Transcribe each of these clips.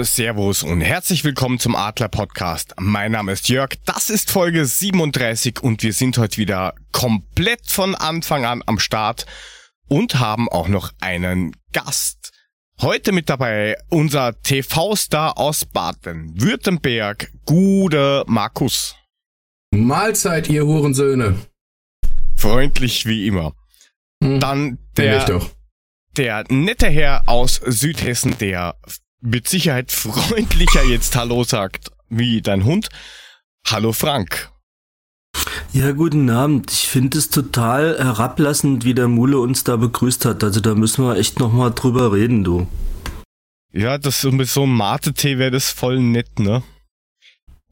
Grüße, Servus und herzlich willkommen zum Adler Podcast. Mein Name ist Jörg, das ist Folge 37 und wir sind heute wieder komplett von Anfang an am Start und haben auch noch einen Gast. Heute mit dabei unser TV-Star aus Baden-Württemberg, Gude Markus. Mahlzeit, ihr Hurensöhne. Freundlich wie immer. Hm, Dann der, der nette Herr aus Südhessen, der mit Sicherheit freundlicher jetzt Hallo sagt wie dein Hund. Hallo Frank. Ja, guten Abend. Ich finde es total herablassend, wie der Mule uns da begrüßt hat. Also da müssen wir echt nochmal drüber reden, du. Ja, das mit so einem Mate-Tee wäre das voll nett, ne?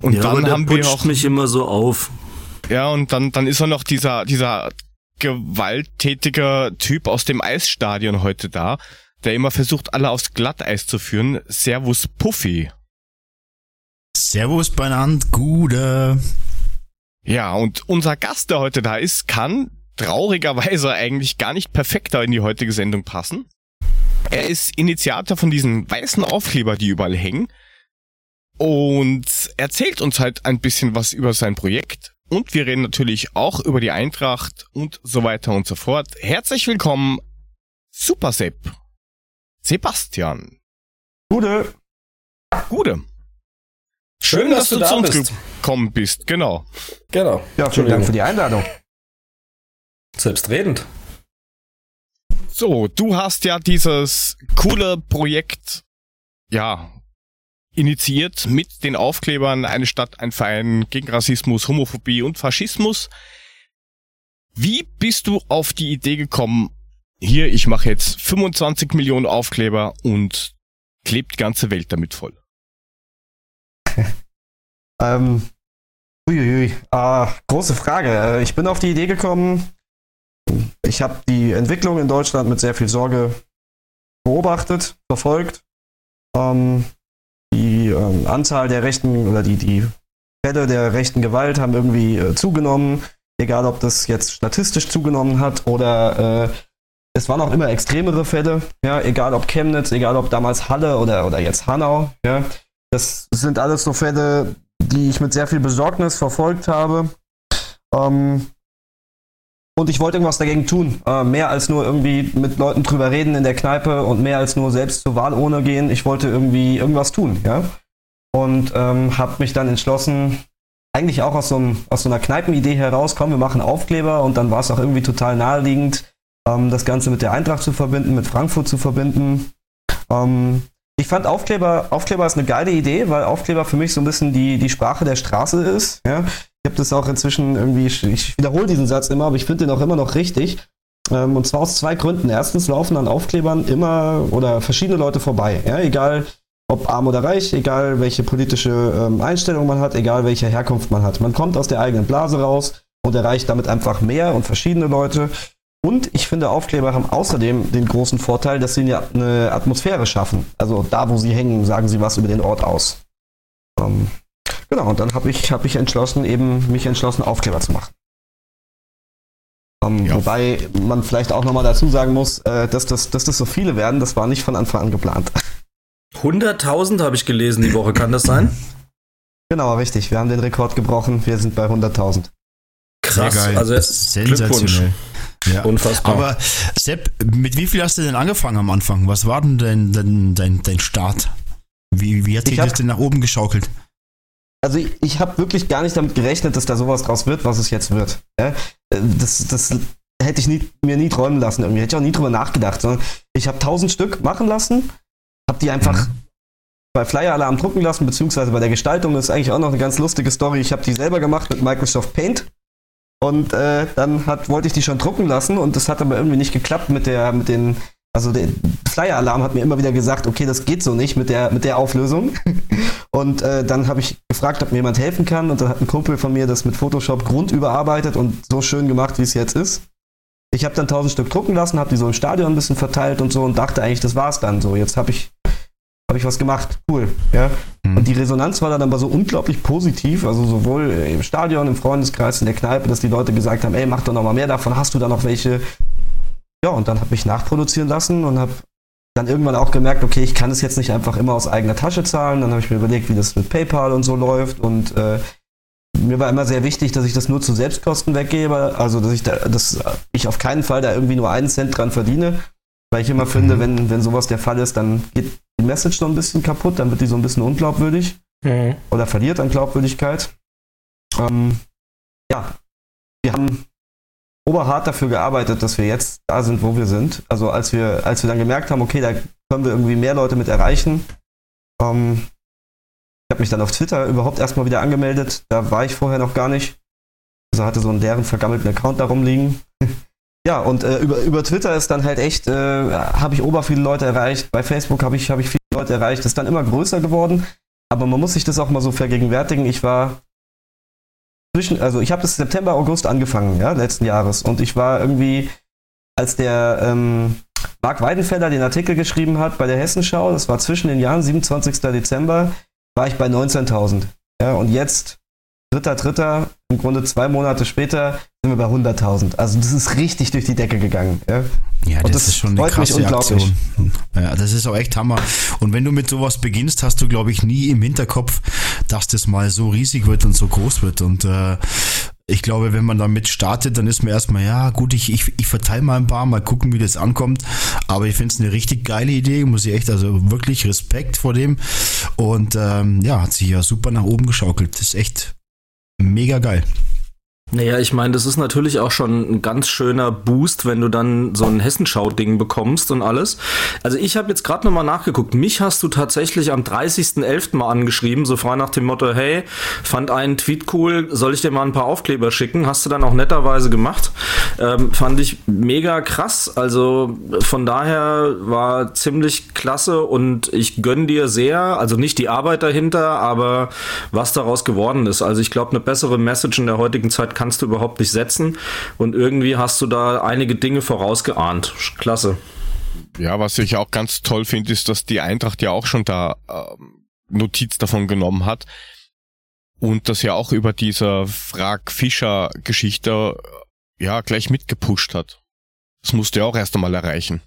Und ja, dann haben wir auch mich immer so auf. Ja, und dann dann ist er noch dieser dieser gewalttätige Typ aus dem Eisstadion heute da, der immer versucht, alle aufs Glatteis zu führen. Servus Puffy. Servus Beinand, Gude. Ja, und unser Gast, der heute da ist, kann traurigerweise eigentlich gar nicht perfekter in die heutige Sendung passen. Er ist Initiator von diesen weißen Aufkleber, die überall hängen. Und erzählt uns halt ein bisschen was über sein Projekt. Und wir reden natürlich auch über die Eintracht und so weiter und so fort. Herzlich willkommen, Super Sepp. Sebastian. Gute. Gute. Schön, Schön dass, dass, du, da zu uns bist. gekommen bist, genau. Genau. Ja, vielen Dank für die Einladung. Selbstredend. So, du hast ja dieses coole Projekt, ja, initiiert mit den Aufklebern Eine Stadt, ein Verein gegen Rassismus, Homophobie und Faschismus. Wie bist du auf die Idee gekommen, hier, ich mache jetzt 25 Millionen Aufkleber und klebt ganze Welt damit voll? ähm, uiuiui, äh, große Frage. Äh, ich bin auf die Idee gekommen, ich habe die Entwicklung in Deutschland mit sehr viel Sorge beobachtet, verfolgt. Ähm, die ähm, Anzahl der rechten oder die, die Fälle der rechten Gewalt haben irgendwie äh, zugenommen, egal ob das jetzt statistisch zugenommen hat oder äh, es waren auch immer extremere Fälle, ja, egal ob Chemnitz, egal ob damals Halle oder, oder jetzt Hanau, ja. Das sind alles so Fälle, die ich mit sehr viel Besorgnis verfolgt habe. Ähm, und ich wollte irgendwas dagegen tun. Äh, mehr als nur irgendwie mit Leuten drüber reden in der Kneipe und mehr als nur selbst zur Wahl ohne gehen. Ich wollte irgendwie irgendwas tun, ja. Und ähm, habe mich dann entschlossen, eigentlich auch aus so, einem, aus so einer Kneipenidee heraus, komm, wir machen Aufkleber und dann war es auch irgendwie total naheliegend, das Ganze mit der Eintracht zu verbinden, mit Frankfurt zu verbinden. Ähm, ich fand Aufkleber, Aufkleber ist eine geile Idee, weil Aufkleber für mich so ein bisschen die, die Sprache der Straße ist. Ja? Ich habe das auch inzwischen irgendwie, ich wiederhole diesen Satz immer, aber ich finde den auch immer noch richtig. Ähm, und zwar aus zwei Gründen. Erstens laufen an Aufklebern immer oder verschiedene Leute vorbei. Ja? Egal ob arm oder reich, egal welche politische ähm, Einstellung man hat, egal welche Herkunft man hat. Man kommt aus der eigenen Blase raus und erreicht damit einfach mehr und verschiedene Leute. Und ich finde, Aufkleber haben außerdem den großen Vorteil, dass sie eine Atmosphäre schaffen. Also da, wo sie hängen, sagen sie was über den Ort aus. Ähm, genau, und dann habe ich, hab ich entschlossen, eben mich entschlossen, Aufkleber zu machen. Ähm, ja. Wobei man vielleicht auch nochmal dazu sagen muss, äh, dass, das, dass das so viele werden, das war nicht von Anfang an geplant. 100.000 habe ich gelesen die Woche, kann das sein? Genau, richtig. Wir haben den Rekord gebrochen. Wir sind bei 100.000. Krass, also sensationell. Ja. Unfassbar. Aber Sepp, mit wie viel hast du denn angefangen am Anfang? Was war denn dein, dein, dein, dein Start? Wie, wie hat sich das denn nach oben geschaukelt? Also ich, ich habe wirklich gar nicht damit gerechnet, dass da sowas draus wird, was es jetzt wird. Ja? Das, das hätte ich nie, mir nie träumen lassen. Irgendwie hätte ich auch nie drüber nachgedacht. Sondern ich habe tausend Stück machen lassen, habe die einfach mhm. bei Flyer Alarm drucken lassen, beziehungsweise bei der Gestaltung. Das ist eigentlich auch noch eine ganz lustige Story. Ich habe die selber gemacht mit Microsoft Paint. Und äh, dann hat, wollte ich die schon drucken lassen und das hat aber irgendwie nicht geklappt mit der, mit den, also der Flyer-Alarm hat mir immer wieder gesagt, okay, das geht so nicht mit der, mit der Auflösung. und äh, dann habe ich gefragt, ob mir jemand helfen kann und dann hat ein Kumpel von mir das mit Photoshop grundüberarbeitet und so schön gemacht, wie es jetzt ist. Ich habe dann tausend Stück drucken lassen, habe die so im Stadion ein bisschen verteilt und so und dachte eigentlich, das war's dann so. Jetzt habe ich habe ich was gemacht. Cool. Ja. Mhm. Und die Resonanz war dann aber so unglaublich positiv, also sowohl im Stadion, im Freundeskreis, in der Kneipe, dass die Leute gesagt haben, ey, mach doch noch mal mehr davon, hast du da noch welche? Ja, und dann habe ich nachproduzieren lassen und habe dann irgendwann auch gemerkt, okay, ich kann es jetzt nicht einfach immer aus eigener Tasche zahlen. Dann habe ich mir überlegt, wie das mit PayPal und so läuft. Und äh, mir war immer sehr wichtig, dass ich das nur zu Selbstkosten weggebe. Also, dass ich, da, dass ich auf keinen Fall da irgendwie nur einen Cent dran verdiene. Weil ich immer mhm. finde, wenn, wenn sowas der Fall ist, dann geht die Message so ein bisschen kaputt, dann wird die so ein bisschen unglaubwürdig. Mhm. Oder verliert an Glaubwürdigkeit. Ähm, ja, wir haben oberhart dafür gearbeitet, dass wir jetzt da sind, wo wir sind. Also als wir, als wir dann gemerkt haben, okay, da können wir irgendwie mehr Leute mit erreichen. Ähm, ich habe mich dann auf Twitter überhaupt erstmal wieder angemeldet. Da war ich vorher noch gar nicht. Also hatte so einen deren vergammelten Account da rumliegen. Ja, und äh, über, über Twitter ist dann halt echt, äh, habe ich ober viele Leute erreicht. Bei Facebook habe ich, hab ich viele Leute erreicht. Ist dann immer größer geworden. Aber man muss sich das auch mal so vergegenwärtigen. Ich war zwischen, also ich habe das September, August angefangen, ja, letzten Jahres. Und ich war irgendwie, als der ähm, Marc Weidenfeller den Artikel geschrieben hat bei der Hessenschau, das war zwischen den Jahren 27. Dezember, war ich bei 19.000. Ja, und jetzt, dritter, dritter, im Grunde zwei Monate später, sind wir bei 100.000. Also das ist richtig durch die Decke gegangen. Ja, ja das, das, ist schon eine krasse Aktion. Ja, das ist auch echt Hammer. Und wenn du mit sowas beginnst, hast du, glaube ich, nie im Hinterkopf, dass das mal so riesig wird und so groß wird. Und äh, ich glaube, wenn man damit startet, dann ist man erstmal, ja gut, ich, ich, ich verteile mal ein paar, mal gucken, wie das ankommt. Aber ich finde es eine richtig geile Idee, muss ich echt, also wirklich Respekt vor dem. Und ähm, ja, hat sich ja super nach oben geschaukelt. Das ist echt mega geil. Naja, ich meine, das ist natürlich auch schon ein ganz schöner Boost, wenn du dann so ein Hessenschau-Ding bekommst und alles. Also ich habe jetzt gerade nochmal nachgeguckt. Mich hast du tatsächlich am 30.11. mal angeschrieben, so frei nach dem Motto, hey, fand einen Tweet cool, soll ich dir mal ein paar Aufkleber schicken? Hast du dann auch netterweise gemacht. Ähm, fand ich mega krass. Also von daher war ziemlich klasse und ich gönn dir sehr, also nicht die Arbeit dahinter, aber was daraus geworden ist. Also ich glaube, eine bessere Message in der heutigen Zeit kannst du überhaupt nicht setzen. Und irgendwie hast du da einige Dinge vorausgeahnt. Klasse. Ja, was ich auch ganz toll finde, ist, dass die Eintracht ja auch schon da äh, Notiz davon genommen hat und das ja auch über dieser Frag Fischer Geschichte äh, ja gleich mitgepusht hat. Das musste ja auch erst einmal erreichen.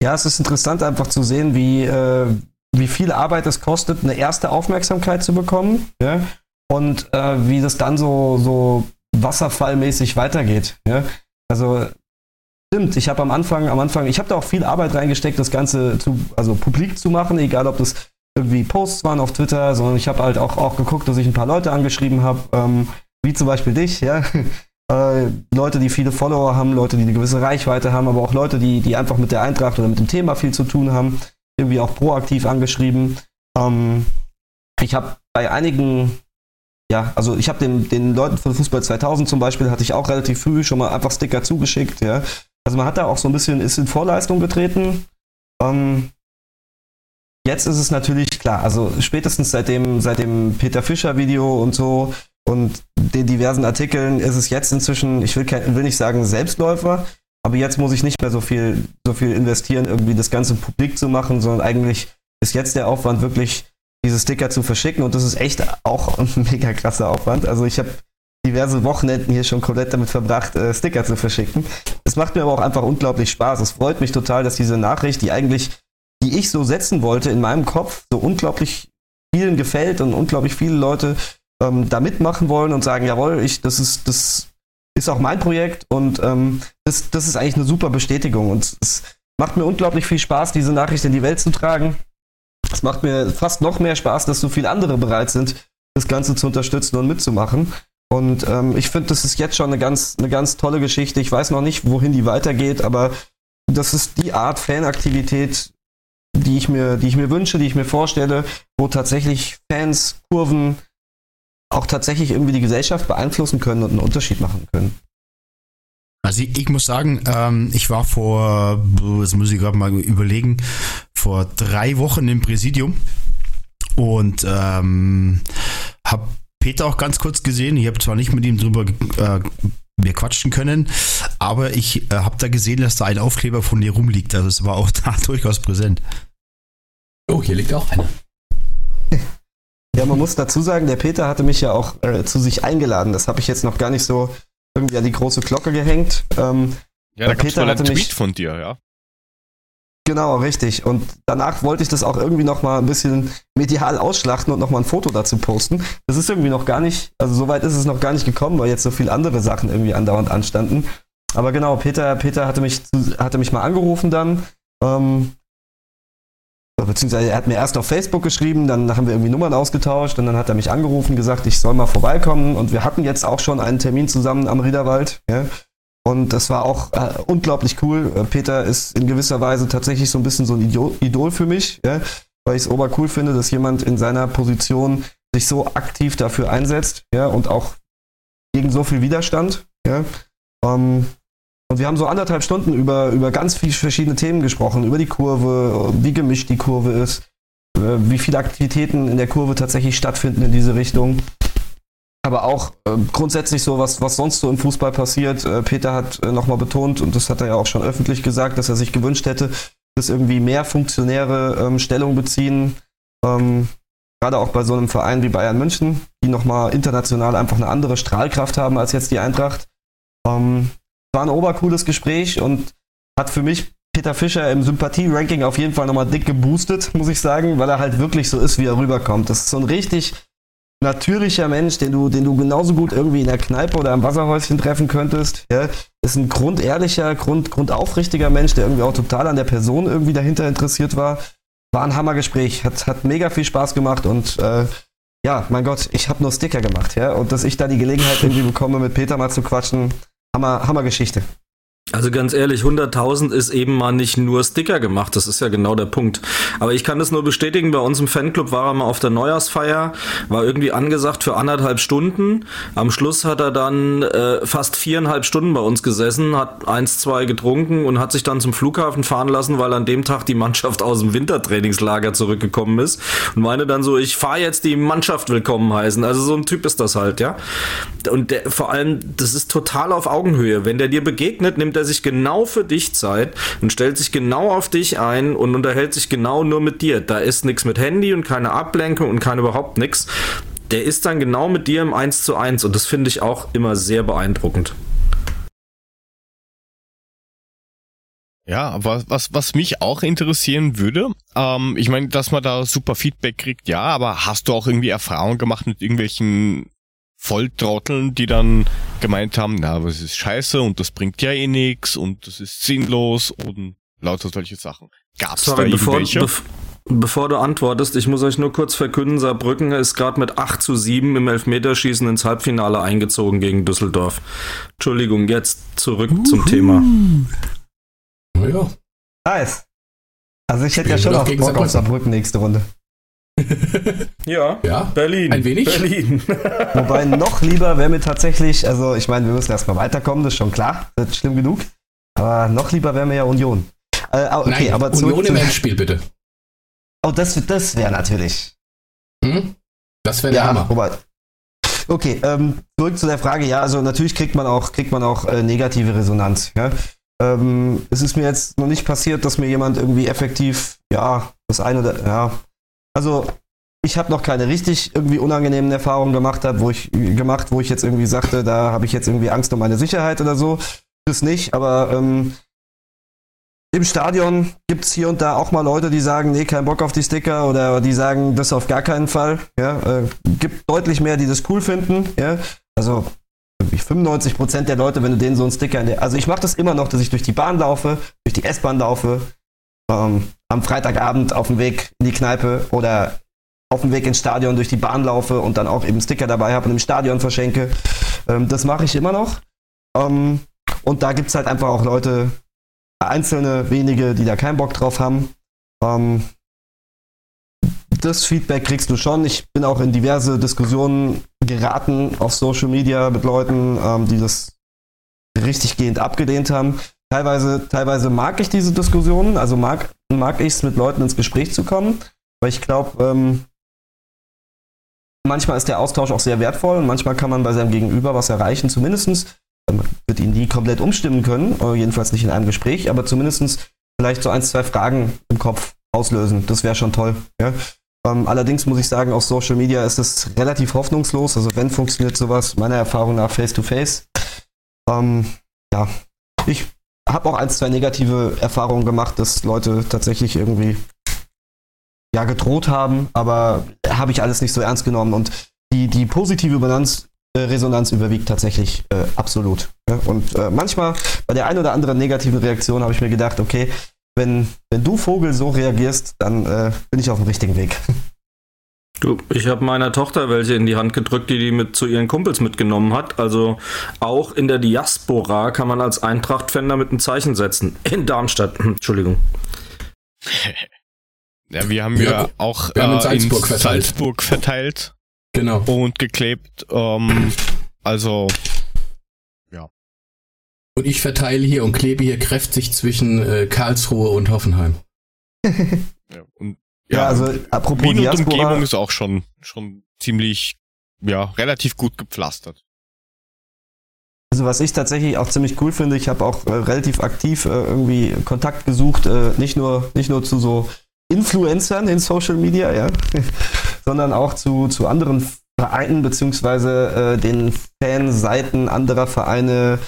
Ja, es ist interessant einfach zu sehen, wie, äh, wie viel Arbeit es kostet, eine erste Aufmerksamkeit zu bekommen. Ja? Und äh, wie das dann so, so wasserfallmäßig weitergeht. Ja? Also stimmt, ich habe am Anfang, am Anfang, ich habe da auch viel Arbeit reingesteckt, das Ganze zu, also publik zu machen, egal ob das irgendwie Posts waren auf Twitter, sondern ich habe halt auch, auch geguckt, dass ich ein paar Leute angeschrieben habe, ähm, wie zum Beispiel dich, ja. Äh, Leute, die viele Follower haben, Leute, die eine gewisse Reichweite haben, aber auch Leute, die, die einfach mit der Eintracht oder mit dem Thema viel zu tun haben, irgendwie auch proaktiv angeschrieben. Ähm, ich habe bei einigen ja, also ich habe den, den Leuten von Fußball 2000 zum Beispiel, hatte ich auch relativ früh schon mal einfach Sticker zugeschickt, ja. Also man hat da auch so ein bisschen, ist in Vorleistung getreten. Ähm, jetzt ist es natürlich klar, also spätestens seit dem, seit dem Peter Fischer Video und so und den diversen Artikeln ist es jetzt inzwischen, ich will, will nicht sagen Selbstläufer, aber jetzt muss ich nicht mehr so viel, so viel investieren, irgendwie das Ganze publik zu machen, sondern eigentlich ist jetzt der Aufwand wirklich diese Sticker zu verschicken und das ist echt auch ein mega krasser Aufwand. Also ich habe diverse Wochenenden hier schon komplett damit verbracht, äh, Sticker zu verschicken. Es macht mir aber auch einfach unglaublich Spaß. Es freut mich total, dass diese Nachricht, die eigentlich, die ich so setzen wollte in meinem Kopf, so unglaublich vielen gefällt und unglaublich viele Leute ähm, da mitmachen wollen und sagen, jawohl, ich, das ist, das ist auch mein Projekt und ähm, das, das ist eigentlich eine super Bestätigung und es macht mir unglaublich viel Spaß, diese Nachricht in die Welt zu tragen. Es macht mir fast noch mehr Spaß, dass so viele andere bereit sind, das Ganze zu unterstützen und mitzumachen. Und ähm, ich finde, das ist jetzt schon eine ganz, eine ganz tolle Geschichte. Ich weiß noch nicht, wohin die weitergeht, aber das ist die Art Fanaktivität, die ich mir, die ich mir wünsche, die ich mir vorstelle, wo tatsächlich Fans, Kurven auch tatsächlich irgendwie die Gesellschaft beeinflussen können und einen Unterschied machen können. Also ich, ich muss sagen, ähm, ich war vor, jetzt muss ich gerade mal überlegen, vor drei Wochen im Präsidium und ähm, habe Peter auch ganz kurz gesehen. Ich habe zwar nicht mit ihm drüber äh, wir quatschen können, aber ich äh, habe da gesehen, dass da ein Aufkleber von dir rumliegt. Also es war auch da durchaus präsent. Oh, hier liegt auch einer. Ja, man muss dazu sagen, der Peter hatte mich ja auch äh, zu sich eingeladen. Das habe ich jetzt noch gar nicht so irgendwie an die große Glocke gehängt. Ähm, ja, da gab es einen Tweet von dir, ja. Genau, richtig. Und danach wollte ich das auch irgendwie noch mal ein bisschen medial ausschlachten und noch mal ein Foto dazu posten. Das ist irgendwie noch gar nicht, also soweit ist es noch gar nicht gekommen, weil jetzt so viele andere Sachen irgendwie andauernd anstanden. Aber genau, Peter, Peter hatte mich, hatte mich mal angerufen dann. Ähm, beziehungsweise er hat mir erst auf Facebook geschrieben, dann haben wir irgendwie Nummern ausgetauscht und dann hat er mich angerufen, gesagt, ich soll mal vorbeikommen und wir hatten jetzt auch schon einen Termin zusammen am Riederwald. Ja? Und das war auch äh, unglaublich cool. Äh, Peter ist in gewisser Weise tatsächlich so ein bisschen so ein Idol, für mich, ja? weil ich es obercool finde, dass jemand in seiner Position sich so aktiv dafür einsetzt ja? und auch gegen so viel Widerstand. Ja? Ähm, und wir haben so anderthalb Stunden über, über ganz viele verschiedene Themen gesprochen, über die Kurve, wie gemischt die Kurve ist, äh, wie viele Aktivitäten in der Kurve tatsächlich stattfinden in diese Richtung. Aber auch äh, grundsätzlich so, was, was sonst so im Fußball passiert. Äh, Peter hat äh, nochmal betont, und das hat er ja auch schon öffentlich gesagt, dass er sich gewünscht hätte, dass irgendwie mehr Funktionäre ähm, Stellung beziehen. Ähm, gerade auch bei so einem Verein wie Bayern München, die nochmal international einfach eine andere Strahlkraft haben als jetzt die Eintracht. Ähm, war ein obercooles Gespräch und hat für mich Peter Fischer im Sympathie-Ranking auf jeden Fall nochmal dick geboostet, muss ich sagen, weil er halt wirklich so ist, wie er rüberkommt. Das ist so ein richtig natürlicher Mensch, den du, den du genauso gut irgendwie in der Kneipe oder im Wasserhäuschen treffen könntest. Ja, ist ein grundehrlicher, grund, grundaufrichtiger Mensch, der irgendwie auch total an der Person irgendwie dahinter interessiert war. War ein Hammergespräch, hat, hat mega viel Spaß gemacht und äh, ja, mein Gott, ich habe nur Sticker gemacht, ja. Und dass ich da die Gelegenheit irgendwie bekomme, mit Peter mal zu quatschen, Hammer, Hammergeschichte. Also ganz ehrlich, 100.000 ist eben mal nicht nur Sticker gemacht, das ist ja genau der Punkt. Aber ich kann das nur bestätigen, bei uns im Fanclub war er mal auf der Neujahrsfeier, war irgendwie angesagt für anderthalb Stunden. Am Schluss hat er dann äh, fast viereinhalb Stunden bei uns gesessen, hat eins, zwei getrunken und hat sich dann zum Flughafen fahren lassen, weil an dem Tag die Mannschaft aus dem Wintertrainingslager zurückgekommen ist und meine dann so, ich fahre jetzt die Mannschaft willkommen heißen. Also so ein Typ ist das halt, ja. Und der, vor allem, das ist total auf Augenhöhe. Wenn der dir begegnet, nimmt er sich genau für dich Zeit und stellt sich genau auf dich ein und unterhält sich genau nur mit dir. Da ist nichts mit Handy und keine Ablenkung und kein überhaupt nichts. Der ist dann genau mit dir im 1 zu 1 und das finde ich auch immer sehr beeindruckend. Ja, aber was, was mich auch interessieren würde, ähm, ich meine, dass man da super Feedback kriegt, ja, aber hast du auch irgendwie Erfahrung gemacht mit irgendwelchen Volltrotteln, die dann gemeint haben, na, was ist scheiße und das bringt ja eh nix und das ist sinnlos und lauter solche Sachen. Gab's Sorry, da irgendwelche? Bevor, bevor du antwortest, ich muss euch nur kurz verkünden, Saarbrücken ist gerade mit 8 zu 7 im Elfmeterschießen ins Halbfinale eingezogen gegen Düsseldorf. Entschuldigung, jetzt zurück Uhu. zum Thema. Ja. Nice. Also ich hätte ja schon auf Bock auf Saarbrücken nächste Runde. ja, ja, Berlin. Ein wenig. Berlin. Wobei noch lieber wäre mir tatsächlich, also ich meine, wir müssen erstmal weiterkommen, das ist schon klar, das ist schlimm genug. Aber noch lieber wäre mir ja Union. Äh, okay, Nein, aber Union im Endspiel bitte. Oh, das, das wäre natürlich. Hm? Das wäre der ja, Hammer. Robert. Okay, ähm, zurück zu der Frage. Ja, also natürlich kriegt man auch, kriegt man auch äh, negative Resonanz. Ja? Ähm, es ist mir jetzt noch nicht passiert, dass mir jemand irgendwie effektiv, ja, das eine oder, ja, also ich habe noch keine richtig irgendwie unangenehmen Erfahrungen gemacht, hab, wo ich gemacht, wo ich jetzt irgendwie sagte, da habe ich jetzt irgendwie Angst um meine Sicherheit oder so. Das nicht, aber ähm, im Stadion gibt es hier und da auch mal Leute, die sagen, nee, kein Bock auf die Sticker oder die sagen, das auf gar keinen Fall. Ja, äh, gibt deutlich mehr, die das cool finden. Ja, also 95% der Leute, wenn du denen so einen Sticker also ich mache das immer noch, dass ich durch die Bahn laufe, durch die S-Bahn laufe, ähm, am Freitagabend auf dem Weg in die Kneipe oder auf dem Weg ins Stadion durch die Bahn laufe und dann auch eben Sticker dabei habe und im Stadion verschenke. Ähm, das mache ich immer noch. Ähm, und da gibt es halt einfach auch Leute, einzelne wenige, die da keinen Bock drauf haben. Ähm, das Feedback kriegst du schon. Ich bin auch in diverse Diskussionen geraten auf Social Media mit Leuten, ähm, die das richtiggehend abgelehnt haben. Teilweise, teilweise mag ich diese Diskussionen, also mag, mag ich es, mit Leuten ins Gespräch zu kommen, weil ich glaube, ähm, manchmal ist der Austausch auch sehr wertvoll und manchmal kann man bei seinem Gegenüber was erreichen, zumindestens man wird ihn nie komplett umstimmen können, äh, jedenfalls nicht in einem Gespräch, aber zumindestens vielleicht so ein, zwei Fragen im Kopf auslösen. Das wäre schon toll. Ja? Ähm, allerdings muss ich sagen, auf Social Media ist es relativ hoffnungslos. Also wenn funktioniert sowas, meiner Erfahrung nach face to face. Ähm, ja, ich habe auch ein, zwei negative Erfahrungen gemacht, dass Leute tatsächlich irgendwie ja gedroht haben, aber habe ich alles nicht so ernst genommen und die, die positive Resonanz, äh, Resonanz überwiegt tatsächlich äh, absolut. Ja? Und äh, manchmal bei der einen oder anderen negativen Reaktion habe ich mir gedacht, okay, wenn, wenn du Vogel so reagierst, dann äh, bin ich auf dem richtigen Weg. Du, ich habe meiner Tochter welche in die Hand gedrückt, die die mit zu ihren Kumpels mitgenommen hat. Also auch in der Diaspora kann man als Eintracht-Fan damit ein Zeichen setzen. In Darmstadt. Entschuldigung. Ja, wir haben ja, ja auch wir haben in, Salzburg, in verteilt. Salzburg verteilt. Genau. Und geklebt. Ähm, also, ja. Und ich verteile hier und klebe hier kräftig zwischen äh, Karlsruhe und Hoffenheim. ja, ja, also apropos Wien Diaspora, und Umgebung ist auch schon, schon ziemlich, ja, relativ gut gepflastert. Also was ich tatsächlich auch ziemlich cool finde, ich habe auch äh, relativ aktiv äh, irgendwie Kontakt gesucht, äh, nicht nur nicht nur zu so Influencern in Social Media, ja, sondern auch zu, zu anderen Vereinen beziehungsweise äh, den Fanseiten anderer Vereine.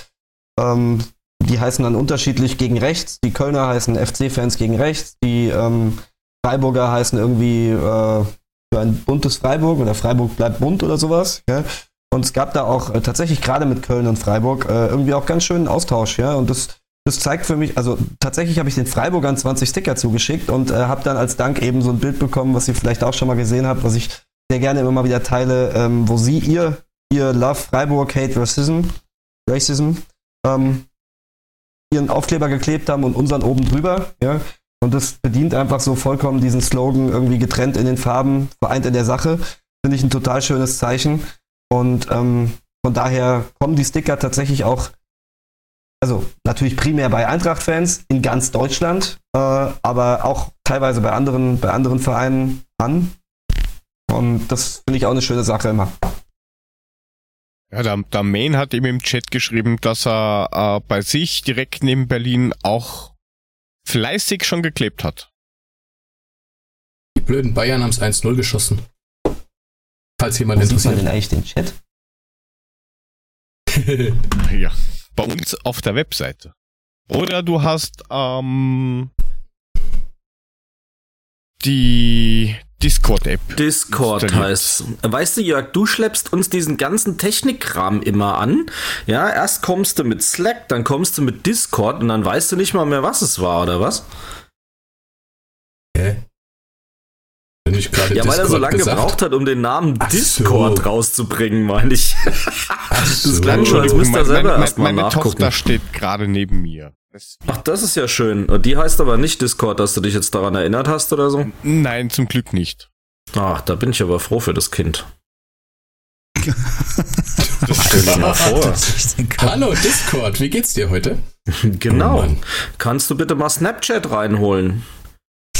Ähm, die heißen dann unterschiedlich gegen rechts. Die Kölner heißen FC-Fans gegen rechts. Die ähm, Freiburger heißen irgendwie äh, für ein buntes Freiburg oder Freiburg bleibt bunt oder sowas. Ja? Und es gab da auch äh, tatsächlich gerade mit Köln und Freiburg äh, irgendwie auch ganz schönen Austausch. Ja? Und das, das zeigt für mich, also tatsächlich habe ich den Freiburgern 20 Sticker zugeschickt und äh, habe dann als Dank eben so ein Bild bekommen, was ihr vielleicht auch schon mal gesehen habt, was ich sehr gerne immer mal wieder teile, ähm, wo sie ihr, ihr Love Freiburg Hate Racism, Racism ähm, ihren Aufkleber geklebt haben und unseren oben drüber. Ja? Und das bedient einfach so vollkommen diesen Slogan, irgendwie getrennt in den Farben, vereint in der Sache. Finde ich ein total schönes Zeichen. Und ähm, von daher kommen die Sticker tatsächlich auch, also natürlich primär bei Eintracht-Fans in ganz Deutschland, äh, aber auch teilweise bei anderen, bei anderen Vereinen an. Und das finde ich auch eine schöne Sache immer. Ja, der, der Main hat ihm im Chat geschrieben, dass er äh, bei sich direkt neben Berlin auch fleißig schon geklebt hat. Die blöden Bayern haben es 1-0 geschossen. Falls jemand Wo interessiert. Sieht man denn eigentlich den Chat? ja, bei uns auf der Webseite. Oder du hast ähm, die Discord-App. Discord heißt. Weißt du, Jörg, du schleppst uns diesen ganzen Technikkram immer an. Ja, erst kommst du mit Slack, dann kommst du mit Discord und dann weißt du nicht mal mehr, was es war, oder was? Hä? Wenn ich gerade ja, weil er so lange gesagt? gebraucht hat, um den Namen Ach Discord so. rauszubringen, meine ich. das so. klang schon, als müsste er selber erstmal nachgucken. Meine Tochter steht gerade neben mir. Ach, das ist ja schön. Die heißt aber nicht Discord, dass du dich jetzt daran erinnert hast oder so? Nein, zum Glück nicht. Ach, da bin ich aber froh für das Kind. das stell dir mal vor. Hallo Discord, wie geht's dir heute? Genau. Oh Kannst du bitte mal Snapchat reinholen?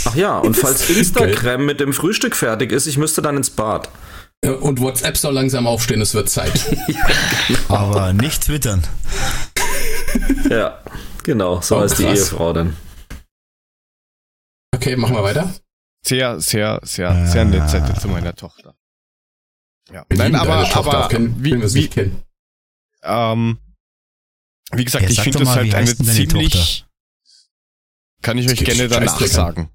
Ach ja, und falls Instagram mit dem Frühstück fertig ist, ich müsste dann ins Bad. Und WhatsApp soll langsam aufstehen, es wird Zeit. ja, genau. Aber nicht twittern. ja. Genau, so oh, heißt die Ehefrau dann. Okay, machen wir weiter. Sehr, sehr, sehr, äh. sehr nett Zettel zu meiner Tochter. Ja. Wir Nein, aber, aber kennen, wie, wie, kennen. Ähm, wie gesagt, ja, ich finde das halt eine ziemlich. Kann ich euch gerne danach sagen.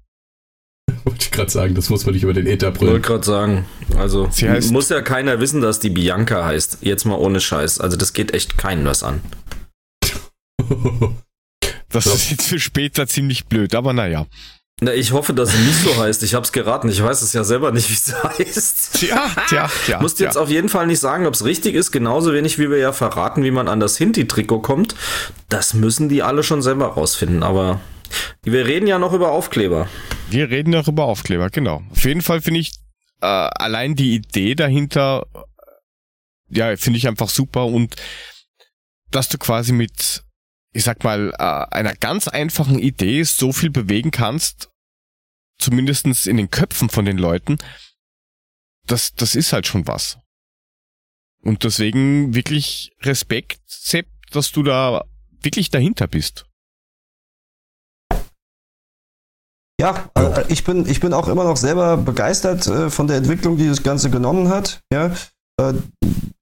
Wollte ich gerade sagen, das muss man nicht über den Ether brüllen. Wollte gerade sagen, also muss ja keiner wissen, dass die Bianca heißt. Jetzt mal ohne Scheiß. Also das geht echt keinen was an. Das so. ist jetzt für später ziemlich blöd, aber naja. Na, ich hoffe, dass sie nicht so heißt. Ich hab's geraten. Ich weiß es ja selber nicht, wie es heißt. Tja, tja, tja. Musst jetzt auf jeden Fall nicht sagen, ob es richtig ist. Genauso wenig, wie wir ja verraten, wie man an das Hinti-Trikot kommt. Das müssen die alle schon selber rausfinden. Aber wir reden ja noch über Aufkleber. Wir reden noch über Aufkleber, genau. Auf jeden Fall finde ich äh, allein die Idee dahinter, ja, finde ich einfach super und dass du quasi mit ich sag mal, äh, einer ganz einfachen Idee so viel bewegen kannst, zumindestens in den Köpfen von den Leuten, das, das ist halt schon was. Und deswegen wirklich Respekt, Sepp, dass du da wirklich dahinter bist. Ja, äh, ich bin, ich bin auch immer noch selber begeistert äh, von der Entwicklung, die das Ganze genommen hat. Ja,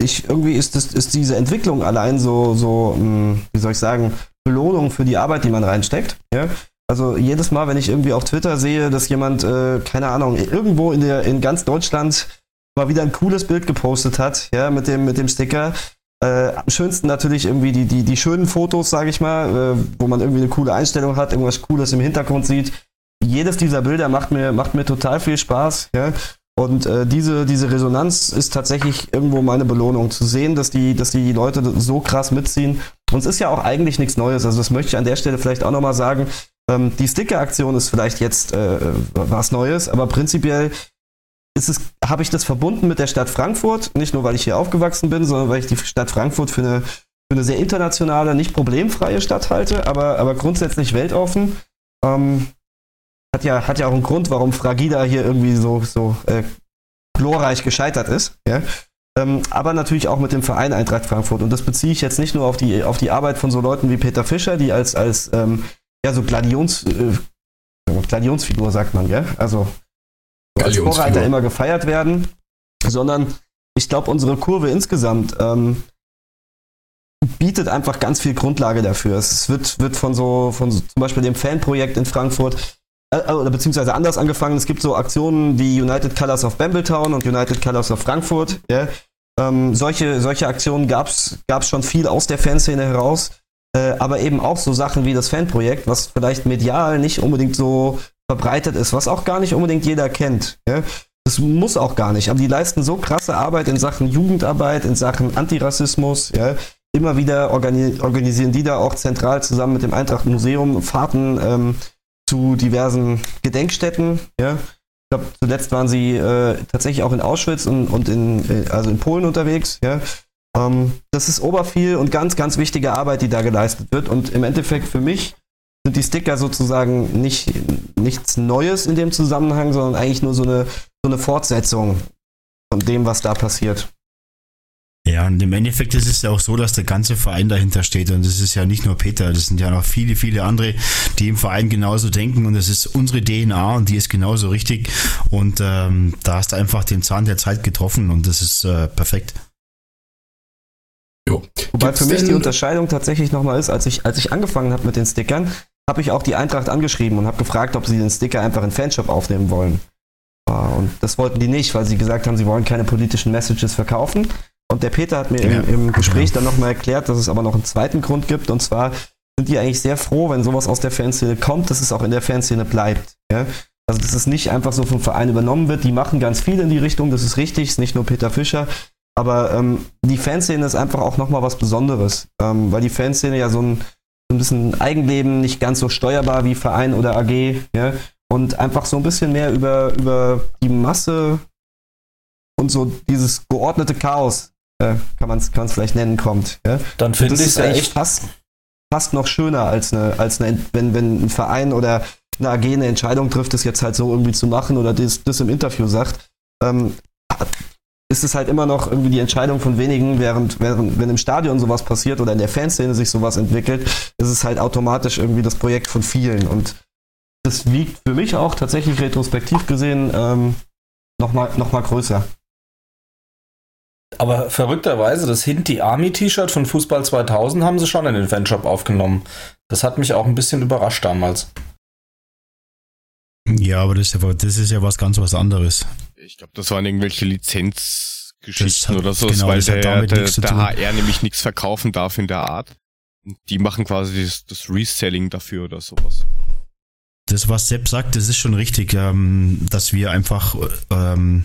ich, irgendwie ist, das, ist diese Entwicklung allein so, so, hm, wie soll ich sagen, Belohnung für die Arbeit, die man reinsteckt. Ja? Also jedes Mal, wenn ich irgendwie auf Twitter sehe, dass jemand, äh, keine Ahnung, irgendwo in, der, in ganz Deutschland mal wieder ein cooles Bild gepostet hat, ja, mit dem, mit dem Sticker. Äh, am schönsten natürlich irgendwie die, die, die schönen Fotos, sage ich mal, äh, wo man irgendwie eine coole Einstellung hat, irgendwas Cooles im Hintergrund sieht. Jedes dieser Bilder macht mir, macht mir total viel Spaß, ja. Und äh, diese, diese Resonanz ist tatsächlich irgendwo meine Belohnung. Zu sehen, dass die, dass die Leute so krass mitziehen. Und es ist ja auch eigentlich nichts Neues. Also das möchte ich an der Stelle vielleicht auch nochmal sagen. Ähm, die Sticker-Aktion ist vielleicht jetzt äh, was Neues, aber prinzipiell habe ich das verbunden mit der Stadt Frankfurt. Nicht nur, weil ich hier aufgewachsen bin, sondern weil ich die Stadt Frankfurt für eine, für eine sehr internationale, nicht problemfreie Stadt halte, aber, aber grundsätzlich weltoffen. Ähm, hat ja, hat ja auch einen Grund, warum Fragida hier irgendwie so, so äh, glorreich gescheitert ist. Ja? Ähm, aber natürlich auch mit dem Verein Eintracht Frankfurt. Und das beziehe ich jetzt nicht nur auf die, auf die Arbeit von so Leuten wie Peter Fischer, die als, als ähm, ja, so Gladions, äh, Gladionsfigur sagt man, gell? Also als Vorreiter immer gefeiert werden, sondern ich glaube, unsere Kurve insgesamt ähm, bietet einfach ganz viel Grundlage dafür. Es wird, wird von so, von so, zum Beispiel dem Fanprojekt in Frankfurt äh, oder beziehungsweise anders angefangen. Es gibt so Aktionen wie United Colors of Bambletown und United Colors of Frankfurt. Ja. Ähm, solche, solche Aktionen gab es schon viel aus der Fanszene heraus, äh, aber eben auch so Sachen wie das Fanprojekt, was vielleicht medial nicht unbedingt so verbreitet ist, was auch gar nicht unbedingt jeder kennt. Ja. Das muss auch gar nicht, aber die leisten so krasse Arbeit in Sachen Jugendarbeit, in Sachen Antirassismus. Ja. Immer wieder organi organisieren die da auch zentral zusammen mit dem Eintracht Museum Fahrten ähm, zu diversen Gedenkstätten. Ja. Ich glaube, zuletzt waren sie äh, tatsächlich auch in Auschwitz und, und in, äh, also in Polen unterwegs. Ja. Ähm, das ist oberviel und ganz, ganz wichtige Arbeit, die da geleistet wird. Und im Endeffekt für mich sind die Sticker sozusagen nicht, nichts Neues in dem Zusammenhang, sondern eigentlich nur so eine, so eine Fortsetzung von dem, was da passiert. Ja, und im Endeffekt ist es ja auch so, dass der ganze Verein dahinter steht. Und das ist ja nicht nur Peter, das sind ja noch viele, viele andere, die im Verein genauso denken. Und das ist unsere DNA und die ist genauso richtig. Und ähm, da hast du einfach den Zahn der Zeit getroffen und das ist äh, perfekt. Jo. Wobei Gibt's für mich die Unterscheidung tatsächlich nochmal ist, als ich, als ich angefangen habe mit den Stickern, habe ich auch die Eintracht angeschrieben und habe gefragt, ob sie den Sticker einfach in Fanshop aufnehmen wollen. Ah, und das wollten die nicht, weil sie gesagt haben, sie wollen keine politischen Messages verkaufen. Und der Peter hat mir ja, im, im, Gespräch dann nochmal erklärt, dass es aber noch einen zweiten Grund gibt. Und zwar sind die eigentlich sehr froh, wenn sowas aus der Fanszene kommt, dass es auch in der Fanszene bleibt. Ja? Also, dass es nicht einfach so vom Verein übernommen wird. Die machen ganz viel in die Richtung, das ist richtig, ist nicht nur Peter Fischer. Aber ähm, die Fanszene ist einfach auch nochmal was Besonderes, ähm, weil die Fanszene ja so ein, so ein bisschen Eigenleben, nicht ganz so steuerbar wie Verein oder AG, ja, und einfach so ein bisschen mehr über, über die Masse und so dieses geordnete Chaos, äh, kann man es vielleicht nennen, kommt. Ja? Dann finde ich es ja echt fast, fast noch schöner, als eine, als eine, wenn, wenn ein Verein oder eine AG eine Entscheidung trifft, das jetzt halt so irgendwie zu machen oder das, das im Interview sagt. Ähm, ist es halt immer noch irgendwie die Entscheidung von wenigen, während, während wenn im Stadion sowas passiert oder in der Fanszene sich sowas entwickelt, ist es halt automatisch irgendwie das Projekt von vielen. Und das wiegt für mich auch tatsächlich retrospektiv gesehen ähm, nochmal noch mal größer. Aber verrückterweise, das Hinti Army T-Shirt von Fußball 2000 haben sie schon in den Fanshop aufgenommen. Das hat mich auch ein bisschen überrascht damals. Ja, aber das ist ja, das ist ja was ganz was anderes. Ich glaube, das waren irgendwelche Lizenzgeschichten oder so, genau, weil der, der, der HR nämlich nichts verkaufen darf in der Art. Die machen quasi das, das Reselling dafür oder sowas. Das, was Sepp sagt, das ist schon richtig, ähm, dass wir einfach ähm,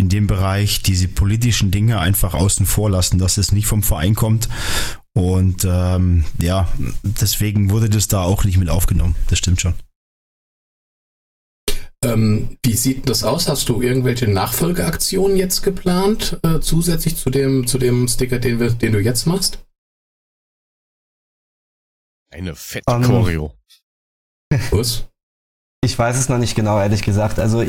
in dem Bereich diese politischen Dinge einfach außen vor lassen, dass es nicht vom Verein kommt. Und ähm, ja, deswegen wurde das da auch nicht mit aufgenommen. Das stimmt schon. Ähm, wie sieht das aus? Hast du irgendwelche Nachfolgeaktionen jetzt geplant, äh, zusätzlich zu dem, zu dem Sticker, den, wir, den du jetzt machst? Eine fette um, ähm, Choreo. Was? Ich weiß es noch nicht genau, ehrlich gesagt. Also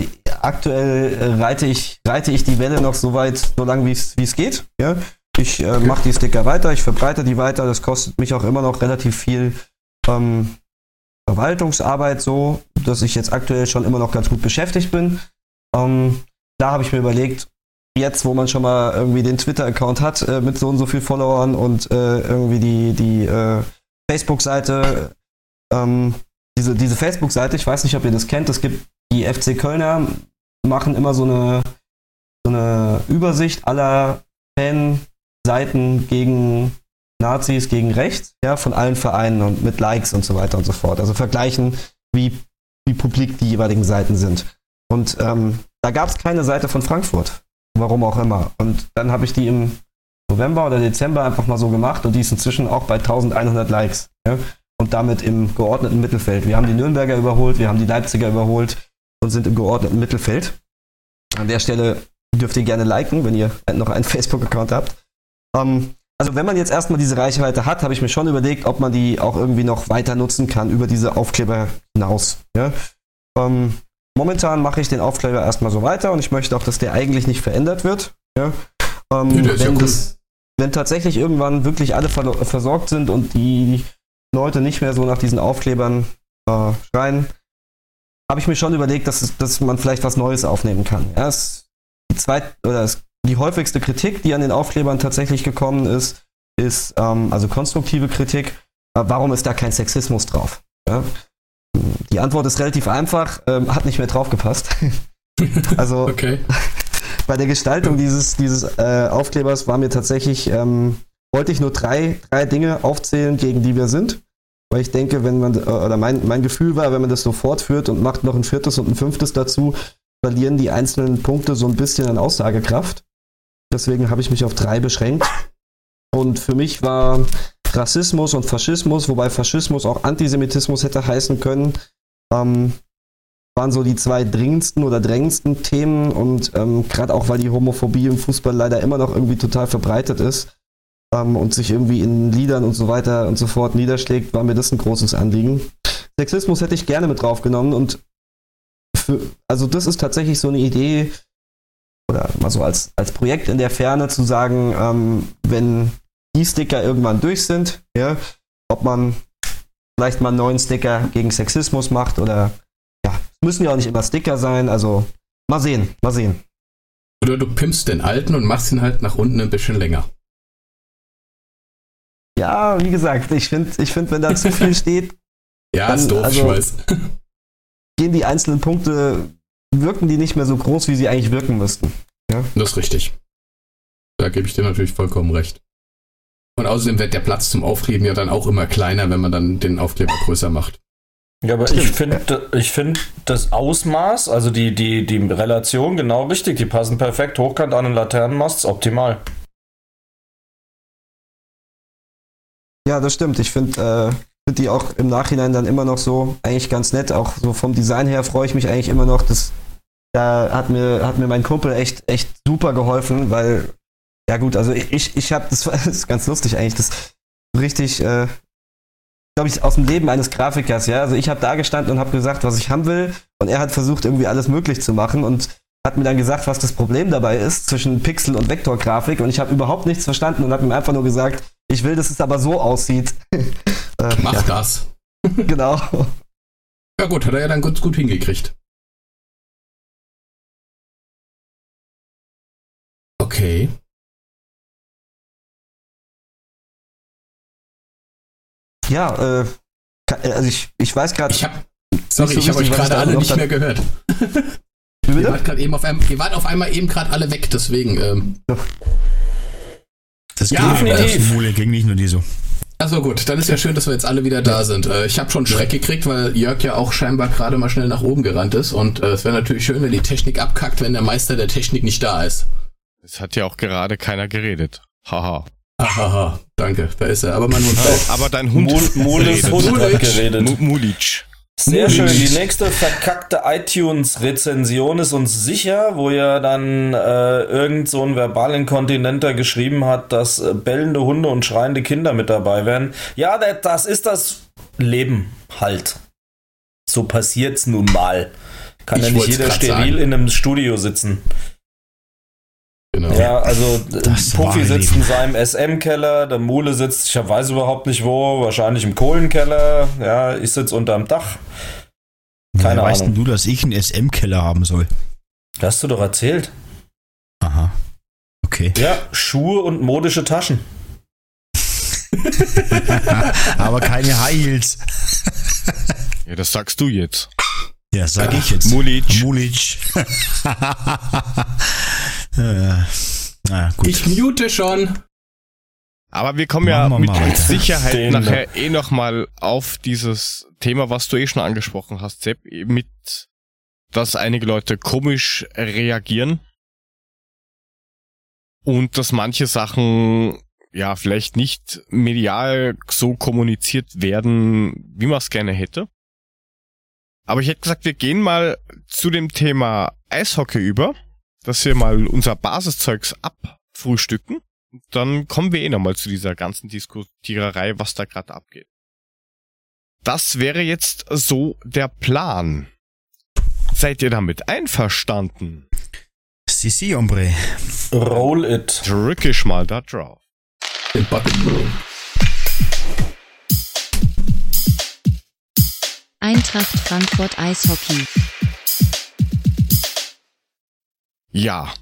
aktuell äh, reite ich, reite ich die Welle noch so weit, so lange wie es geht. Ja? Ich äh, mache die Sticker weiter, ich verbreite die weiter. Das kostet mich auch immer noch relativ viel ähm, Verwaltungsarbeit so, dass ich jetzt aktuell schon immer noch ganz gut beschäftigt bin. Ähm, da habe ich mir überlegt, jetzt, wo man schon mal irgendwie den Twitter-Account hat äh, mit so und so viel Followern und äh, irgendwie die, die äh, Facebook-Seite, ähm, diese, diese Facebook-Seite, ich weiß nicht, ob ihr das kennt, es gibt die FC Kölner, machen immer so eine, so eine Übersicht aller Fanseiten gegen Nazis, gegen rechts, ja, von allen Vereinen und mit Likes und so weiter und so fort. Also vergleichen, wie, wie publik die jeweiligen Seiten sind. Und ähm, da gab es keine Seite von Frankfurt. Warum auch immer. Und dann habe ich die im November oder Dezember einfach mal so gemacht und die ist inzwischen auch bei 1100 Likes. Ja? Und damit im geordneten Mittelfeld. Wir haben die Nürnberger überholt, wir haben die Leipziger überholt und sind im geordneten Mittelfeld. An der Stelle dürft ihr gerne liken, wenn ihr noch einen Facebook-Account habt. Ähm, also wenn man jetzt erstmal diese Reichweite hat, habe ich mir schon überlegt, ob man die auch irgendwie noch weiter nutzen kann über diese Aufkleber hinaus. Ja? Ähm, momentan mache ich den Aufkleber erstmal so weiter und ich möchte auch, dass der eigentlich nicht verändert wird. Ja? Ähm, ja, wenn, ja das, wenn tatsächlich irgendwann wirklich alle versorgt sind und die Leute nicht mehr so nach diesen Aufklebern äh, schreien, habe ich mir schon überlegt, dass, dass man vielleicht was Neues aufnehmen kann. Ja, es, die, zweit, oder es, die häufigste Kritik, die an den Aufklebern tatsächlich gekommen ist, ist ähm, also konstruktive Kritik. Äh, warum ist da kein Sexismus drauf? Ja? Die Antwort ist relativ einfach, ähm, hat nicht mehr draufgepasst. also okay. bei der Gestaltung dieses, dieses äh, Aufklebers war mir tatsächlich, ähm, wollte ich nur drei, drei Dinge aufzählen, gegen die wir sind. Weil ich denke, wenn man, äh, oder mein, mein Gefühl war, wenn man das so fortführt und macht noch ein viertes und ein fünftes dazu, verlieren die einzelnen Punkte so ein bisschen an Aussagekraft. Deswegen habe ich mich auf drei beschränkt. Und für mich war Rassismus und Faschismus, wobei Faschismus auch Antisemitismus hätte heißen können, ähm, waren so die zwei dringendsten oder drängendsten Themen und ähm, gerade auch, weil die Homophobie im Fußball leider immer noch irgendwie total verbreitet ist ähm, und sich irgendwie in Liedern und so weiter und so fort niederschlägt, war mir das ein großes Anliegen. Sexismus hätte ich gerne mit draufgenommen und für, also das ist tatsächlich so eine Idee oder mal so als, als Projekt in der Ferne zu sagen, ähm, wenn die Sticker irgendwann durch sind, ja, ob man vielleicht mal einen neuen Sticker gegen Sexismus macht oder ja, müssen ja auch nicht immer Sticker sein, also mal sehen, mal sehen. Oder du pimpst den alten und machst ihn halt nach unten ein bisschen länger. Ja, wie gesagt, ich finde, ich find, wenn da zu viel steht. ja, dann, ist doof, also, ich weiß. gehen die einzelnen Punkte, wirken die nicht mehr so groß, wie sie eigentlich wirken müssten. Ja? Das ist richtig. Da gebe ich dir natürlich vollkommen recht. Und außerdem wird der Platz zum Aufkleben ja dann auch immer kleiner, wenn man dann den Aufkleber größer macht. Ja, aber ich finde ich find das Ausmaß, also die, die, die Relation genau richtig. Die passen perfekt. Hochkant an den Laternenmast, optimal. Ja, das stimmt. Ich finde äh, find die auch im Nachhinein dann immer noch so eigentlich ganz nett. Auch so vom Design her freue ich mich eigentlich immer noch. Das, da hat mir, hat mir mein Kumpel echt, echt super geholfen, weil ja gut, also ich, ich habe, das, das ist ganz lustig eigentlich, das richtig, äh, glaube ich, aus dem Leben eines Grafikers, ja. Also ich habe da gestanden und habe gesagt, was ich haben will und er hat versucht, irgendwie alles möglich zu machen und hat mir dann gesagt, was das Problem dabei ist zwischen Pixel- und Vektorgrafik und ich habe überhaupt nichts verstanden und habe ihm einfach nur gesagt, ich will, dass es aber so aussieht. äh, Mach ja. das. genau. Ja gut, hat er ja dann ganz gut hingekriegt. Okay. Ja, äh, äh, also ich, ich weiß gerade. Ich hab, sorry, so ich habe euch gerade alle nicht mehr gehört. Ihr wart, auf einem, ihr wart auf einmal eben gerade alle weg, deswegen. Ähm. Das ja, definitiv. Mule ging nicht nur die so. Achso, gut, dann ist ja schön, dass wir jetzt alle wieder da sind. Äh, ich habe schon Schreck gekriegt, weil Jörg ja auch scheinbar gerade mal schnell nach oben gerannt ist. Und äh, es wäre natürlich schön, wenn die Technik abkackt, wenn der Meister der Technik nicht da ist. Es hat ja auch gerade keiner geredet. Haha. Hahaha, danke, da ist er. Aber mein Hund. Aber dein Hund Mulis Hund hat geredet. Mulic. Sehr schön. Die nächste verkackte iTunes-Rezension ist uns sicher, wo ja dann äh, irgend so ein Verbalinkontinenter geschrieben hat, dass äh, bellende Hunde und schreiende Kinder mit dabei wären. Ja, das ist das Leben halt. So passiert's nun mal. Kann ich ja nicht jeder steril sagen. in einem Studio sitzen. Genau. Ja, also das Puffy sitzt in seinem SM-Keller, der Mule sitzt, ich weiß überhaupt nicht wo, wahrscheinlich im Kohlenkeller. Ja, ich sitze unterm Dach. Keine Woher Ahnung. Weißt du, dass ich einen SM-Keller haben soll? hast du doch erzählt. Aha. Okay. Ja, Schuhe und modische Taschen. Aber keine High Heels. ja, das sagst du jetzt. Ja, sag ich jetzt. Mulic. Mulic. ja, gut. Ich mute schon. Aber wir kommen ja mit weiter. Sicherheit Den nachher eh nochmal auf dieses Thema, was du eh schon angesprochen hast, Sepp, mit, dass einige Leute komisch reagieren und dass manche Sachen ja vielleicht nicht medial so kommuniziert werden, wie man es gerne hätte. Aber ich hätte gesagt, wir gehen mal zu dem Thema Eishockey über, dass wir mal unser Basiszeugs abfrühstücken. Dann kommen wir eh nochmal zu dieser ganzen Diskutiererei, was da gerade abgeht. Das wäre jetzt so der Plan. Seid ihr damit einverstanden? Si, si, hombre. Roll it. Drück ich mal da drauf. Den Button. Eintracht Frankfurt Eishockey. Ja.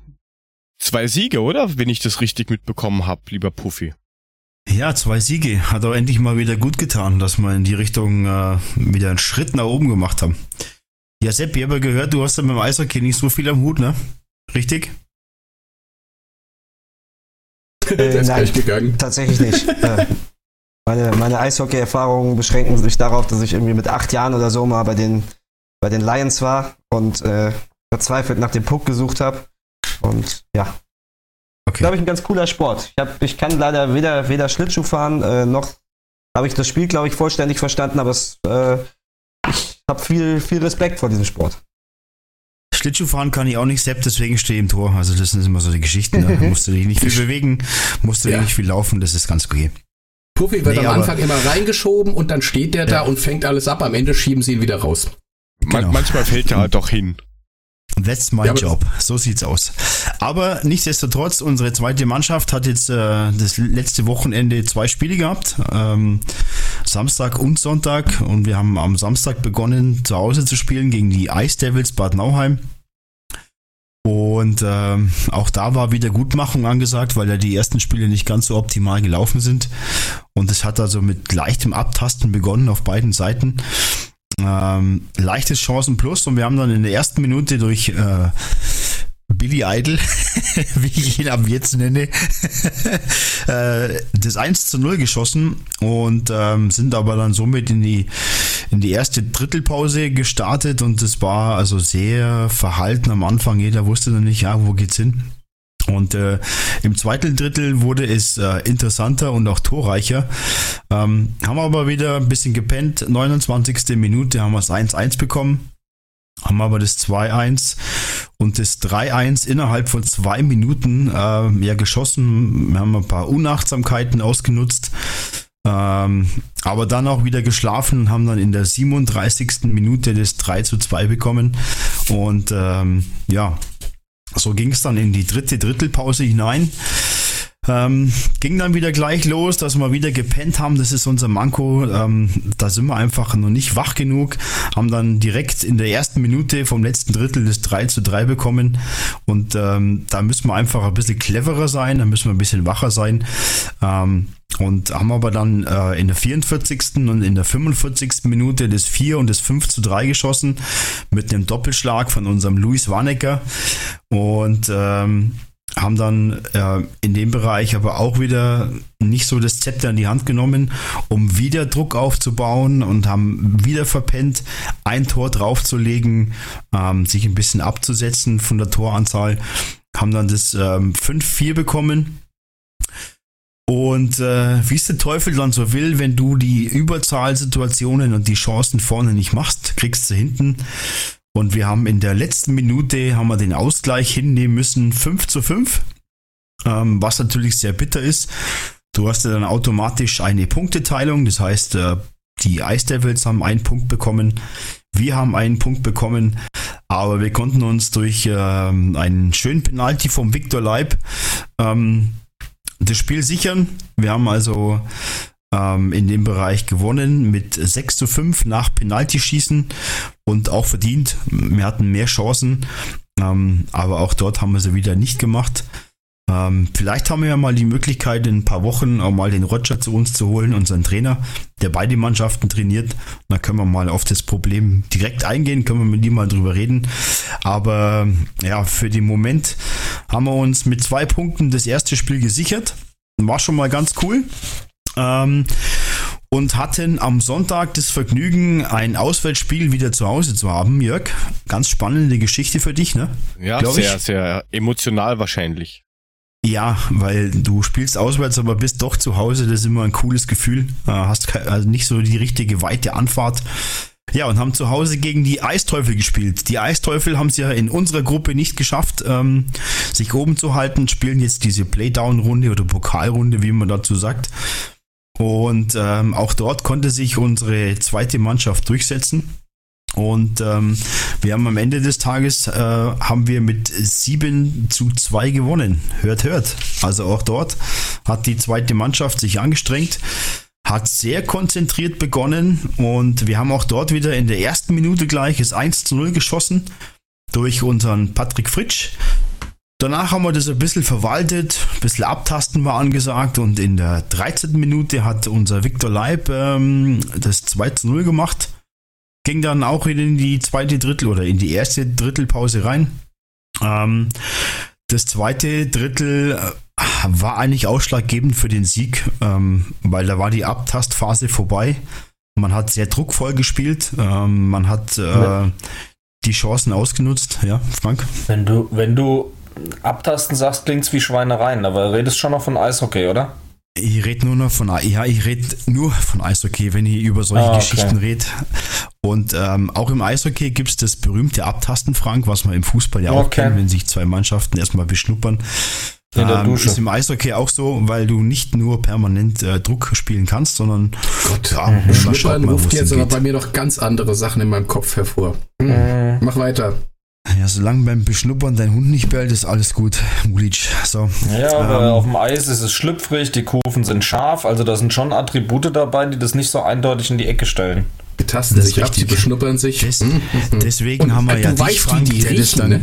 Zwei Siege, oder? Wenn ich das richtig mitbekommen habe, lieber Puffy. Ja, zwei Siege. Hat auch endlich mal wieder gut getan, dass wir in die Richtung äh, wieder einen Schritt nach oben gemacht haben. Ja, Sepp, ich habe gehört, du hast ja mit dem Eishockey nicht so viel am Hut, ne? Richtig? Äh, nein, gegangen. tatsächlich nicht. Äh, meine, meine Eishockey-Erfahrungen beschränken sich darauf, dass ich irgendwie mit acht Jahren oder so mal bei den, bei den Lions war und äh, verzweifelt nach dem Puck gesucht habe. Und ja. Okay. Glaube ich, ein ganz cooler Sport. Ich, hab, ich kann leider weder, weder Schlittschuh fahren, äh, noch habe ich das Spiel, glaube ich, vollständig verstanden, aber es, äh, ich habe viel, viel Respekt vor diesem Sport. Schlittschuhfahren kann ich auch nicht selbst, deswegen stehe ich im Tor. Also das sind immer so die Geschichten. Da musst du dich nicht viel bewegen, musst du ja. nicht viel laufen, das ist ganz okay. Puffy wird nee, am Anfang immer reingeschoben und dann steht der ja. da und fängt alles ab. Am Ende schieben sie ihn wieder raus. Genau. manchmal fällt er halt doch hin. That's my ja, job. So sieht's aus. Aber nichtsdestotrotz, unsere zweite Mannschaft hat jetzt äh, das letzte Wochenende zwei Spiele gehabt. Ähm, Samstag und Sonntag. Und wir haben am Samstag begonnen, zu Hause zu spielen gegen die Ice Devils Bad Nauheim. Und äh, auch da war wieder Gutmachung angesagt, weil ja die ersten Spiele nicht ganz so optimal gelaufen sind. Und es hat also mit leichtem Abtasten begonnen auf beiden Seiten. Ähm, leichtes Chancen plus und wir haben dann in der ersten Minute durch äh, Billy Idol, wie ich ihn ab jetzt nenne, äh, das 1 zu 0 geschossen und ähm, sind aber dann somit in die, in die erste Drittelpause gestartet und es war also sehr verhalten am Anfang. Jeder wusste dann nicht, ja, wo geht's hin? Und äh, im zweiten Drittel wurde es äh, interessanter und auch torreicher. Ähm, haben aber wieder ein bisschen gepennt. 29. Minute haben wir es 1-1 bekommen. Haben aber das 2-1 und das 3-1 innerhalb von zwei Minuten äh, ja, geschossen. Wir haben ein paar Unachtsamkeiten ausgenutzt. Ähm, aber dann auch wieder geschlafen und haben dann in der 37. Minute das 3 zu 2 bekommen. Und ähm, ja, so ging es dann in die dritte Drittelpause hinein. Ähm, ging dann wieder gleich los, dass wir wieder gepennt haben. Das ist unser Manko. Ähm, da sind wir einfach noch nicht wach genug. Haben dann direkt in der ersten Minute vom letzten Drittel das 3 zu 3 bekommen. Und ähm, da müssen wir einfach ein bisschen cleverer sein. Da müssen wir ein bisschen wacher sein. Ähm, und haben aber dann äh, in der 44. und in der 45. Minute das 4 und das 5 zu 3 geschossen mit einem Doppelschlag von unserem Luis Warnecker. Und ähm, haben dann äh, in dem Bereich aber auch wieder nicht so das Zepter in die Hand genommen, um wieder Druck aufzubauen und haben wieder verpennt, ein Tor draufzulegen, ähm, sich ein bisschen abzusetzen von der Toranzahl, haben dann das ähm, 5-4 bekommen. Und äh, wie es der Teufel dann so will, wenn du die Überzahlsituationen und die Chancen vorne nicht machst, kriegst du hinten. Und wir haben in der letzten Minute haben wir den Ausgleich hinnehmen müssen, 5 zu 5, ähm, was natürlich sehr bitter ist. Du hast ja dann automatisch eine Punkteteilung, das heißt, äh, die Ice Devils haben einen Punkt bekommen, wir haben einen Punkt bekommen, aber wir konnten uns durch äh, einen schönen Penalty vom Victor Leib ähm, das Spiel sichern. Wir haben also ähm, in dem Bereich gewonnen mit 6 zu 5 nach Penaltyschießen und auch verdient. Wir hatten mehr Chancen, ähm, aber auch dort haben wir sie wieder nicht gemacht. Ähm, vielleicht haben wir ja mal die Möglichkeit, in ein paar Wochen auch mal den Roger zu uns zu holen, unseren Trainer, der beide Mannschaften trainiert. Da können wir mal auf das Problem direkt eingehen, können wir mit ihm mal drüber reden. Aber ja, für den Moment haben wir uns mit zwei Punkten das erste Spiel gesichert. War schon mal ganz cool. Ähm, und hatten am Sonntag das Vergnügen, ein Auswärtsspiel wieder zu Hause zu haben, Jörg. Ganz spannende Geschichte für dich, ne? Ja, Glaub sehr, ich. sehr emotional wahrscheinlich. Ja, weil du spielst auswärts, aber bist doch zu Hause. Das ist immer ein cooles Gefühl. Äh, hast also nicht so die richtige weite Anfahrt. Ja, und haben zu Hause gegen die Eisteufel gespielt. Die Eisteufel haben es ja in unserer Gruppe nicht geschafft, ähm, sich oben zu halten, spielen jetzt diese Playdown-Runde oder Pokalrunde, wie man dazu sagt. Und ähm, auch dort konnte sich unsere zweite Mannschaft durchsetzen. Und ähm, wir haben am Ende des Tages äh, haben wir mit 7 zu 2 gewonnen. Hört, hört. Also auch dort hat die zweite Mannschaft sich angestrengt, hat sehr konzentriert begonnen und wir haben auch dort wieder in der ersten Minute gleich das 1 zu 0 geschossen durch unseren Patrick Fritsch. Danach haben wir das ein bisschen verwaltet, ein bisschen abtasten war angesagt und in der 13. Minute hat unser Viktor Leib ähm, das 2 zu 0 gemacht ging dann auch in die zweite Drittel oder in die erste Drittelpause rein. Ähm, das zweite Drittel äh, war eigentlich ausschlaggebend für den Sieg, ähm, weil da war die Abtastphase vorbei. Man hat sehr druckvoll gespielt, ähm, man hat äh, die Chancen ausgenutzt. Ja, Frank? Wenn du, wenn du abtasten sagst, klingt es wie Schweinereien, aber redest schon noch von Eishockey, oder? Ich rede nur noch von ja, ich rede nur von Eishockey, wenn ich über solche ah, okay. Geschichten rede. Und ähm, auch im Eishockey gibt es das berühmte Abtasten, Frank, was man im Fußball ja auch okay. kennt, wenn sich zwei Mannschaften erstmal beschnuppern. In der ähm, Dusche. Ist im Eishockey auch so, weil du nicht nur permanent äh, Druck spielen kannst, sondern Gott, ja, mhm. Schnuppern ruft jetzt aber bei mir noch ganz andere Sachen in meinem Kopf hervor. Mhm. Mach weiter. Ja, solange beim Beschnuppern dein Hund nicht bellt, ist alles gut, Mulic. So. Ja, aber ähm, auf dem Eis ist es schlüpfrig, die Kufen sind scharf, also da sind schon Attribute dabei, die das nicht so eindeutig in die Ecke stellen. Die tasten sich ab, die beschnuppern sich. Des, mhm. Deswegen Und, haben wir äh, ja dich, Frank, die der das dann... Ne?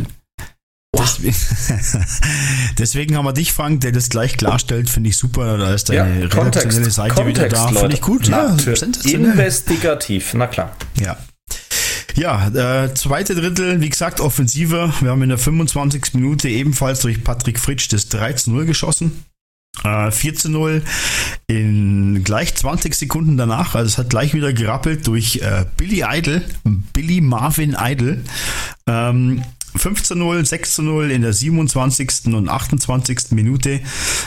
Deswegen, deswegen haben wir dich, Frank, der das gleich klarstellt, finde ich super. Da ist deine ja, redaktionelle Seite Kontext, wieder da. Finde ich gut. Ja, Investigativ, na klar. Ja, ja, äh, zweite Drittel, wie gesagt, Offensive. Wir haben in der 25. Minute ebenfalls durch Patrick Fritsch das 13-0 geschossen. Äh, 4 zu 0 in gleich 20 Sekunden danach. Also es hat gleich wieder gerappelt durch äh, Billy Idol, Billy Marvin Idol. Ähm, 5 zu 0, 6 zu 0 in der 27. und 28. Minute.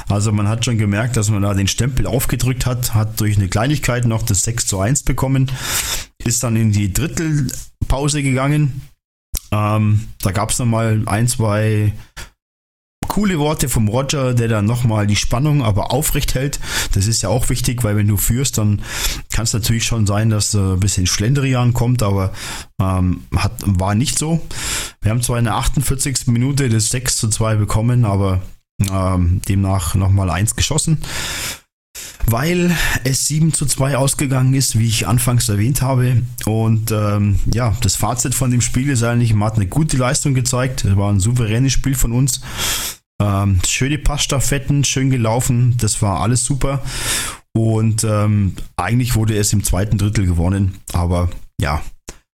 Also man hat schon gemerkt, dass man da den Stempel aufgedrückt hat, hat durch eine Kleinigkeit noch das 6 zu 1 bekommen, ist dann in die Drittelpause gegangen. Ähm, da gab es nochmal ein, zwei coole Worte vom Roger, der dann nochmal die Spannung aber aufrecht hält. Das ist ja auch wichtig, weil wenn du führst, dann kann es natürlich schon sein, dass äh, ein bisschen Schlendrian kommt, aber ähm, hat, war nicht so. Wir haben zwar in der 48. Minute das 6 zu 2 bekommen, aber ähm, demnach nochmal eins geschossen. Weil es 7 zu 2 ausgegangen ist, wie ich anfangs erwähnt habe. Und ähm, ja, das Fazit von dem Spiel ist eigentlich, man hat eine gute Leistung gezeigt. Es war ein souveränes Spiel von uns. Ähm, schöne Passstaffetten, schön gelaufen, das war alles super. Und ähm, eigentlich wurde es im zweiten Drittel gewonnen. Aber ja,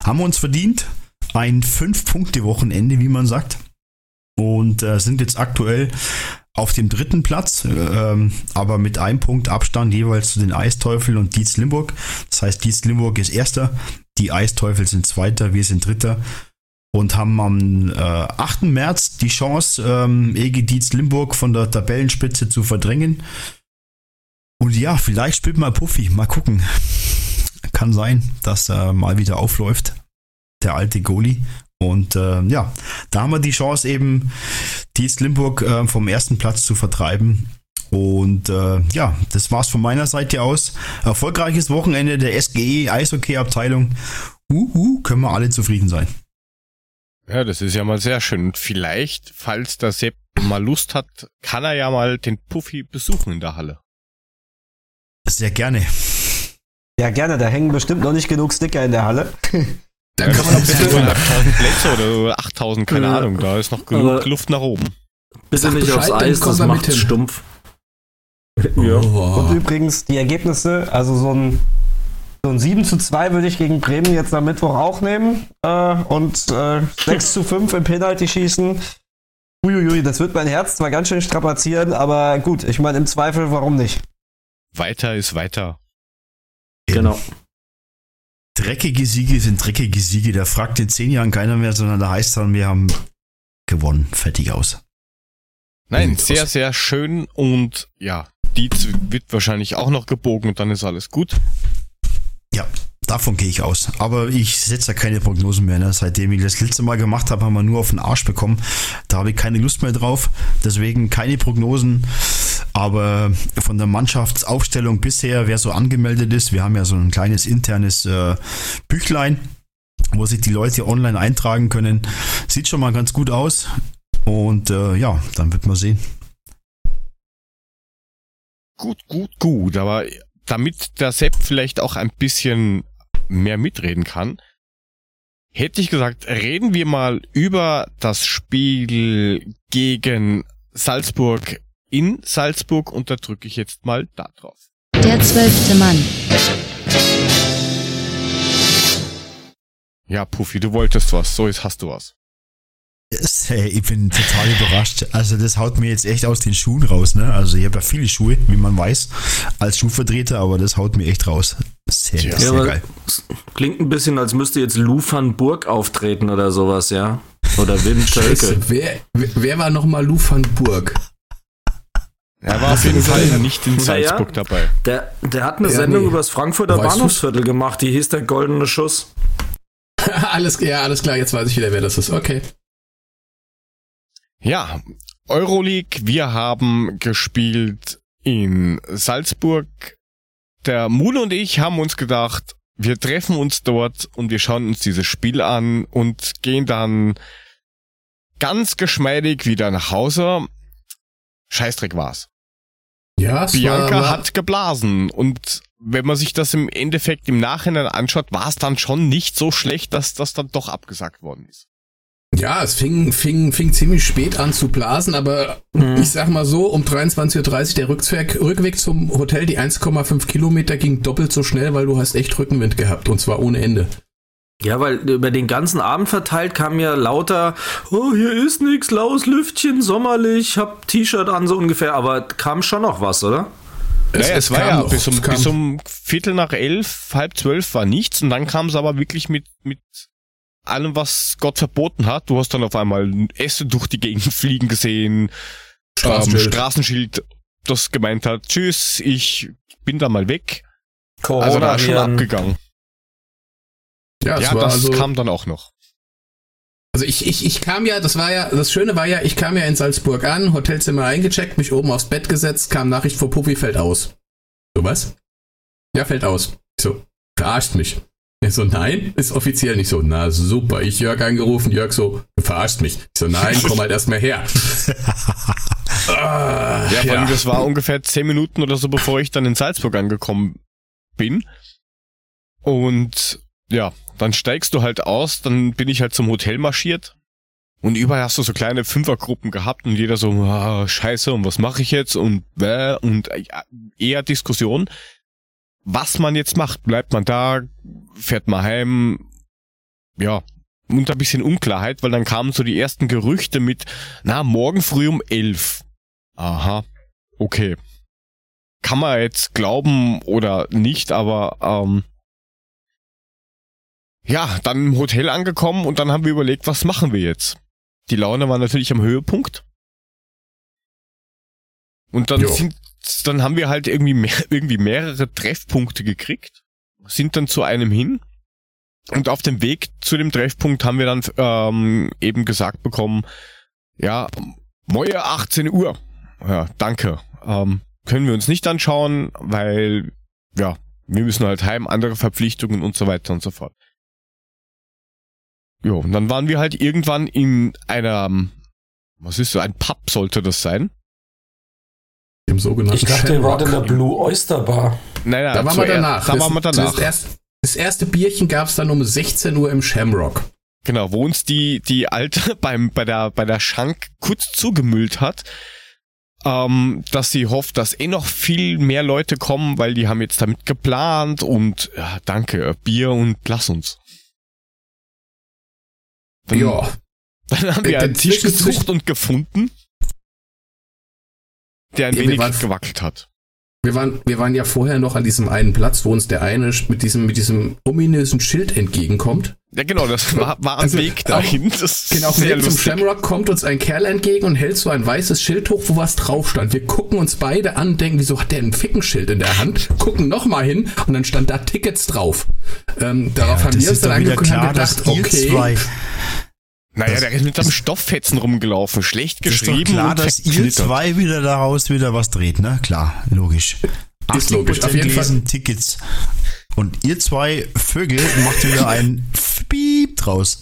haben wir uns verdient. Ein Fünf-Punkte-Wochenende, wie man sagt. Und äh, sind jetzt aktuell auf dem dritten Platz, äh, aber mit einem Punkt Abstand jeweils zu den Eisteufeln und Dietz Limburg. Das heißt, Dietz Limburg ist erster, die Eisteufel sind zweiter, wir sind dritter und haben am äh, 8. März die Chance, ähm, EG Dietz Limburg von der Tabellenspitze zu verdrängen. Und ja, vielleicht spielt mal Puffy, mal gucken. Kann sein, dass er mal wieder aufläuft, der alte Goalie. Und äh, ja, da haben wir die Chance eben, Dietz Limburg äh, vom ersten Platz zu vertreiben. Und äh, ja, das war's von meiner Seite aus. Erfolgreiches Wochenende der SGE Eishockey Abteilung. Uhu, können wir alle zufrieden sein. Ja, das ist ja mal sehr schön. Und vielleicht, falls der Sepp mal Lust hat, kann er ja mal den Puffy besuchen in der Halle. Sehr gerne. Ja, gerne. Da hängen bestimmt noch nicht genug Sticker in der Halle. Da kann man noch bis 500.000 Plätze oder 8.000, keine ja. Ahnung. Da ist noch genug Luft nach oben. Bitte nicht aufs Eis, das macht stumpf. Ja. Oh. Und übrigens die Ergebnisse, also so ein, so ein 7 zu 2 würde ich gegen Bremen jetzt am Mittwoch auch nehmen. Äh, und äh, 6 zu 5 im Penalty schießen. Uiuiui, das wird mein Herz zwar ganz schön strapazieren, aber gut, ich meine im Zweifel, warum nicht? Weiter ist weiter. Genau. Dreckige Siege sind dreckige Siege. Da fragt in zehn Jahren keiner mehr, sondern da heißt dann, wir haben gewonnen. Fertig aus. Nein, sehr, sehr schön und ja, die wird wahrscheinlich auch noch gebogen und dann ist alles gut. Ja, davon gehe ich aus. Aber ich setze da keine Prognosen mehr. Ne? Seitdem ich das letzte Mal gemacht habe, haben wir nur auf den Arsch bekommen. Da habe ich keine Lust mehr drauf. Deswegen keine Prognosen. Aber von der Mannschaftsaufstellung bisher, wer so angemeldet ist, wir haben ja so ein kleines internes äh, Büchlein, wo sich die Leute online eintragen können. Sieht schon mal ganz gut aus. Und äh, ja, dann wird man sehen. Gut, gut, gut. Aber damit der Sepp vielleicht auch ein bisschen mehr mitreden kann, hätte ich gesagt, reden wir mal über das Spiel gegen Salzburg in Salzburg und da drücke ich jetzt mal da drauf. Der zwölfte Mann. Ja, Puffy, du wolltest was, so jetzt hast du was. Ich bin total überrascht. Also das haut mir jetzt echt aus den Schuhen raus. Ne? Also ich habe ja viele Schuhe, wie man weiß, als Schuhvertreter, aber das haut mir echt raus. Sehr, ja, sehr geil. Klingt ein bisschen, als müsste jetzt Lou van Burg auftreten oder sowas, ja? Oder Wim Schölke. Wer, wer war nochmal Lou van Burg? Er war auf jeden Fall nicht in Salzburg ja, dabei. Der, der hat eine ja, Sendung nee. über das Frankfurter weißt Bahnhofsviertel gemacht, die hieß der Goldene Schuss. alles, ja, alles klar, jetzt weiß ich wieder, wer das ist. Okay. Ja, Euroleague, wir haben gespielt in Salzburg. Der Mule und ich haben uns gedacht, wir treffen uns dort und wir schauen uns dieses Spiel an und gehen dann ganz geschmeidig wieder nach Hause. Scheißdreck war's. Ja, Bianca war, hat geblasen und wenn man sich das im Endeffekt im Nachhinein anschaut, war es dann schon nicht so schlecht, dass das dann doch abgesagt worden ist. Ja, es fing, fing, fing ziemlich spät an zu blasen, aber mhm. ich sag mal so, um 23.30 Uhr der Rückweg, Rückweg zum Hotel, die 1,5 Kilometer ging doppelt so schnell, weil du hast echt Rückenwind gehabt und zwar ohne Ende. Ja, weil über den ganzen Abend verteilt kam ja lauter, oh, hier ist nix, laues Lüftchen, sommerlich, hab T-Shirt an, so ungefähr, aber kam schon noch was, oder? Es, naja, es, es war ja noch, bis um, bis um Viertel nach elf, halb zwölf war nichts und dann kam es aber wirklich mit, mit allem, was Gott verboten hat. Du hast dann auf einmal Essen durch die Gegend fliegen gesehen, Straßenschild, ähm, Straßenschild das gemeint hat, tschüss, ich bin da mal weg. Corona also da ist schon abgegangen. Ja, ja das also, kam dann auch noch. Also ich, ich, ich kam ja, das war ja, das Schöne war ja, ich kam ja in Salzburg an, Hotelzimmer eingecheckt, mich oben aufs Bett gesetzt, kam Nachricht vor Puppi, fällt aus. So was? Ja, fällt aus. So, verarscht mich. Ich so, nein, ist offiziell nicht so. Na super, ich Jörg angerufen, Jörg so, du verarscht mich. Ich so, nein, komm halt erstmal her. ah, ja, ja. das war ungefähr zehn Minuten oder so, bevor ich dann in Salzburg angekommen bin. Und ja, dann steigst du halt aus, dann bin ich halt zum Hotel marschiert. Und überall hast du so kleine Fünfergruppen gehabt und jeder so, ah, scheiße, und was mache ich jetzt? Und äh, und äh, eher Diskussion was man jetzt macht. Bleibt man da, fährt man heim, ja, unter ein bisschen Unklarheit, weil dann kamen so die ersten Gerüchte mit, na, morgen früh um elf. Aha, okay. Kann man jetzt glauben oder nicht, aber ähm, ja, dann im Hotel angekommen und dann haben wir überlegt, was machen wir jetzt? Die Laune war natürlich am Höhepunkt. Und dann jo. sind dann haben wir halt irgendwie mehr, irgendwie mehrere Treffpunkte gekriegt, sind dann zu einem hin und auf dem Weg zu dem Treffpunkt haben wir dann ähm, eben gesagt bekommen, ja, Moje 18 Uhr. Ja, danke. Ähm, können wir uns nicht anschauen, weil ja, wir müssen halt heim, andere Verpflichtungen und so weiter und so fort. Jo, und dann waren wir halt irgendwann in einer, was ist so, ein Pub sollte das sein. Im sogenannten Ich dachte, ihr wart in der Blue Oyster Bar. Naja, da waren wir danach. Da waren wir danach. Das, erste, das erste Bierchen gab es dann um 16 Uhr im Shamrock. Genau, wo uns die, die alte beim, bei der, bei der Schank kurz zugemüllt hat, ähm, dass sie hofft, dass eh noch viel mehr Leute kommen, weil die haben jetzt damit geplant und ja, danke, Bier und lass uns. Dann, ja. Dann haben wir einen Tisch gesucht und gefunden, der ein ja, wenig gewackelt hat. Wir waren, wir waren ja vorher noch an diesem einen Platz, wo uns der eine mit diesem, mit diesem ominösen Schild entgegenkommt. Ja, genau, das war, war am also Weg dahin. Das genau, auf dem Weg zum Shamrock kommt uns ein Kerl entgegen und hält so ein weißes Schild hoch, wo was drauf stand. Wir gucken uns beide an, denken, wieso hat der ein Fickenschild in der Hand? Gucken nochmal hin und dann stand da Tickets drauf. Ähm, darauf ja, haben wir uns dann angeguckt und haben gedacht, okay. Zwei naja, der ist mit seinem Stofffetzen rumgelaufen, schlecht geschrieben. Ist doch klar, dass ihr zwei wieder daraus wieder was dreht, ne? Klar, logisch. Ist logisch. Auf jeden Fall. Tickets. Und ihr zwei Vögel macht wieder ein Piep draus.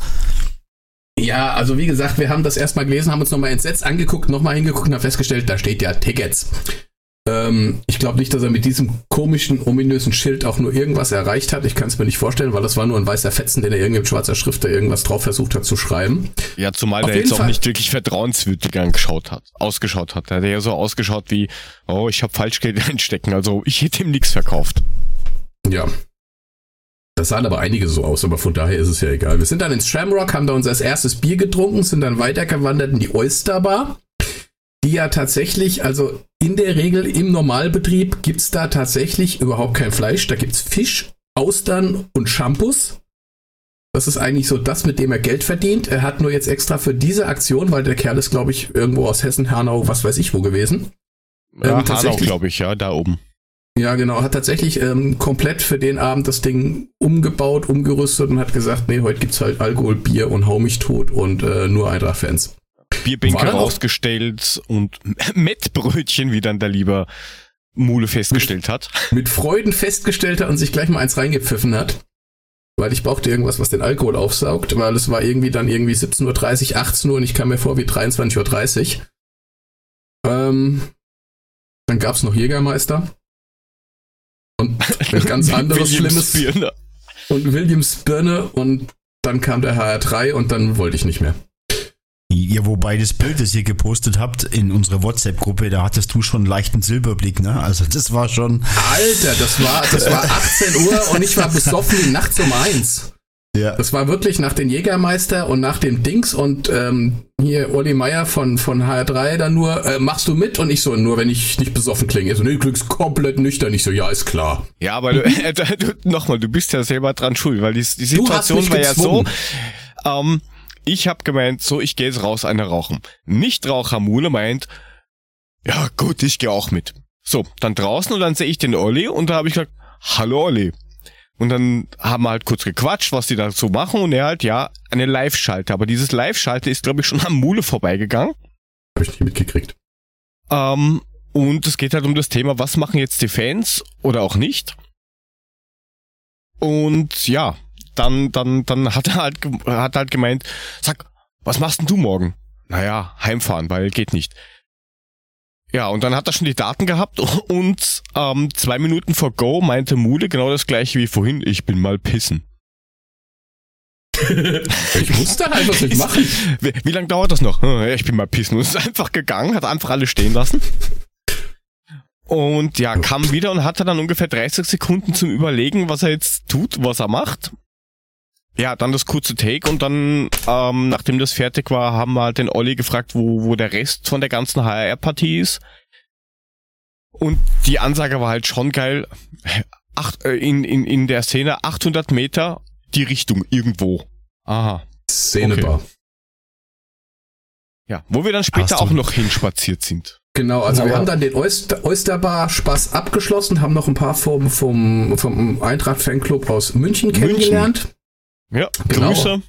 Ja, also wie gesagt, wir haben das erstmal gelesen, haben uns nochmal entsetzt angeguckt, nochmal hingeguckt und haben festgestellt, da steht ja Tickets. Ähm, ich glaube nicht, dass er mit diesem komischen, ominösen Schild auch nur irgendwas erreicht hat. Ich kann es mir nicht vorstellen, weil das war nur ein weißer Fetzen, den er irgendwie mit schwarzer Schrift da irgendwas drauf versucht hat zu schreiben. Ja, zumal Auf der jetzt Fall. auch nicht wirklich vertrauenswürdig angeschaut hat, ausgeschaut hat. Der hat ja so ausgeschaut wie, oh, ich habe Falschgeld einstecken, also ich hätte ihm nichts verkauft. Ja, das sahen aber einige so aus, aber von daher ist es ja egal. Wir sind dann ins Shamrock, haben da unser erstes Bier getrunken, sind dann weitergewandert in die Oyster Bar die ja tatsächlich, also in der Regel im Normalbetrieb gibt es da tatsächlich überhaupt kein Fleisch. Da gibt es Fisch, Austern und Shampoos. Das ist eigentlich so das, mit dem er Geld verdient. Er hat nur jetzt extra für diese Aktion, weil der Kerl ist, glaube ich, irgendwo aus Hessen, Hanau, was weiß ich wo gewesen. Ja, ähm, Hanau, glaube ich, ja, da oben. Ja, genau. Hat tatsächlich ähm, komplett für den Abend das Ding umgebaut, umgerüstet und hat gesagt, nee, heute gibt's halt Alkohol, Bier und hau mich tot und äh, nur Eintracht-Fans. Bierbänke rausgestellt und Mettbrötchen, wie dann der lieber Mule festgestellt hat. Mit Freuden festgestellt hat und sich gleich mal eins reingepfiffen hat. Weil ich brauchte irgendwas, was den Alkohol aufsaugt, weil es war irgendwie dann irgendwie 17.30 Uhr, 18 Uhr und ich kam mir vor wie 23.30 Uhr. Ähm, dann gab's noch Jägermeister. Und ein ganz anderes Schlimmes. Birne. Und Williams Birne und dann kam der HR3 und dann wollte ich nicht mehr. Ja, wobei das Bild, das ihr gepostet habt in unserer WhatsApp-Gruppe, da hattest du schon einen leichten Silberblick, ne? Also das war schon. Alter, das war, das war 18 Uhr und ich war besoffen nachts um eins. Ja. Das war wirklich nach den Jägermeister und nach dem Dings und ähm, hier Olli Meier von, von HR3 dann nur, äh, machst du mit? Und ich so, nur wenn ich nicht besoffen klinge. So, nee, du klingst komplett nüchtern. Ich so, ja, ist klar. Ja, aber du, äh, du nochmal, du bist ja selber dran schuld, weil die, die Situation war ja so, ähm, ich habe gemeint, so, ich gehe jetzt raus eine rauchen. Nichtraucher Mule meint, ja gut, ich gehe auch mit. So, dann draußen und dann sehe ich den Olli und da habe ich gesagt, hallo Olli. Und dann haben wir halt kurz gequatscht, was die dazu machen und er halt, ja, eine Live-Schalte. Aber dieses Live-Schalte ist, glaube ich, schon am Mule vorbeigegangen. Habe ich nicht mitgekriegt. Ähm, und es geht halt um das Thema, was machen jetzt die Fans oder auch nicht. Und ja, dann, dann, dann hat er halt, hat halt gemeint, sag, was machst denn du morgen? Naja, heimfahren, weil geht nicht. Ja, und dann hat er schon die Daten gehabt und ähm, zwei Minuten vor Go meinte Mule genau das gleiche wie vorhin, ich bin mal pissen. ich musste halt was nicht machen. Wie, wie lange dauert das noch? Hm, ich bin mal pissen und ist einfach gegangen, hat einfach alle stehen lassen. Und ja, kam wieder und hatte dann ungefähr 30 Sekunden zum Überlegen, was er jetzt tut, was er macht. Ja, dann das kurze Take und dann, ähm, nachdem das fertig war, haben wir halt den Olli gefragt, wo, wo der Rest von der ganzen HR-Partie ist. Und die Ansage war halt schon geil. Acht, äh, in, in, in der Szene 800 Meter die Richtung irgendwo. Aha. Szenebar. Okay. Ja, wo wir dann später auch noch hinspaziert sind. Genau, also wir haben dann den Oyster, Oysterbar Spaß abgeschlossen, haben noch ein paar vom, vom, vom Eintracht Fanclub aus München kennengelernt. München. Ja, genau. Grüße.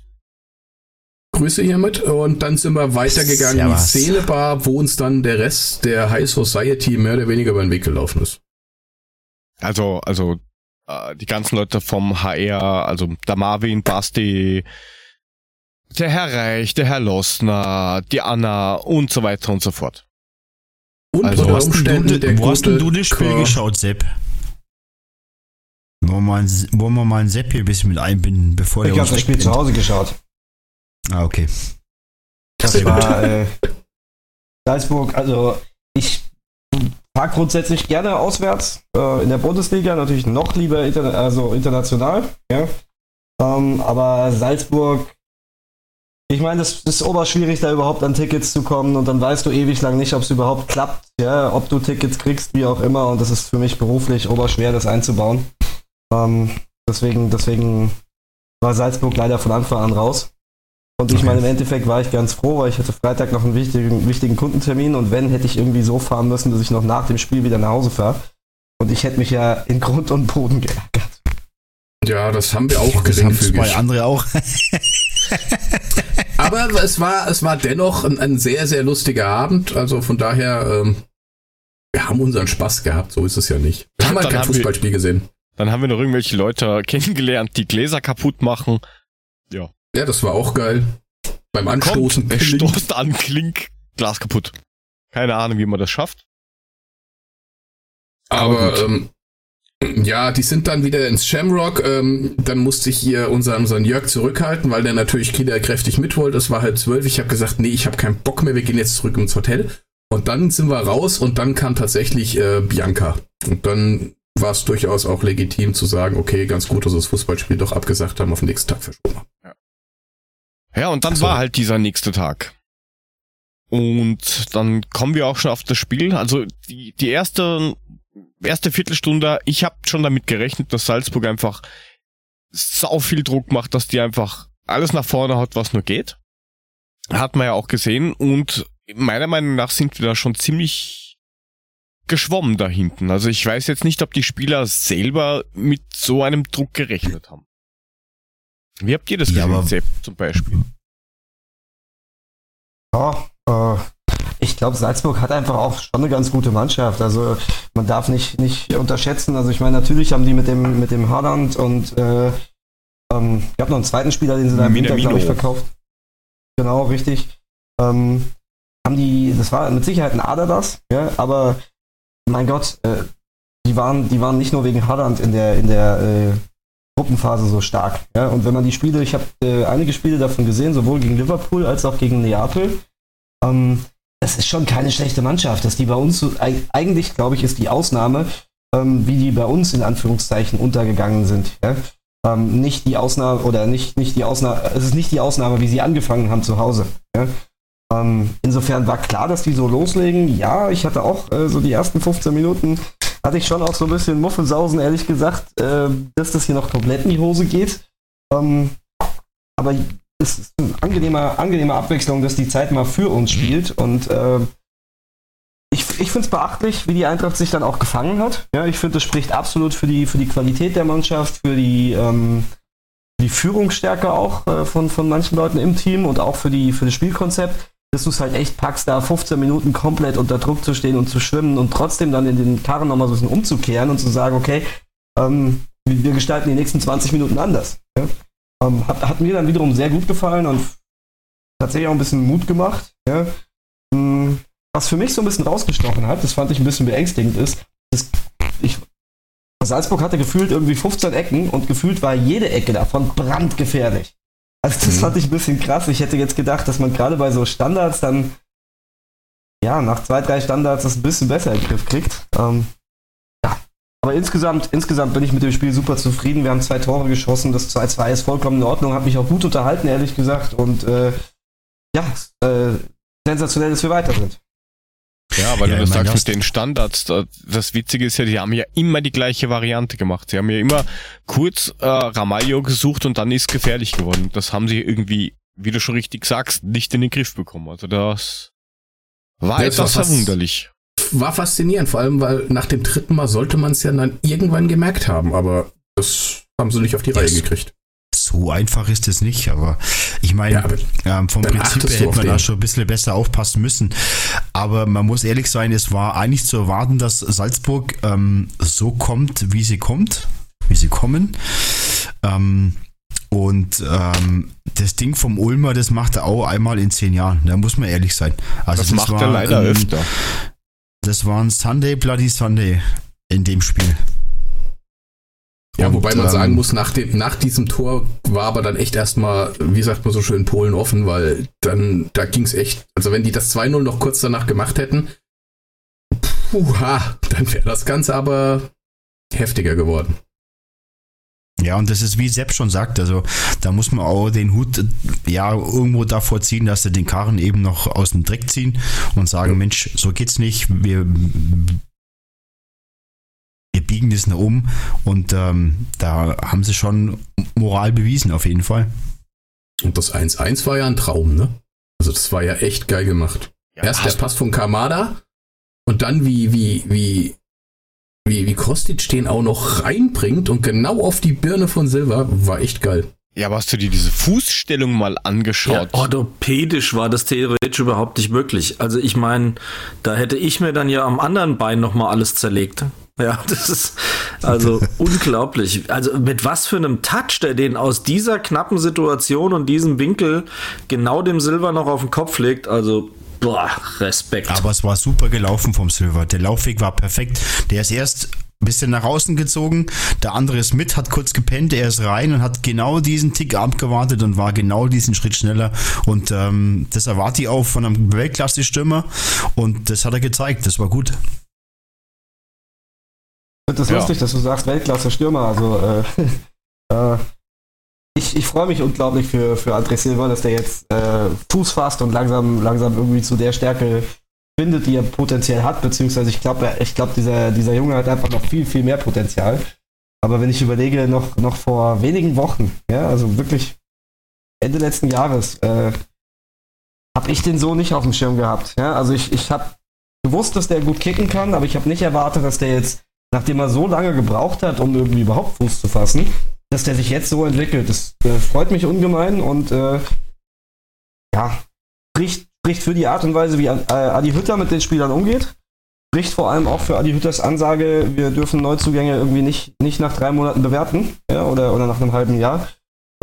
Grüße hiermit. Und dann sind wir weitergegangen in die Szenebar, wo uns dann der Rest der High Society mehr oder weniger über den Weg gelaufen ist. Also, also äh, die ganzen Leute vom HR, also der Marvin, Basti, der Herr Reich, der Herr Losner, die Anna und so weiter und so fort. Und also, Umständen du, wo hast du das Spiel geschaut, Sepp? Wollen wir mal, wollen wir mal ein Sepp hier ein bisschen mit einbinden, bevor ich der Ich habe das Spiel zu Hause geschaut. Ah, okay. Das war äh, Salzburg, also ich fahre grundsätzlich gerne auswärts äh, in der Bundesliga, natürlich noch lieber interna also international, ja. Ähm, aber Salzburg, ich meine, es ist oberschwierig, da überhaupt an Tickets zu kommen und dann weißt du ewig lang nicht, ob es überhaupt klappt, ja, ob du Tickets kriegst, wie auch immer. Und das ist für mich beruflich oberschwer, das einzubauen. Ähm, deswegen, deswegen war Salzburg leider von Anfang an raus. Und ich meine, im Endeffekt war ich ganz froh, weil ich hatte Freitag noch einen wichtigen, wichtigen Kundentermin und wenn, hätte ich irgendwie so fahren müssen, dass ich noch nach dem Spiel wieder nach Hause fahre. Und ich hätte mich ja in Grund und Boden geärgert. Ja, das haben wir auch das haben zwei andere auch. Aber es war, es war dennoch ein, ein, sehr, sehr lustiger Abend. Also von daher, ähm, wir haben unseren Spaß gehabt, so ist es ja nicht. Wir haben halt kein Fußballspiel gesehen. Dann haben wir noch irgendwelche Leute kennengelernt, die Gläser kaputt machen. Ja. Ja, das war auch geil. Beim Anstoßen. Kommt, stoßt an, klink, Glas kaputt. Keine Ahnung, wie man das schafft. Aber, Aber ähm, ja, die sind dann wieder ins Shamrock. Ähm, dann musste ich hier unseren, unseren Jörg zurückhalten, weil der natürlich kräftig mit wollte. Es war halb zwölf. Ich habe gesagt, nee, ich habe keinen Bock mehr. Wir gehen jetzt zurück ins Hotel. Und dann sind wir raus und dann kam tatsächlich äh, Bianca. Und dann war es durchaus auch legitim zu sagen, okay, ganz gut, dass wir das Fußballspiel doch abgesagt haben, auf den nächsten Tag verschoben haben. Ja. Ja, und dann so. war halt dieser nächste Tag. Und dann kommen wir auch schon auf das Spiel. Also die, die erste, erste Viertelstunde, ich habe schon damit gerechnet, dass Salzburg einfach sau viel Druck macht, dass die einfach alles nach vorne hat, was nur geht. Hat man ja auch gesehen. Und meiner Meinung nach sind wir da schon ziemlich geschwommen da hinten. Also ich weiß jetzt nicht, ob die Spieler selber mit so einem Druck gerechnet haben. Wie habt ihr das gesehen, ja, Sepp, zum Beispiel? Ja, äh, ich glaube, Salzburg hat einfach auch schon eine ganz gute Mannschaft. Also man darf nicht, nicht unterschätzen. Also ich meine, natürlich haben die mit dem, mit dem Haaland und äh, ähm, ich habe noch einen zweiten Spieler, den sie da im Winter, glaube ich, verkauft. Genau, richtig. Ähm, haben die, das war mit Sicherheit ein Aderlass, ja, aber mein Gott, äh, die waren, die waren nicht nur wegen Haaland in der, in der äh, Gruppenphase so stark. Ja? Und wenn man die Spiele, ich habe äh, einige Spiele davon gesehen, sowohl gegen Liverpool als auch gegen Neapel. Ähm, das ist schon keine schlechte Mannschaft. Dass die bei uns, so, eigentlich glaube ich, ist die Ausnahme, ähm, wie die bei uns in Anführungszeichen untergegangen sind. Ja? Ähm, nicht die Ausnahme oder nicht, nicht die Ausnahme, es ist nicht die Ausnahme, wie sie angefangen haben zu Hause. Ja? Ähm, insofern war klar, dass die so loslegen. Ja, ich hatte auch äh, so die ersten 15 Minuten hatte ich schon auch so ein bisschen Muffensausen, ehrlich gesagt, äh, dass das hier noch komplett in die Hose geht. Ähm, aber es ist eine angenehme, angenehme Abwechslung, dass die Zeit mal für uns spielt. Und äh, ich, ich finde es beachtlich, wie die Eintracht sich dann auch gefangen hat. Ja, ich finde, das spricht absolut für die, für die Qualität der Mannschaft, für die, ähm, die Führungsstärke auch äh, von, von manchen Leuten im Team und auch für, die, für das Spielkonzept dass du es halt echt packst, da 15 Minuten komplett unter Druck zu stehen und zu schwimmen und trotzdem dann in den Karren nochmal so ein bisschen umzukehren und zu sagen, okay, ähm, wir gestalten die nächsten 20 Minuten anders. Ja? Ähm, hat, hat, mir dann wiederum sehr gut gefallen und tatsächlich auch ein bisschen Mut gemacht. Ja? Hm, was für mich so ein bisschen rausgestochen hat, das fand ich ein bisschen beängstigend, ist, dass ich, Salzburg hatte gefühlt irgendwie 15 Ecken und gefühlt war jede Ecke davon brandgefährlich. Also das mhm. fand ich ein bisschen krass. Ich hätte jetzt gedacht, dass man gerade bei so Standards dann, ja, nach zwei, drei Standards das ein bisschen besser in den Griff kriegt. Ähm, ja. Aber insgesamt, insgesamt bin ich mit dem Spiel super zufrieden. Wir haben zwei Tore geschossen. Das 2-2 ist vollkommen in Ordnung. Hat mich auch gut unterhalten, ehrlich gesagt. Und äh, ja, äh, sensationell, dass wir weiter sind. Ja, weil ja, du das sagst mit den Standards. Das Witzige ist ja, die haben ja immer die gleiche Variante gemacht. Sie haben ja immer kurz äh, Ramalho gesucht und dann ist gefährlich geworden. Das haben sie irgendwie, wie du schon richtig sagst, nicht in den Griff bekommen. Also das war das etwas war verwunderlich. War faszinierend, vor allem, weil nach dem dritten Mal sollte man es ja dann irgendwann gemerkt haben, aber das haben sie nicht auf die Reihe gekriegt so einfach ist es nicht, aber ich meine, ja, ähm, vom Prinzip her hätte man da schon ein bisschen besser aufpassen müssen. Aber man muss ehrlich sein, es war eigentlich zu erwarten, dass Salzburg ähm, so kommt, wie sie kommt, wie sie kommen. Ähm, und ähm, das Ding vom Ulmer, das macht er auch einmal in zehn Jahren. Da muss man ehrlich sein. Also das, das macht war, er leider ähm, öfter. Das war ein Sunday Bloody Sunday in dem Spiel. Ja, und, wobei man ähm, sagen muss, nach, dem, nach diesem Tor war aber dann echt erstmal, wie sagt man so schön, Polen offen, weil dann, da ging es echt, also wenn die das 2-0 noch kurz danach gemacht hätten, puha, dann wäre das Ganze aber heftiger geworden. Ja, und das ist wie Sepp schon sagt, also da muss man auch den Hut ja irgendwo davor ziehen, dass sie den Karren eben noch aus dem Dreck ziehen und sagen, Mensch, so geht's nicht, wir, wir biegen das nach um und ähm, da haben sie schon Moral bewiesen auf jeden Fall. Und das 1-1 war ja ein Traum, ne? Also das war ja echt geil gemacht. Ja, Erst der Pass von Kamada und dann wie, wie, wie wie, wie Kostic den auch noch reinbringt und genau auf die Birne von Silva, war echt geil. Ja, aber hast du dir diese Fußstellung mal angeschaut? Ja, orthopädisch war das theoretisch überhaupt nicht möglich. Also ich meine, da hätte ich mir dann ja am anderen Bein nochmal alles zerlegt. Ja, das ist also unglaublich. Also mit was für einem Touch, der den aus dieser knappen Situation und diesem Winkel genau dem Silber noch auf den Kopf legt. Also Boah, Respekt. Aber es war super gelaufen vom Silver. Der Laufweg war perfekt. Der ist erst ein bisschen nach außen gezogen, der andere ist mit, hat kurz gepennt, er ist rein und hat genau diesen Tick abgewartet und war genau diesen Schritt schneller. Und ähm, das erwarte ich auch von einem Weltklasse-Stürmer und das hat er gezeigt, das war gut. Finde das ja. lustig, dass du sagst Weltklasse-Stürmer. Also äh, äh, ich, ich freue mich unglaublich für, für André Silva, dass der jetzt äh, Fuß fasst und langsam, langsam irgendwie zu der Stärke findet, die er potenziell hat, beziehungsweise ich glaube, ich glaube, dieser, dieser Junge hat einfach noch viel, viel mehr Potenzial. Aber wenn ich überlege, noch, noch vor wenigen Wochen, ja, also wirklich Ende letzten Jahres, äh, habe ich den so nicht auf dem Schirm gehabt. Ja? Also ich, ich habe gewusst, dass der gut kicken kann, aber ich habe nicht erwartet, dass der jetzt, nachdem er so lange gebraucht hat, um irgendwie überhaupt Fuß zu fassen, dass der sich jetzt so entwickelt. Das äh, freut mich ungemein und äh, ja, spricht, spricht für die Art und Weise, wie äh, Adi Hütter mit den Spielern umgeht. Spricht vor allem auch für Adi Hütters Ansage, wir dürfen Neuzugänge irgendwie nicht, nicht nach drei Monaten bewerten ja, oder, oder nach einem halben Jahr.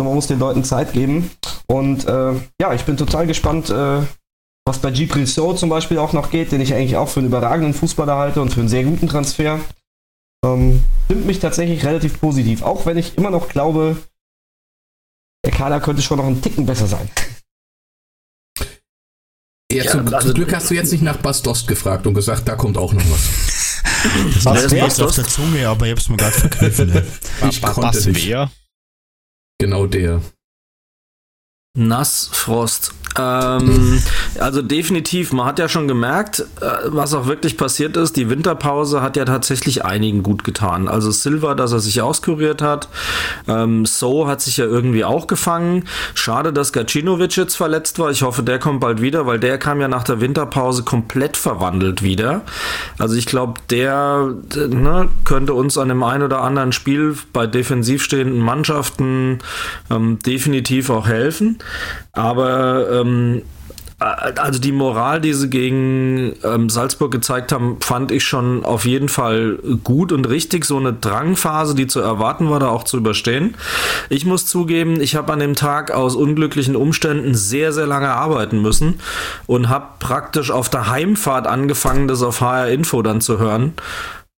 Man muss den Leuten Zeit geben. Und äh, ja, ich bin total gespannt, äh, was bei Gibril So zum Beispiel auch noch geht, den ich eigentlich auch für einen überragenden Fußballer halte und für einen sehr guten Transfer. Ähm, stimmt mich tatsächlich relativ positiv, auch wenn ich immer noch glaube, der Kader könnte schon noch einen Ticken besser sein. Ja, ja zum, also, zum, Glück hast du jetzt nicht nach Bastost gefragt und gesagt, da kommt auch noch was. Das was ist auf der Zunge, aber ich hab's mir gerade verkniffen. Ne? ich konnte nicht. Wer? Genau der. Nassfrost. Ähm, also definitiv, man hat ja schon gemerkt, äh, was auch wirklich passiert ist. Die Winterpause hat ja tatsächlich einigen gut getan. Also Silva, dass er sich auskuriert hat. Ähm, so hat sich ja irgendwie auch gefangen. Schade, dass Gacinovic jetzt verletzt war. Ich hoffe, der kommt bald wieder, weil der kam ja nach der Winterpause komplett verwandelt wieder. Also ich glaube, der ne, könnte uns an dem einen oder anderen Spiel bei defensiv stehenden Mannschaften ähm, definitiv auch helfen. Aber ähm, also die Moral, die sie gegen ähm, Salzburg gezeigt haben, fand ich schon auf jeden Fall gut und richtig. So eine Drangphase, die zu erwarten war, da auch zu überstehen. Ich muss zugeben, ich habe an dem Tag aus unglücklichen Umständen sehr, sehr lange arbeiten müssen und habe praktisch auf der Heimfahrt angefangen, das auf HR Info dann zu hören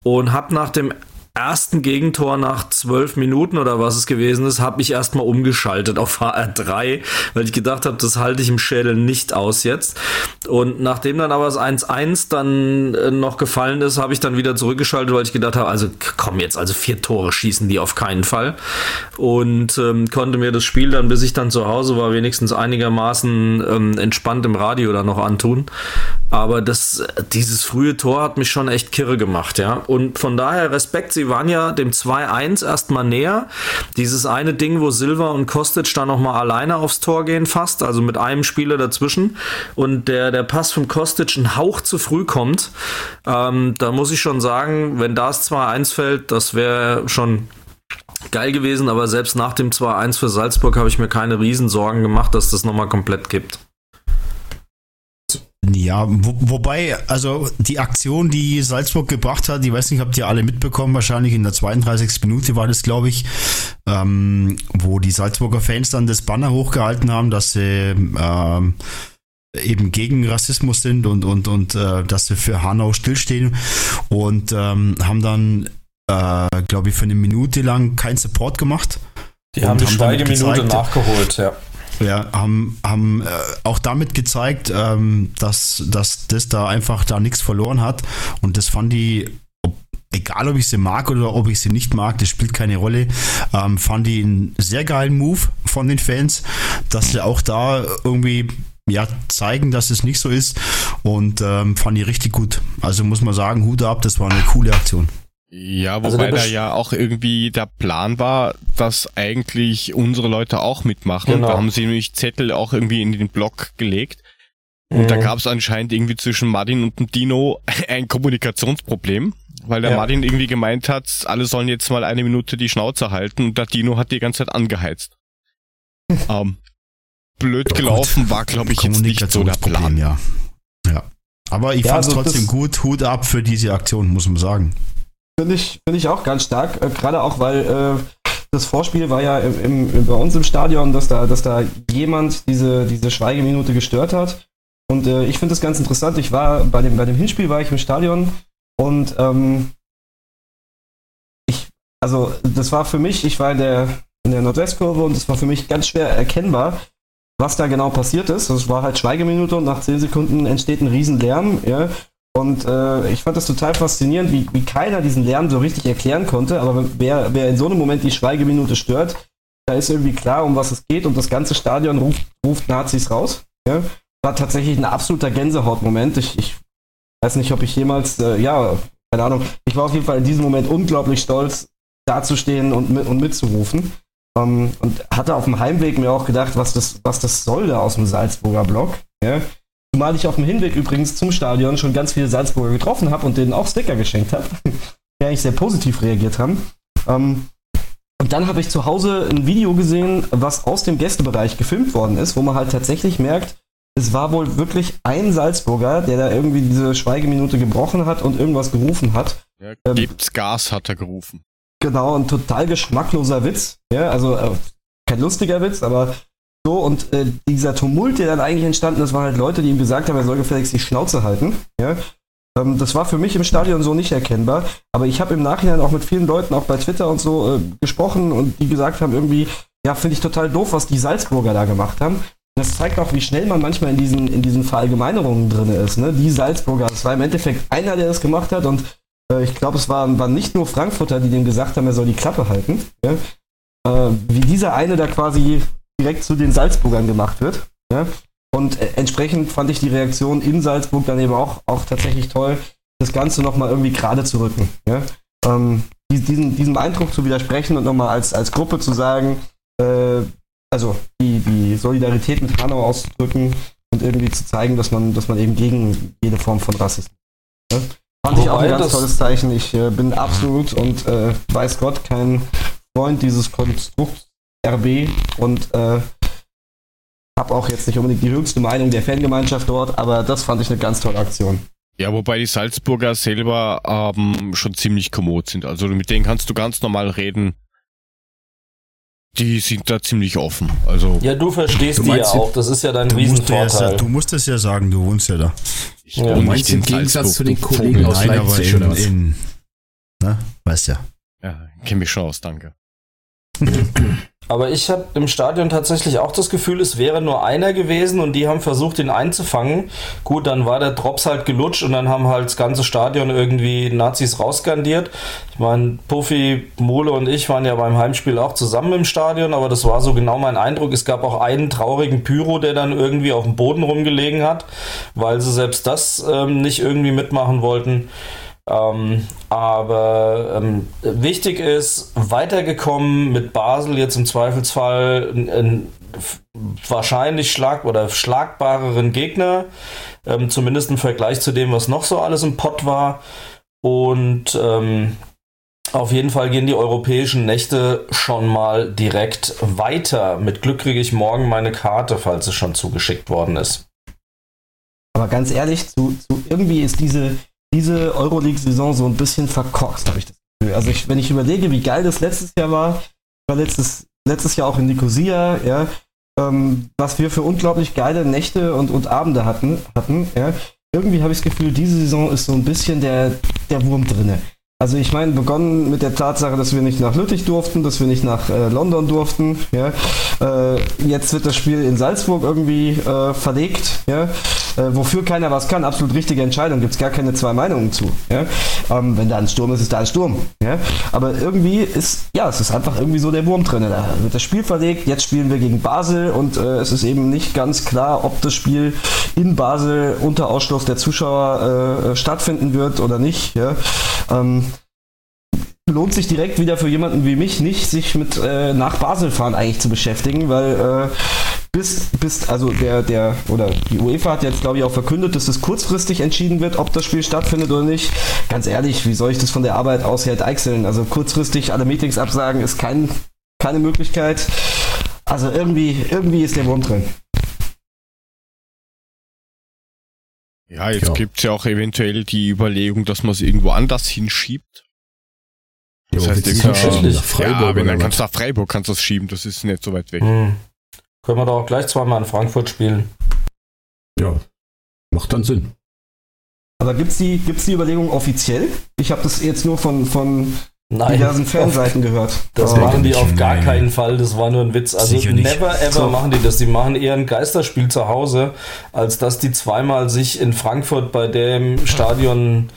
und habe nach dem ersten Gegentor nach zwölf Minuten oder was es gewesen ist, habe ich erstmal umgeschaltet auf HR3, weil ich gedacht habe, das halte ich im Schädel nicht aus jetzt. Und nachdem dann aber das 1-1 dann äh, noch gefallen ist, habe ich dann wieder zurückgeschaltet, weil ich gedacht habe, also komm jetzt, also vier Tore schießen die auf keinen Fall. Und ähm, konnte mir das Spiel dann, bis ich dann zu Hause war, wenigstens einigermaßen ähm, entspannt im Radio dann noch antun. Aber das, dieses frühe Tor hat mich schon echt kirre gemacht, ja. Und von daher Respekt, sie waren ja dem 2-1 erstmal näher. Dieses eine Ding, wo Silva und Kostic dann nochmal alleine aufs Tor gehen fast, also mit einem Spieler dazwischen. Und der, der Pass vom Kostic ein Hauch zu früh kommt. Ähm, da muss ich schon sagen, wenn das 2-1 fällt, das wäre schon geil gewesen, aber selbst nach dem 2-1 für Salzburg habe ich mir keine Riesensorgen gemacht, dass das nochmal komplett gibt. Ja, wo, wobei, also die Aktion, die Salzburg gebracht hat, ich weiß nicht, habt ihr alle mitbekommen, wahrscheinlich in der 32. Minute war das, glaube ich, ähm, wo die Salzburger Fans dann das Banner hochgehalten haben, dass sie ähm, eben gegen Rassismus sind und, und, und äh, dass sie für Hanau stillstehen und ähm, haben dann äh, glaube ich, für eine Minute lang keinen Support gemacht. Die haben die haben Schweigeminute nachgeholt, ja. Ja, haben, haben äh, auch damit gezeigt, ähm, dass, dass das da einfach da nichts verloren hat. Und das fand ich egal ob ich sie mag oder ob ich sie nicht mag, das spielt keine Rolle. Ähm, fand ich einen sehr geilen Move von den Fans, dass sie auch da irgendwie ja, zeigen, dass es nicht so ist. Und ähm, fand ich richtig gut. Also muss man sagen, Hut ab, das war eine coole Aktion. Ja, wobei also da ja auch irgendwie der Plan war, dass eigentlich unsere Leute auch mitmachen. Genau. Da haben sie nämlich Zettel auch irgendwie in den Blog gelegt. Und mhm. da gab es anscheinend irgendwie zwischen Martin und dem Dino ein Kommunikationsproblem, weil der ja. Martin irgendwie gemeint hat, alle sollen jetzt mal eine Minute die Schnauze halten und der Dino hat die ganze Zeit angeheizt. ähm, blöd gelaufen war, glaube ich, jetzt nicht so der Plan. Ja. ja. Aber ich ja, fand es also trotzdem gut. Hut ab für diese Aktion, muss man sagen. Finde ich, find ich auch ganz stark, äh, gerade auch, weil äh, das Vorspiel war ja im, im, bei uns im Stadion, dass da, dass da jemand diese, diese Schweigeminute gestört hat. Und äh, ich finde das ganz interessant. Ich war bei dem, bei dem Hinspiel war ich im Stadion und ähm, ich, also das war für mich, ich war in der, in der Nordwestkurve und es war für mich ganz schwer erkennbar, was da genau passiert ist. Es war halt Schweigeminute und nach 10 Sekunden entsteht ein Riesenlärm. Ja? Und äh, ich fand das total faszinierend, wie, wie keiner diesen Lärm so richtig erklären konnte. Aber wer, wer in so einem Moment die Schweigeminute stört, da ist irgendwie klar, um was es geht und das ganze Stadion ruft, ruft Nazis raus. Ja? War tatsächlich ein absoluter Gänsehautmoment. Ich, ich weiß nicht, ob ich jemals, äh, ja, keine Ahnung, ich war auf jeden Fall in diesem Moment unglaublich stolz, dazustehen und, mit, und mitzurufen. Ähm, und hatte auf dem Heimweg mir auch gedacht, was das, was das soll da aus dem Salzburger Block. Ja? Zumal ich auf dem Hinweg übrigens zum Stadion schon ganz viele Salzburger getroffen habe und denen auch Sticker geschenkt habe, die eigentlich sehr positiv reagiert haben. Ähm, und dann habe ich zu Hause ein Video gesehen, was aus dem Gästebereich gefilmt worden ist, wo man halt tatsächlich merkt, es war wohl wirklich ein Salzburger, der da irgendwie diese Schweigeminute gebrochen hat und irgendwas gerufen hat. Ja, ähm, gibt's Gas, hat er gerufen. Genau, ein total geschmackloser Witz. Ja, also äh, kein lustiger Witz, aber so, und äh, dieser Tumult, der dann eigentlich entstanden ist, waren halt Leute, die ihm gesagt haben, er soll gefälligst die Schnauze halten. Ja? Ähm, das war für mich im Stadion so nicht erkennbar. Aber ich habe im Nachhinein auch mit vielen Leuten, auch bei Twitter und so, äh, gesprochen und die gesagt haben, irgendwie, ja, finde ich total doof, was die Salzburger da gemacht haben. Das zeigt auch, wie schnell man manchmal in diesen, in diesen Verallgemeinerungen drin ist. Ne? Die Salzburger, es war im Endeffekt einer, der das gemacht hat und äh, ich glaube, es waren, waren nicht nur Frankfurter, die dem gesagt haben, er soll die Klappe halten. Ja? Äh, wie dieser eine da quasi direkt zu den Salzburgern gemacht wird. Ja? Und äh, entsprechend fand ich die Reaktion in Salzburg dann eben auch, auch tatsächlich toll, das Ganze nochmal irgendwie gerade zu rücken. Ja? Ähm, diesen, diesem Eindruck zu widersprechen und nochmal als, als Gruppe zu sagen, äh, also die, die Solidarität mit Hanau auszudrücken und irgendwie zu zeigen, dass man, dass man eben gegen jede Form von Rassismus. Ja? Fand ich auch ein ganz tolles Zeichen. Ich äh, bin absolut und äh, weiß Gott kein Freund dieses Konstrukts RB und äh, habe auch jetzt nicht unbedingt die höchste Meinung der Fangemeinschaft dort, aber das fand ich eine ganz tolle Aktion. Ja, wobei die Salzburger selber ähm, schon ziemlich kommod sind. Also mit denen kannst du ganz normal reden. Die sind da ziemlich offen. Also ja, du verstehst du die ja auch. Das ist ja dein Riesenvorteil. du musst es ja sagen, du wohnst ja da. Ich ja, du meinst im Gegensatz zu den Kollegen aus Leipzig in, oder was? In, ne? Weißt ja. Ja, kenne mich schon aus, danke. Aber ich habe im Stadion tatsächlich auch das Gefühl, es wäre nur einer gewesen und die haben versucht, ihn einzufangen. Gut, dann war der Drops halt gelutscht und dann haben halt das ganze Stadion irgendwie Nazis rausgandiert. Ich meine, Puffy, Mole und ich waren ja beim Heimspiel auch zusammen im Stadion, aber das war so genau mein Eindruck. Es gab auch einen traurigen Pyro, der dann irgendwie auf dem Boden rumgelegen hat, weil sie selbst das ähm, nicht irgendwie mitmachen wollten. Ähm, aber ähm, wichtig ist, weitergekommen mit Basel jetzt im Zweifelsfall einen wahrscheinlich schlag oder schlagbareren Gegner, ähm, zumindest im Vergleich zu dem, was noch so alles im Pott war. Und ähm, auf jeden Fall gehen die europäischen Nächte schon mal direkt weiter. Mit Glück kriege ich morgen meine Karte, falls es schon zugeschickt worden ist. Aber ganz ehrlich, zu, zu irgendwie ist diese, diese Euroleague-Saison so ein bisschen verkorkst, habe ich das Gefühl. Also ich, wenn ich überlege, wie geil das letztes Jahr war, war letztes, letztes Jahr auch in Nicosia, ja, ähm, was wir für unglaublich geile Nächte und, und Abende hatten, hatten, ja. Irgendwie habe ich das Gefühl, diese Saison ist so ein bisschen der, der Wurm drinne. Also ich meine, begonnen mit der Tatsache, dass wir nicht nach Lüttich durften, dass wir nicht nach äh, London durften. Ja? Äh, jetzt wird das Spiel in Salzburg irgendwie äh, verlegt, ja? Äh, wofür keiner was kann. Absolut richtige Entscheidung, gibt es gar keine zwei Meinungen zu. Ja? Ähm, wenn da ein Sturm ist, ist da ein Sturm. Ja? Aber irgendwie ist, ja, es ist einfach irgendwie so der Wurm drin. Da wird das Spiel verlegt, jetzt spielen wir gegen Basel und äh, es ist eben nicht ganz klar, ob das Spiel in Basel unter Ausschluss der Zuschauer äh, stattfinden wird oder nicht. Ja? Ähm, lohnt sich direkt wieder für jemanden wie mich nicht, sich mit äh, nach Basel fahren eigentlich zu beschäftigen, weil äh, bis, bis, also der, der, oder die UEFA hat jetzt, glaube ich, auch verkündet, dass es kurzfristig entschieden wird, ob das Spiel stattfindet oder nicht. Ganz ehrlich, wie soll ich das von der Arbeit aus halt eichseln? Also kurzfristig alle Meetings absagen ist kein, keine Möglichkeit. Also irgendwie, irgendwie ist der Wurm drin. Ja, jetzt ja. gibt es ja auch eventuell die Überlegung, dass man es irgendwo anders hinschiebt. Das jo, heißt, ja, nach Freiburg ja, wenn dann kannst du nach Freiburg kannst du das schieben, das ist nicht so weit weg. Hm. Können wir doch auch gleich zweimal in Frankfurt spielen. Ja, macht dann Sinn. Aber gibt's die, gibt's die Überlegung offiziell? Ich habe das jetzt nur von, von Nein, diversen Fanseiten gehört. Das oh, machen die auf gar nein. keinen Fall. Das war nur ein Witz. Also never ever so. machen die das. Die machen eher ein Geisterspiel zu Hause, als dass die zweimal sich in Frankfurt bei dem Stadion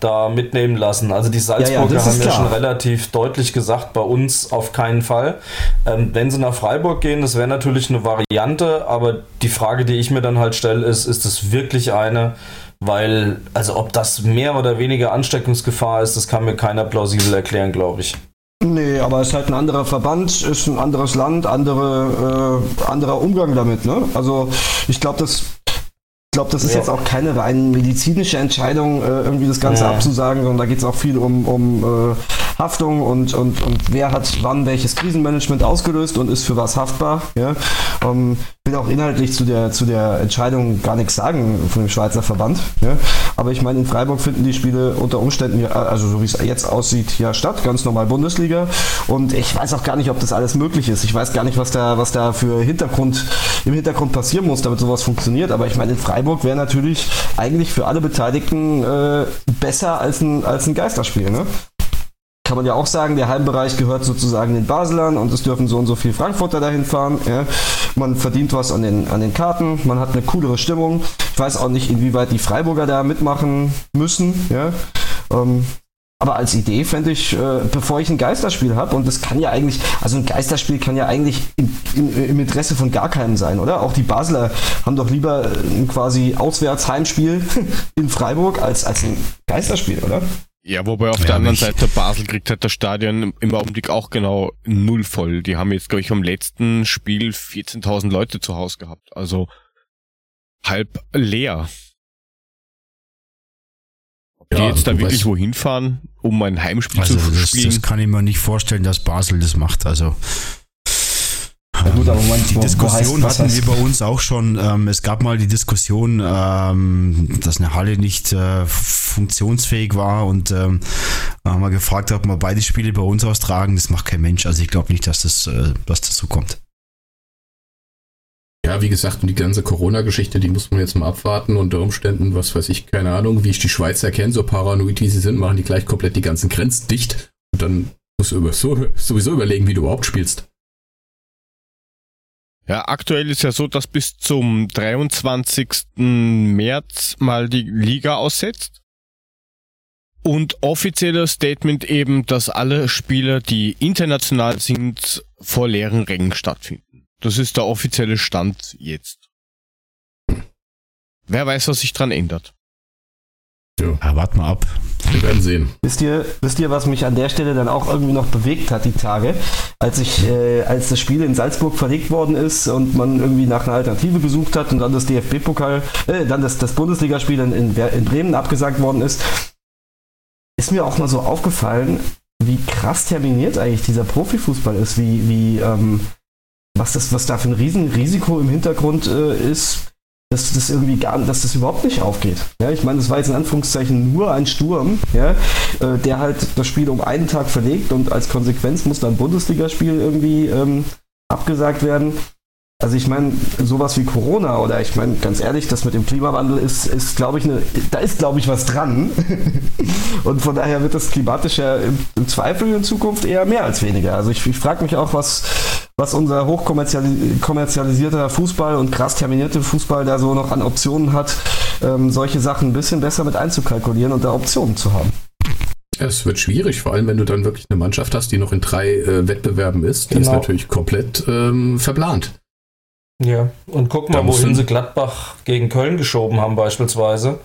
da mitnehmen lassen. Also die Salzburger ja, ja, haben ja schon relativ deutlich gesagt, bei uns auf keinen Fall. Ähm, wenn sie nach Freiburg gehen, das wäre natürlich eine Variante, aber die Frage, die ich mir dann halt stelle, ist, ist es wirklich eine, weil, also ob das mehr oder weniger Ansteckungsgefahr ist, das kann mir keiner plausibel erklären, glaube ich. Nee, aber es ist halt ein anderer Verband, ist ein anderes Land, andere, äh, anderer Umgang damit. Ne? Also ich glaube, das glaube, das ist ja. jetzt auch keine rein medizinische Entscheidung, äh, irgendwie das Ganze ja. abzusagen, sondern da geht es auch viel um, um äh, Haftung und, und, und wer hat wann welches Krisenmanagement ausgelöst und ist für was haftbar. Ja? Ähm, will auch inhaltlich zu der, zu der Entscheidung gar nichts sagen von dem Schweizer Verband. Ja? Aber ich meine, in Freiburg finden die Spiele unter Umständen, also so wie es jetzt aussieht, ja statt, ganz normal Bundesliga. Und ich weiß auch gar nicht, ob das alles möglich ist. Ich weiß gar nicht, was da, was da für Hintergrund, im Hintergrund passieren muss, damit sowas funktioniert. Aber ich meine, in Freiburg wäre natürlich eigentlich für alle Beteiligten äh, besser als ein, als ein Geisterspiel. Ne? Kann man ja auch sagen, der Heimbereich gehört sozusagen den Baselern und es dürfen so und so viele Frankfurter dahin fahren. Ja. Man verdient was an den, an den Karten, man hat eine coolere Stimmung. Ich weiß auch nicht, inwieweit die Freiburger da mitmachen müssen. Ja. Ähm, aber als Idee fände ich, äh, bevor ich ein Geisterspiel habe, und das kann ja eigentlich, also ein Geisterspiel kann ja eigentlich in, in, im Interesse von gar keinem sein, oder? Auch die Basler haben doch lieber ein quasi Auswärtsheimspiel in Freiburg als, als ein Geisterspiel, oder? Ja, wobei auf ja, der anderen nicht. Seite Basel kriegt halt das Stadion im Augenblick auch genau null voll. Die haben jetzt, glaube ich, am letzten Spiel 14.000 Leute zu Hause gehabt. Also halb leer. Ob ja, die jetzt da wirklich wohin fahren, um ein Heimspiel also zu das, spielen? Das kann ich mir nicht vorstellen, dass Basel das macht. Also ja gut, aber man, die Diskussion heißt, hatten wir bei uns auch schon. Ähm, es gab mal die Diskussion, ähm, dass eine Halle nicht äh, funktionsfähig war und ähm, haben wir gefragt, ob wir beide Spiele bei uns austragen. Das macht kein Mensch. Also ich glaube nicht, dass das, äh, dass das so kommt. Ja, wie gesagt, die ganze Corona-Geschichte, die muss man jetzt mal abwarten. Unter Umständen, was weiß ich, keine Ahnung, wie ich die Schweizer kenne, so paranoid wie sie sind, machen die gleich komplett die ganzen Grenzen dicht. Und dann musst du über, so, sowieso überlegen, wie du überhaupt spielst. Ja, aktuell ist ja so, dass bis zum 23. März mal die Liga aussetzt. Und offizielles Statement eben, dass alle Spiele, die international sind, vor leeren Rängen stattfinden. Das ist der offizielle Stand jetzt. Wer weiß, was sich dran ändert. Ja. ja, wart mal ab. Wir werden sehen. Wisst ihr, wisst ihr, was mich an der Stelle dann auch irgendwie noch bewegt hat, die Tage? Als ich, äh, als das Spiel in Salzburg verlegt worden ist und man irgendwie nach einer Alternative gesucht hat und dann das DFB-Pokal, äh, dann das, das Bundesligaspiel in, in, in Bremen abgesagt worden ist, ist mir auch mal so aufgefallen, wie krass terminiert eigentlich dieser Profifußball ist, wie, wie, ähm, was das, was da für ein Riesenrisiko im Hintergrund äh, ist dass das irgendwie gar, dass das überhaupt nicht aufgeht. Ja, ich meine, das war jetzt in Anführungszeichen nur ein Sturm, ja, äh, der halt das Spiel um einen Tag verlegt und als Konsequenz muss dann Bundesligaspiel irgendwie ähm, abgesagt werden. Also ich meine, sowas wie Corona oder ich meine, ganz ehrlich, das mit dem Klimawandel ist, ist glaube ich, eine, da ist, glaube ich, was dran. Und von daher wird das klimatisch ja im, im Zweifel in Zukunft eher mehr als weniger. Also ich, ich frage mich auch, was, was unser hochkommerzialisierter Fußball und krass terminierte Fußball da so noch an Optionen hat, ähm, solche Sachen ein bisschen besser mit einzukalkulieren und da Optionen zu haben. Es wird schwierig, vor allem wenn du dann wirklich eine Mannschaft hast, die noch in drei äh, Wettbewerben ist. Die genau. ist natürlich komplett ähm, verplant. Ja, und guck mal, wohin sie Gladbach gegen Köln geschoben haben beispielsweise.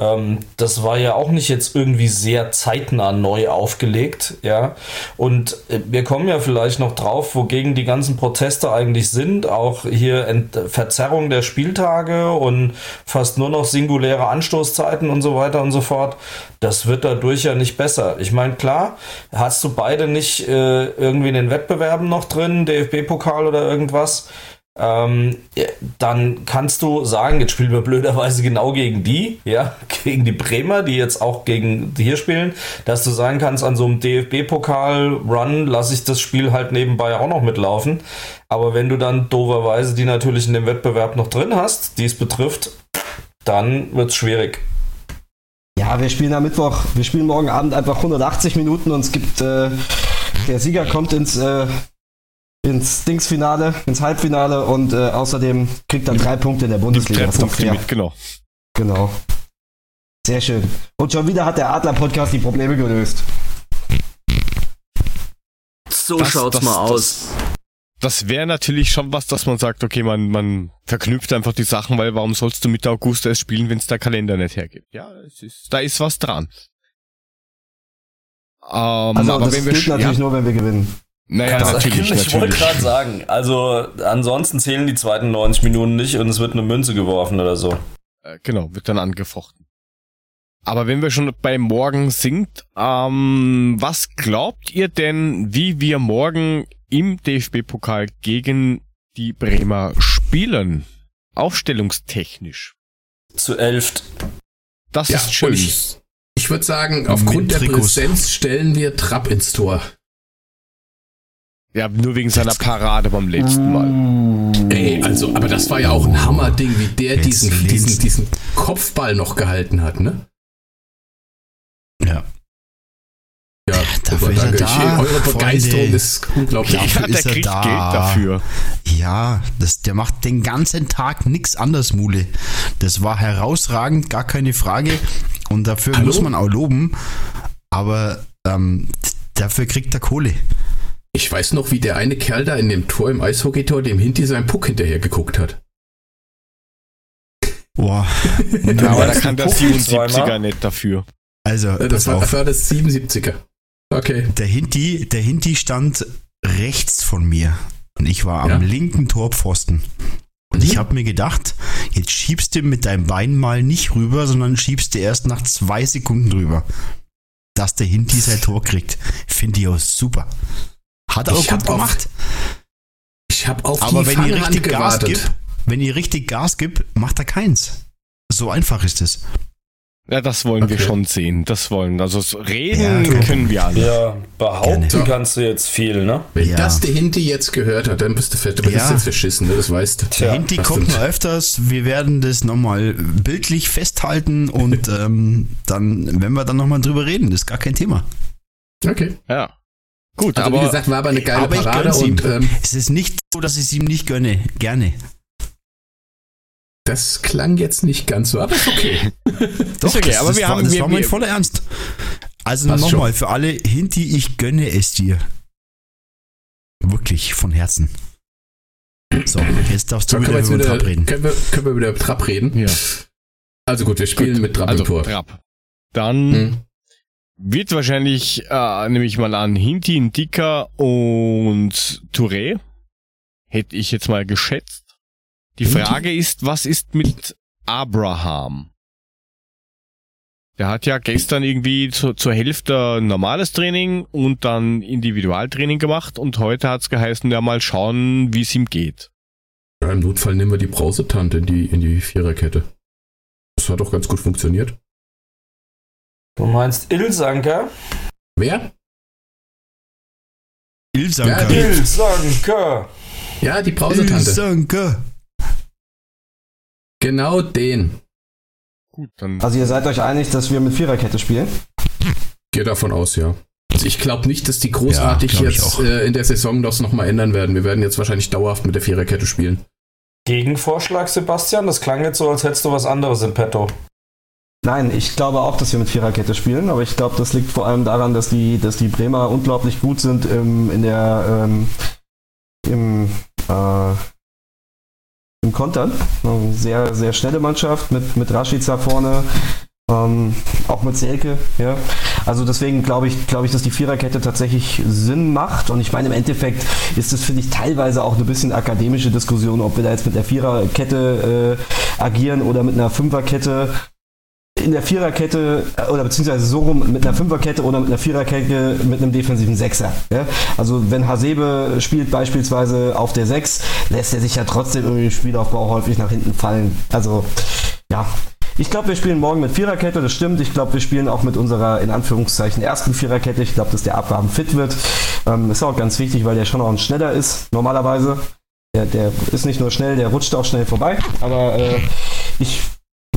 Ähm, das war ja auch nicht jetzt irgendwie sehr zeitnah neu aufgelegt, ja. Und äh, wir kommen ja vielleicht noch drauf, wogegen die ganzen Proteste eigentlich sind. Auch hier Ent Verzerrung der Spieltage und fast nur noch singuläre Anstoßzeiten und so weiter und so fort. Das wird dadurch ja nicht besser. Ich meine, klar, hast du beide nicht äh, irgendwie in den Wettbewerben noch drin, DFB-Pokal oder irgendwas ähm, dann kannst du sagen, jetzt spielen wir blöderweise genau gegen die, ja, gegen die Bremer, die jetzt auch gegen die hier spielen, dass du sagen kannst, an so einem DFB-Pokal-Run lasse ich das Spiel halt nebenbei auch noch mitlaufen. Aber wenn du dann doverweise die natürlich in dem Wettbewerb noch drin hast, die es betrifft, dann wird es schwierig. Ja, wir spielen am Mittwoch, wir spielen morgen Abend einfach 180 Minuten und es gibt, äh, der Sieger kommt ins äh, ins Dingsfinale, ins Halbfinale und äh, außerdem kriegt dann drei Punkte in der Bundesliga. Drei Punkte mit, genau. Genau. Sehr schön. Und schon wieder hat der Adler-Podcast die Probleme gelöst. So das, schaut's das, mal aus. Das, das wäre natürlich schon was, dass man sagt, okay, man, man verknüpft einfach die Sachen, weil warum sollst du Mitte August erst spielen, wenn es der Kalender nicht hergibt? Ja, es ist, da ist was dran. Ähm, also, aber das wenn wir gilt natürlich ja. nur, wenn wir gewinnen. Naja, das natürlich. Ich wollte gerade sagen, also ansonsten zählen die zweiten 90 Minuten nicht und es wird eine Münze geworfen oder so. Äh, genau, wird dann angefochten. Aber wenn wir schon bei morgen sind, ähm, was glaubt ihr denn, wie wir morgen im DFB-Pokal gegen die Bremer spielen? Aufstellungstechnisch. Zu elft. Das ja, ist schön. Ich, ich würde sagen, aufgrund der Präsenz stellen wir Trapp ins Tor. Ja, nur wegen seiner Parade beim letzten Mal. Ey, also, aber das war ja auch ein Hammerding, wie der diesen, diesen, diesen Kopfball noch gehalten hat, ne? Ja. Ja, dafür ist er da. Eure Begeisterung Freunde. ist unglaublich. Ja, der ist kriegt da. Geld dafür. Ja, das, der macht den ganzen Tag nichts anderes, Mule. Das war herausragend, gar keine Frage. Und dafür Hallo? muss man auch loben. Aber ähm, dafür kriegt er Kohle. Ich weiß noch, wie der eine Kerl da in dem Tor im Eishockeytor dem Hinti seinen Puck hinterher geguckt hat. Boah. ja, aber da kann der 77er nicht dafür. Also, das war, das war das 77er. Okay. Der Hinti, der Hinti stand rechts von mir und ich war am ja. linken Torpfosten. Und mhm. ich habe mir gedacht, jetzt schiebst du mit deinem Bein mal nicht rüber, sondern schiebst du erst nach zwei Sekunden rüber. Dass der Hinti sein Tor kriegt. Finde ich auch super. Hat er auch gut gemacht. Auf, ich habe auf Aber wenn ihr richtig Gas gibt, wenn ihr richtig Gas gibt, macht er keins. So einfach ist es. Ja, das wollen okay. wir schon sehen. Das wollen. Also reden ja, können wir alle. Ja, behaupten Gerne. kannst du jetzt viel, ne? Wenn ja. das der Hinti jetzt gehört hat, dann bist du fett. Aber ja. das ist jetzt verschissen, ne? das weißt du. Der Hinti kommt noch öfters. Wir werden das nochmal bildlich festhalten und ähm, dann, wenn wir dann nochmal drüber reden, ist gar kein Thema. Okay. Ja. Gut, also aber, wie gesagt, war aber eine geile aber Parade und ähm, es ist nicht so, dass ich es ihm nicht gönne. Gerne. Das klang jetzt nicht ganz so, aber ist okay. Doch, ist okay, aber wir war, haben das wir, war mein voller Ernst. Also nochmal für alle Hinti, ich gönne es dir. Wirklich von Herzen. So, jetzt darfst du so, wieder über Trab reden. Können wir, können wir wieder über Trab reden? Ja. Also gut, wir spielen gut. mit Trab also, im Tor. Trab. Dann hm wird wahrscheinlich, äh, nehme ich mal an, Hintin, Dicker und Touré. Hätte ich jetzt mal geschätzt. Die Frage ist, was ist mit Abraham? Der hat ja gestern irgendwie zu, zur Hälfte normales Training und dann Individualtraining gemacht und heute hat's geheißen, ja mal schauen, wie es ihm geht. Ja, im Notfall nehmen wir die Brausetante in die, in die Viererkette. Das hat doch ganz gut funktioniert. Du meinst Ilsanker? Wer? Ilsanker. Ja, Ilsanker. Ja, die Brausetante. Danke. Genau den. Gut, dann. Also ihr seid euch einig, dass wir mit Viererkette spielen? Gehe davon aus, ja. Also ich glaube nicht, dass die großartig ja, jetzt äh, in der Saison das nochmal ändern werden. Wir werden jetzt wahrscheinlich dauerhaft mit der Viererkette spielen. Gegenvorschlag, Sebastian? Das klang jetzt so, als hättest du was anderes im Petto. Nein, ich glaube auch, dass wir mit Viererkette spielen, aber ich glaube, das liegt vor allem daran, dass die, dass die Bremer unglaublich gut sind im, in der ähm, im, äh, im Kontern. Sehr, sehr schnelle Mannschaft mit, mit Rashica vorne, ähm, auch mit Selke, ja. Also deswegen glaube ich, glaube ich, dass die Viererkette tatsächlich Sinn macht. Und ich meine, im Endeffekt ist das, finde ich, teilweise auch eine bisschen akademische Diskussion, ob wir da jetzt mit der Viererkette äh, agieren oder mit einer Fünferkette in der Viererkette äh, oder beziehungsweise so rum mit einer Fünferkette oder mit einer Viererkette mit einem defensiven Sechser. Ja? Also wenn Hasebe spielt beispielsweise auf der Sechs, lässt er sich ja trotzdem irgendwie im Spielaufbau häufig nach hinten fallen. Also ja, ich glaube, wir spielen morgen mit Viererkette, das stimmt. Ich glaube, wir spielen auch mit unserer, in Anführungszeichen, ersten Viererkette. Ich glaube, dass der Abraham fit wird. Ähm, ist auch ganz wichtig, weil der schon auch ein schneller ist, normalerweise. Der, der ist nicht nur schnell, der rutscht auch schnell vorbei. Aber äh, ich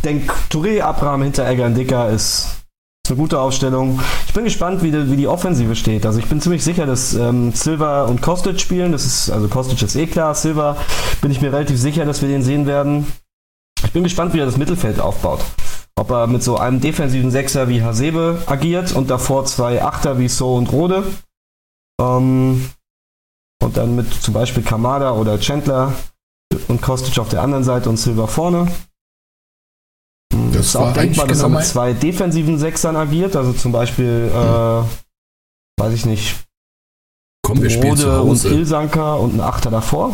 denke, Touré, Abraham hinter Egan Dicker ist eine gute Aufstellung. Ich bin gespannt, wie die, wie die Offensive steht. Also ich bin ziemlich sicher, dass ähm, Silva und Kostic spielen. Das ist, also Kostic ist eh klar. Silva bin ich mir relativ sicher, dass wir den sehen werden. Ich bin gespannt, wie er das Mittelfeld aufbaut. Ob er mit so einem defensiven Sechser wie Hasebe agiert und davor zwei Achter wie So und Rode. Ähm, und dann mit zum Beispiel Kamada oder Chandler und Kostic auf der anderen Seite und Silva vorne. Das ist auch denkbar, dass genau er mit zwei defensiven Sechsern agiert, also zum Beispiel, hm. äh, weiß ich nicht, Komm, wir Rode und Ilsanker und ein Achter davor.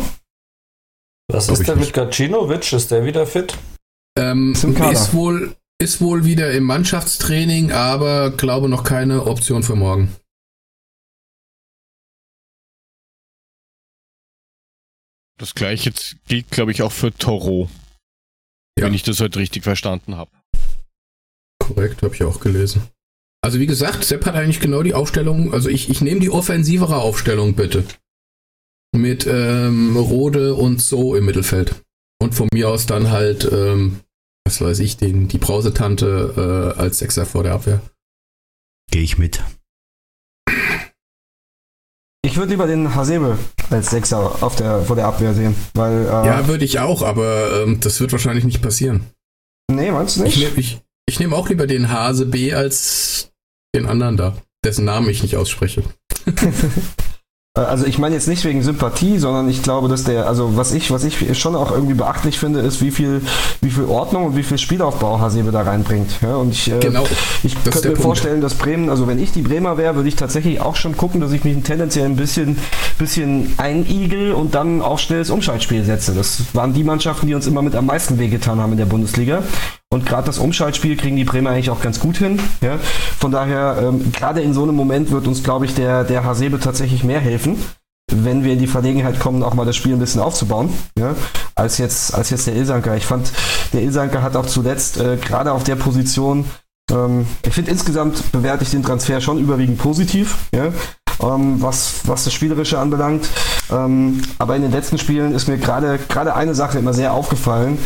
Was ist denn mit Gacinovic? Ist der wieder fit? Ähm, ist, wohl, ist wohl wieder im Mannschaftstraining, aber glaube noch keine Option für morgen. Das gleiche gilt, glaube ich, auch für Toro. Ja. Wenn ich das heute richtig verstanden habe. Korrekt, habe ich auch gelesen. Also wie gesagt, Sepp hat eigentlich genau die Aufstellung, also ich, ich nehme die offensivere Aufstellung bitte mit ähm, Rode und So im Mittelfeld. Und von mir aus dann halt, ähm, was weiß ich, den, die Brausetante äh, als Sechser vor der Abwehr. Gehe ich mit. Ich würde lieber den Hasebe als Sechser auf der, vor der Abwehr sehen, weil. Äh, ja, würde ich auch, aber ähm, das wird wahrscheinlich nicht passieren. Nee, meinst du nicht? Ich nehme ich, ich nehm auch lieber den Hase B als den anderen da, dessen Namen ich nicht ausspreche. Äh, also ich meine jetzt nicht wegen Sympathie, sondern ich glaube, dass der, also was ich, was ich schon auch irgendwie beachtlich finde, ist, wie viel, wie viel Ordnung und wie viel Spielaufbau Hasebe da reinbringt. Ja, und ich, äh, genau, ich könnte mir Punkt. vorstellen, dass Bremen, also wenn ich die Bremer wäre, würde ich tatsächlich auch schon gucken, dass ich mich tendenziell ein bisschen, bisschen einigel und dann auch schnell das Umschaltspiel setze. Das waren die Mannschaften, die uns immer mit am meisten wehgetan haben in der Bundesliga. Und gerade das Umschaltspiel kriegen die Bremer eigentlich auch ganz gut hin. Ja? Von daher, ähm, gerade in so einem Moment wird uns, glaube ich, der, der Hasebe tatsächlich mehr helfen, wenn wir in die Verlegenheit kommen, auch mal das Spiel ein bisschen aufzubauen, ja? als, jetzt, als jetzt der Ilsanker. Ich fand, der Ilsanker hat auch zuletzt äh, gerade auf der Position, ähm, ich finde insgesamt bewerte ich den Transfer schon überwiegend positiv. Ja? Ähm, was, was das Spielerische anbelangt. Ähm, aber in den letzten Spielen ist mir gerade gerade eine Sache immer sehr aufgefallen.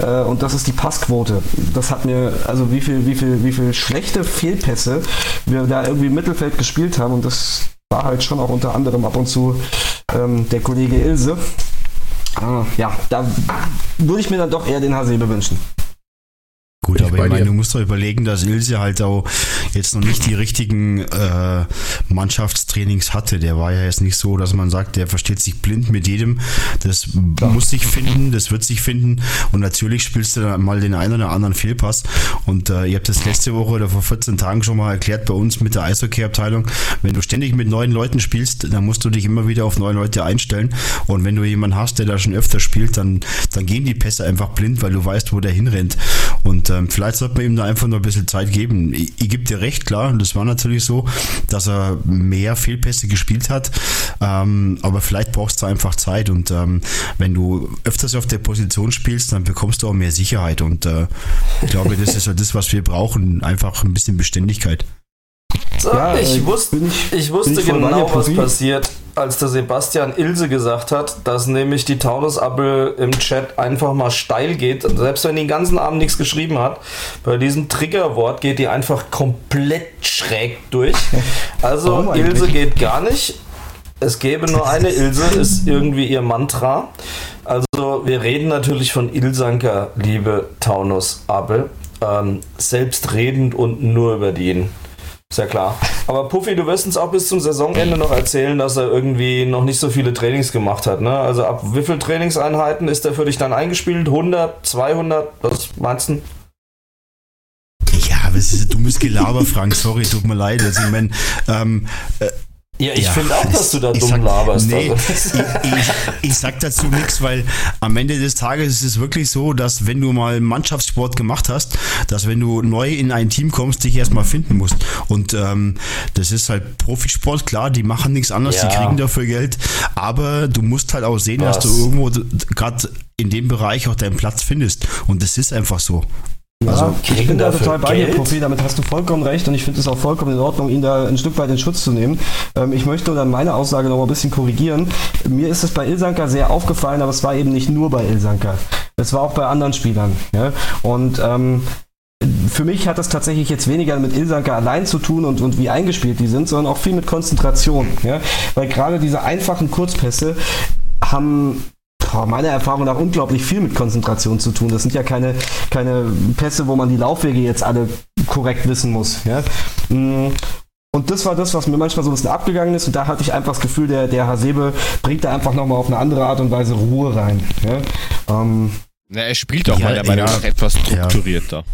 Äh, und das ist die Passquote. Das hat mir, also wie viel, wie viel, wie viel schlechte Fehlpässe wir da irgendwie im Mittelfeld gespielt haben. Und das war halt schon auch unter anderem ab und zu ähm, der Kollege Ilse. Ah, ja, da würde ich mir dann doch eher den Hasebe wünschen. Gut, aber ich meine, du musst doch überlegen, dass Ilse halt auch jetzt noch nicht die richtigen äh, Mannschaftstrainings hatte. Der war ja jetzt nicht so, dass man sagt, der versteht sich blind mit jedem. Das ja. muss sich finden, das wird sich finden. Und natürlich spielst du dann mal den einen oder anderen Fehlpass. Und äh, ihr habt das letzte Woche oder vor 14 Tagen schon mal erklärt bei uns mit der Eishockey-Abteilung. Wenn du ständig mit neuen Leuten spielst, dann musst du dich immer wieder auf neue Leute einstellen. Und wenn du jemanden hast, der da schon öfter spielt, dann, dann gehen die Pässe einfach blind, weil du weißt, wo der hinrennt. Und ähm, vielleicht sollte man ihm da einfach nur ein bisschen Zeit geben. Ich, ich gebe dir recht, klar, und das war natürlich so, dass er mehr Fehlpässe gespielt hat, ähm, aber vielleicht brauchst du einfach Zeit und ähm, wenn du öfters auf der Position spielst, dann bekommst du auch mehr Sicherheit und äh, ich glaube, das ist ja das, was wir brauchen, einfach ein bisschen Beständigkeit. So, ja, ich, äh, wusste, ich, ich, wusste genau, was passiert, als der Sebastian Ilse gesagt hat, dass nämlich die Taunus-Appel im Chat einfach mal steil geht. Selbst wenn die den ganzen Abend nichts geschrieben hat, bei diesem Triggerwort geht die einfach komplett schräg durch. Also Ilse geht gar nicht. Es gäbe nur eine Ilse, ist irgendwie ihr Mantra. Also wir reden natürlich von Ilsanker, liebe Taunus Abel. Ähm, selbstredend und nur über den. Ist ja klar. Aber Puffy, du wirst uns auch bis zum Saisonende noch erzählen, dass er irgendwie noch nicht so viele Trainings gemacht hat. Ne? Also ab wie viel Trainingseinheiten ist er für dich dann eingespielt? 100, 200? Was meinst du? Ja, was ist dummes Gelaber, Frank. Sorry, tut mir leid. Also, ich meine, ähm, äh, ja, ich ja, finde auch, dass du da dumm sag, laberst. Nee, also. ich, ich, ich, sag dazu nichts, weil am Ende des Tages ist es wirklich so, dass wenn du mal Mannschaftssport gemacht hast, dass wenn du neu in ein Team kommst, dich erstmal finden musst. Und ähm, das ist halt Profisport, klar, die machen nichts anderes, ja. die kriegen dafür Geld, aber du musst halt auch sehen, Was? dass du irgendwo gerade in dem Bereich auch deinen Platz findest. Und das ist einfach so. Ja, also, ich bin da total bei dir, Profi, damit hast du vollkommen recht und ich finde es auch vollkommen in Ordnung, ihn da ein Stück weit in Schutz zu nehmen. Ähm, ich möchte dann meine Aussage noch mal ein bisschen korrigieren. Mir ist es bei Ilsanker sehr aufgefallen, aber es war eben nicht nur bei Ilsanker. Es war auch bei anderen Spielern. Ja? Und ähm, für mich hat das tatsächlich jetzt weniger mit Ilsanker allein zu tun und, und wie eingespielt die sind, sondern auch viel mit Konzentration. Ja? Weil gerade diese einfachen Kurzpässe haben meiner Erfahrung nach unglaublich viel mit Konzentration zu tun. Das sind ja keine, keine Pässe, wo man die Laufwege jetzt alle korrekt wissen muss. Ja? Mm. Und das war das, was mir manchmal so ein bisschen abgegangen ist. Und da hatte ich einfach das Gefühl, der, der Hasebe bringt da einfach nochmal auf eine andere Art und Weise Ruhe rein. Ja? Ähm, Na, er spielt auch ja, meiner Meinung nach etwas strukturierter.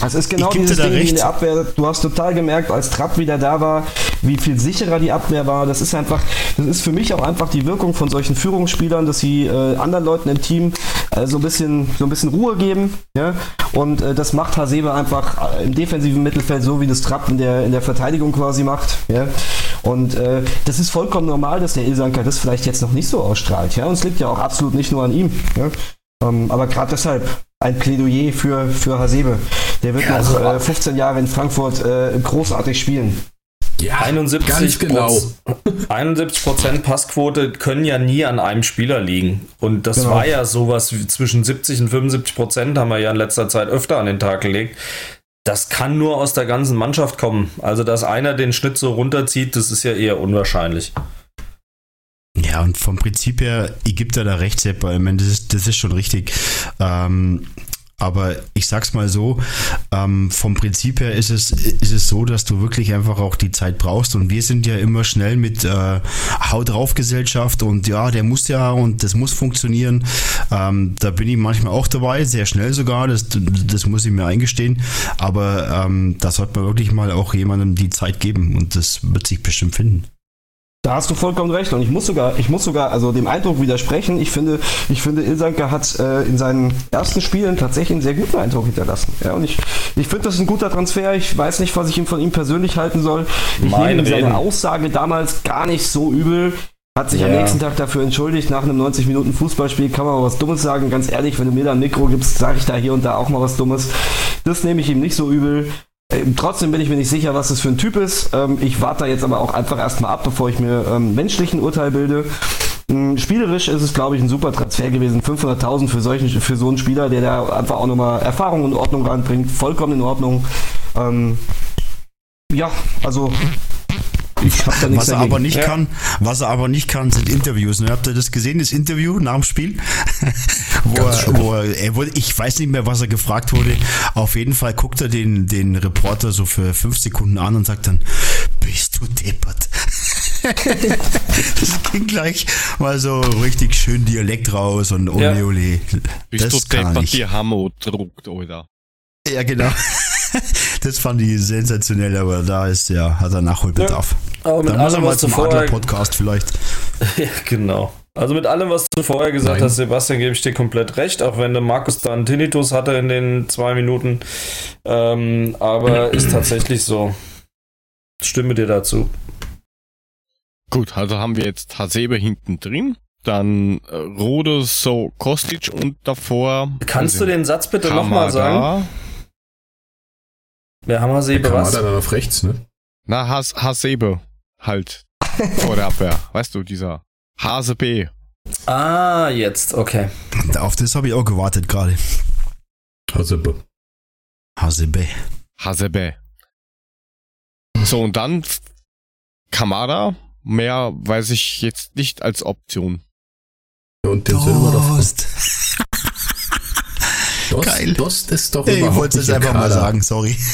Ja. Es ist genau dieses Ding recht. in der Abwehr. Du hast total gemerkt, als Trapp wieder da war, wie viel sicherer die Abwehr war. Das ist einfach, das ist für mich auch einfach die Wirkung von solchen Führungsspielern, dass sie äh, anderen Leuten im Team äh, so ein bisschen, so ein bisschen Ruhe geben. Ja? Und äh, das macht Hasebe einfach äh, im defensiven Mittelfeld so, wie das Trapp in der, in der Verteidigung quasi macht. Ja? Und äh, das ist vollkommen normal, dass der Ilsanker das vielleicht jetzt noch nicht so ausstrahlt. Ja? Und es liegt ja auch absolut nicht nur an ihm. Ja? Ähm, aber gerade deshalb ein Plädoyer für, für Hasebe. Der wird ja, noch also, äh, 15 Jahre in Frankfurt äh, großartig spielen. Ja, 71 ganz genau. 71 Passquote können ja nie an einem Spieler liegen. Und das genau. war ja sowas wie zwischen 70 und 75 Prozent haben wir ja in letzter Zeit öfter an den Tag gelegt. Das kann nur aus der ganzen Mannschaft kommen. Also, dass einer den Schnitt so runterzieht, das ist ja eher unwahrscheinlich. Ja, und vom Prinzip her, ich gebe da da recht, Sepp, ich meine, das ist, das ist schon richtig. Ähm, aber ich sag's mal so, ähm, vom Prinzip her ist es, ist es so, dass du wirklich einfach auch die Zeit brauchst. Und wir sind ja immer schnell mit äh, Haut drauf Gesellschaft und ja, der muss ja und das muss funktionieren. Ähm, da bin ich manchmal auch dabei, sehr schnell sogar, das, das muss ich mir eingestehen. Aber ähm, da sollte man wirklich mal auch jemandem die Zeit geben und das wird sich bestimmt finden. Da hast du vollkommen recht und ich muss sogar, ich muss sogar also dem Eindruck widersprechen. Ich finde, ich finde, Ilsanker hat äh, in seinen ersten Spielen tatsächlich einen sehr guten Eindruck hinterlassen. Ja, und ich, ich finde, das ist ein guter Transfer. Ich weiß nicht, was ich ihm von ihm persönlich halten soll. Ich nehme seine Aussage damals gar nicht so übel. Hat sich ja. am nächsten Tag dafür entschuldigt. Nach einem 90 Minuten Fußballspiel kann man mal was Dummes sagen. Ganz ehrlich, wenn du mir da ein Mikro gibst, sage ich da hier und da auch mal was Dummes. Das nehme ich ihm nicht so übel. Ähm, trotzdem bin ich mir nicht sicher, was das für ein Typ ist. Ähm, ich warte da jetzt aber auch einfach erstmal ab, bevor ich mir ähm, menschlichen Urteil bilde. Ähm, spielerisch ist es, glaube ich, ein super Transfer gewesen. 500.000 für, für so einen Spieler, der da einfach auch nochmal Erfahrung und Ordnung reinbringt. Vollkommen in Ordnung. Ähm, ja, also ich hab da was er aber nicht ja. kann, was er aber nicht kann, sind Interviews. Ne? Habt ihr das gesehen, das Interview nach dem Spiel? wo, er, wo er, er wurde, ich weiß nicht mehr, was er gefragt wurde. Auf jeden Fall guckt er den, den Reporter so für fünf Sekunden an und sagt dann, bist du deppert? das ging gleich mal so richtig schön Dialekt raus und ole ja. ole. Bist das du deppert, die Hammer druckt, oder? Ja, genau. das fand ich sensationell, aber da ist ja, hat er Nachholbedarf. Ja, aber mit Dann muss allem, er mal zum Adler-Podcast vielleicht. ja, genau. Also mit allem, was du vorher gesagt Nein. hast, Sebastian, gebe ich dir komplett recht, auch wenn der Markus da einen Tinnitus hatte in den zwei Minuten. Ähm, aber ist tatsächlich so. Stimme dir dazu. Gut, also haben wir jetzt Hasebe hinten drin, dann äh, Rode, So, Kostic und davor. Kannst du den Satz bitte nochmal sagen? Wer haben Hasebe was? dann auf rechts, ne? Na, Has Hasebe halt. Vor der Abwehr. Weißt du, dieser Hase B. Ah, jetzt, okay. Auf das habe ich auch gewartet gerade. Hasebe. Hasebe. Hasebe. So, und dann Kamada. Mehr weiß ich jetzt nicht als Option. Und den Dost. Dost, Geil. Dost ist doch überhaupt Ich wollte es einfach Kader. mal sagen, sorry.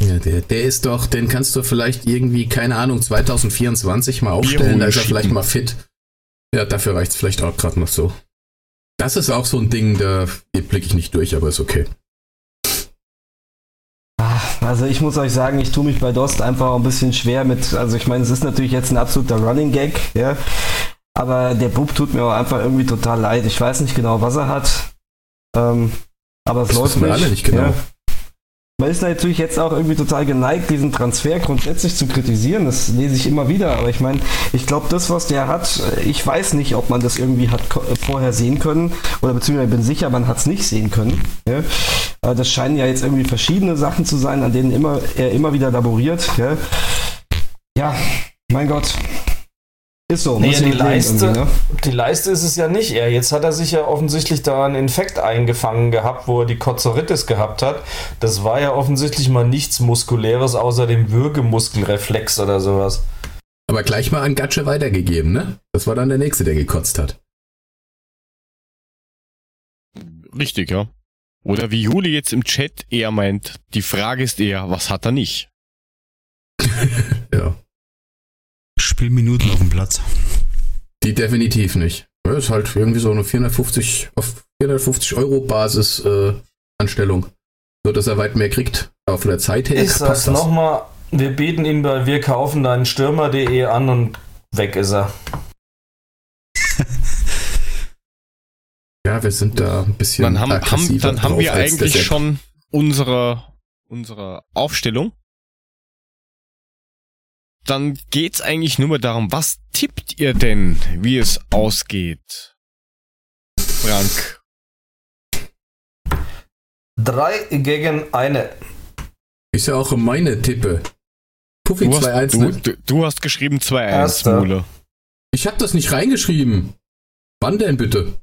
Ja, der, der ist doch, den kannst du vielleicht irgendwie, keine Ahnung, 2024 mal aufstellen, da ist er vielleicht mal fit. Ja, dafür reicht es vielleicht auch gerade noch so. Das ist auch so ein Ding, da blicke ich nicht durch, aber ist okay. Also ich muss euch sagen, ich tue mich bei Dost einfach ein bisschen schwer mit, also ich meine, es ist natürlich jetzt ein absoluter Running Gag, ja, aber der Bub tut mir auch einfach irgendwie total leid. Ich weiß nicht genau, was er hat. Ähm, aber es das läuft nicht. Alle nicht genau. Ja. Man ist natürlich jetzt auch irgendwie total geneigt, diesen Transfer grundsätzlich zu kritisieren. Das lese ich immer wieder. Aber ich meine, ich glaube, das, was der hat, ich weiß nicht, ob man das irgendwie hat vorher sehen können. Oder beziehungsweise ich bin sicher, man hat es nicht sehen können. Ja? Das scheinen ja jetzt irgendwie verschiedene Sachen zu sein, an denen immer, er immer wieder laboriert. Ja, ja mein Gott. Ist so. Nee, die Leiste, ne? die Leiste ist es ja nicht. Er, jetzt hat er sich ja offensichtlich da einen Infekt eingefangen gehabt, wo er die Kozoritis gehabt hat. Das war ja offensichtlich mal nichts Muskuläres außer dem Würgemuskelreflex oder sowas. Aber gleich mal an Gatsche weitergegeben, ne? Das war dann der Nächste, der gekotzt hat. Richtig, ja. Oder wie Juli jetzt im Chat eher meint, die Frage ist eher, was hat er nicht? ja. Spielminuten auf dem Platz. Die definitiv nicht. Das ist halt irgendwie so eine 450 auf 450 Euro Basis äh, Anstellung. So dass er weit mehr kriegt. Aber von der Zeit her. Ich sag's nochmal, wir bieten ihn bei wir kaufen deinen Stürmer.de an und weg ist er. ja, wir sind da ein bisschen. Dann haben, haben dann haben wir eigentlich schon unsere, unsere Aufstellung dann geht's eigentlich nur mehr darum, was tippt ihr denn, wie es ausgeht? Frank. Drei gegen eine. Ist ja auch meine Tippe. Puffy 2-1. Du, du, du, hast geschrieben 2-1, Mule. Ich hab das nicht reingeschrieben. Wann denn bitte?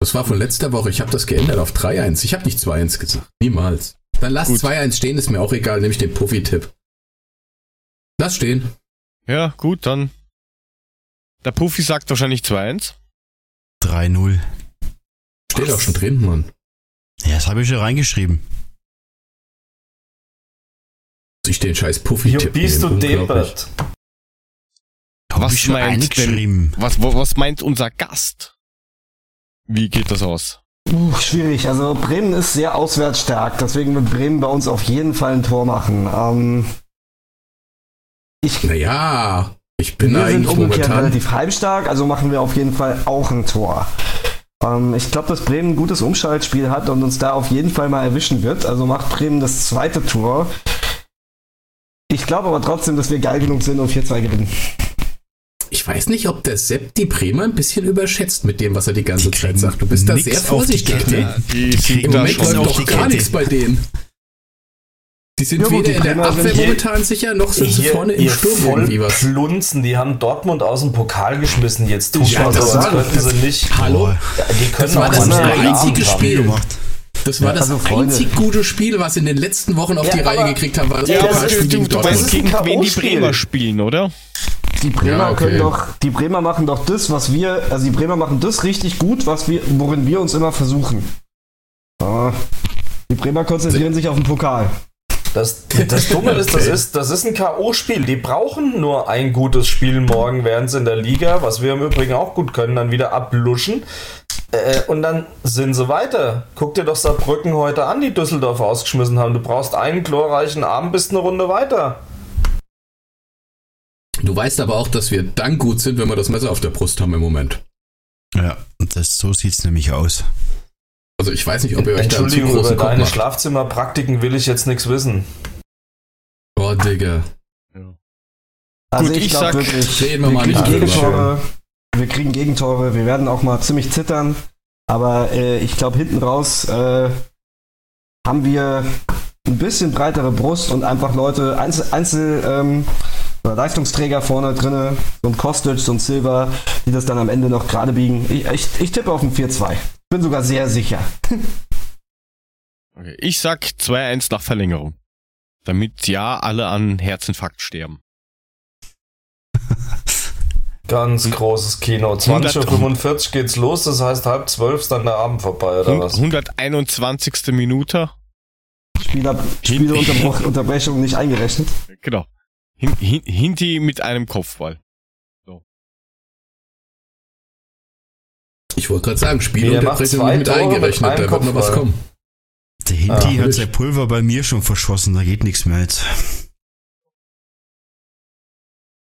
Das war von letzter Woche. Ich habe das geändert auf 3-1. Ich habe nicht 2-1 gesagt. Niemals. Dann lass 2-1 stehen, ist mir auch egal, nehme ich den Puffy-Tipp. Lass stehen. Ja, gut, dann. Der Puffy sagt wahrscheinlich 2-1. 3-0. Steht auch schon drin, Mann. Ja, das habe ich schon reingeschrieben. Ich den scheiß Puffy-Tipp. bist du deppert. Was meint, denn, was, was meint unser Gast? Wie geht das aus? Uh, schwierig. Also Bremen ist sehr auswärtsstark, deswegen wird Bremen bei uns auf jeden Fall ein Tor machen. Ähm, ich, naja, ich bin wir sind umgekehrt momentan relativ heimstark, also machen wir auf jeden Fall auch ein Tor. Ähm, ich glaube, dass Bremen ein gutes Umschaltspiel hat und uns da auf jeden Fall mal erwischen wird. Also macht Bremen das zweite Tor. Ich glaube aber trotzdem, dass wir geil genug sind und 4-2 gewinnen ich weiß nicht, ob der Sepp die Bremer ein bisschen überschätzt mit dem, was er die ganze die Zeit sagt. Du bist da sehr vorsichtig. Ne? Die, die Im Moment läuft doch gar nichts bei denen. Die sind ja, weder in der Abwehr momentan sicher, noch sind sie vorne im Sturm voll irgendwie was. Plunzen, die haben Dortmund aus dem Pokal geschmissen. Jetzt tun ja, so, als könnten sie nicht. Hallo? Die können das war das einzige Spiel. Gemacht. Das war das also, einzig gute Spiel, was in den letzten Wochen auf ja, die Reihe gekriegt haben, war das ja, Pokalspiel gegen Dortmund. Du weißt, gegen wen die Bremer spielen, oder? Die Bremer ja, okay. können doch, die Bremer machen doch das, was wir, also die Bremer machen das richtig gut, was wir, worin wir uns immer versuchen. Ah, die Bremer konzentrieren sich auf den Pokal. Das, das Dumme ist, das ist, das ist ein K.O.-Spiel. Die brauchen nur ein gutes Spiel morgen, während sie in der Liga, was wir im Übrigen auch gut können, dann wieder abluschen. Äh, und dann sind sie weiter. Guck dir doch Saarbrücken heute an, die Düsseldorf ausgeschmissen haben. Du brauchst einen glorreichen Abend, bist eine Runde weiter. Du weißt aber auch, dass wir dann gut sind, wenn wir das Messer auf der Brust haben im Moment. Ja, das, so sieht es nämlich aus. Also ich weiß nicht, ob ihr euch da zu großen über deine Schlafzimmerpraktiken will ich jetzt nichts wissen. Boah, Digga. Ja. Also Gut, ich, ich glaube wirklich, reden wir, wir, kriegen Gegentore, wir kriegen Gegentore, wir werden auch mal ziemlich zittern. Aber äh, ich glaube, hinten raus äh, haben wir ein bisschen breitere Brust und einfach Leute, Einzel, Einzel ähm, Leistungsträger vorne drinne, so ein Kostic, so ein Silver, die das dann am Ende noch gerade biegen. Ich, ich, ich tippe auf ein 4-2. Bin sogar sehr sicher. okay, ich sag 2-1 nach Verlängerung. Damit ja alle an Herzinfarkt sterben. Ganz großes Kino. 20.45 Uhr geht's los, das heißt halb zwölf ist dann der Abend vorbei, oder was? 121. Minute. Spieler, Spieleunterbrechung nicht eingerechnet. Genau. Hin, hin, Hinti mit einem Kopfball. So. Ich wollte gerade sagen, Spielunterbrechung nicht mit eingerechnet, da wird noch was kommen. Der Hinti ah, hat sein Pulver bei mir schon verschossen, da geht nichts mehr jetzt.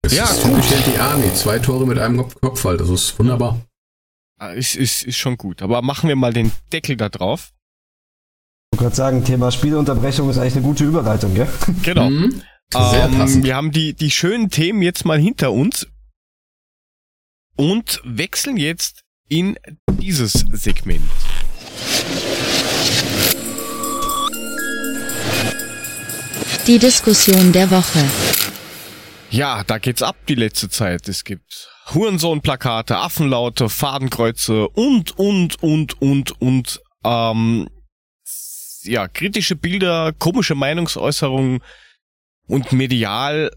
Das ja, ist typisch die Army. Zwei Tore mit einem Kopfball, das ist wunderbar. Ah, ist, ist, ist schon gut. Aber machen wir mal den Deckel da drauf. Ich wollte gerade sagen, Thema Spielunterbrechung ist eigentlich eine gute Überleitung, gell? Genau. Mhm. Ähm, wir haben die, die schönen Themen jetzt mal hinter uns und wechseln jetzt in dieses Segment. Die Diskussion der Woche. Ja, da geht's ab die letzte Zeit. Es gibt Hurensohn-Plakate, Affenlaute, Fadenkreuze und, und, und, und, und, ähm, ja, kritische Bilder, komische Meinungsäußerungen und medial,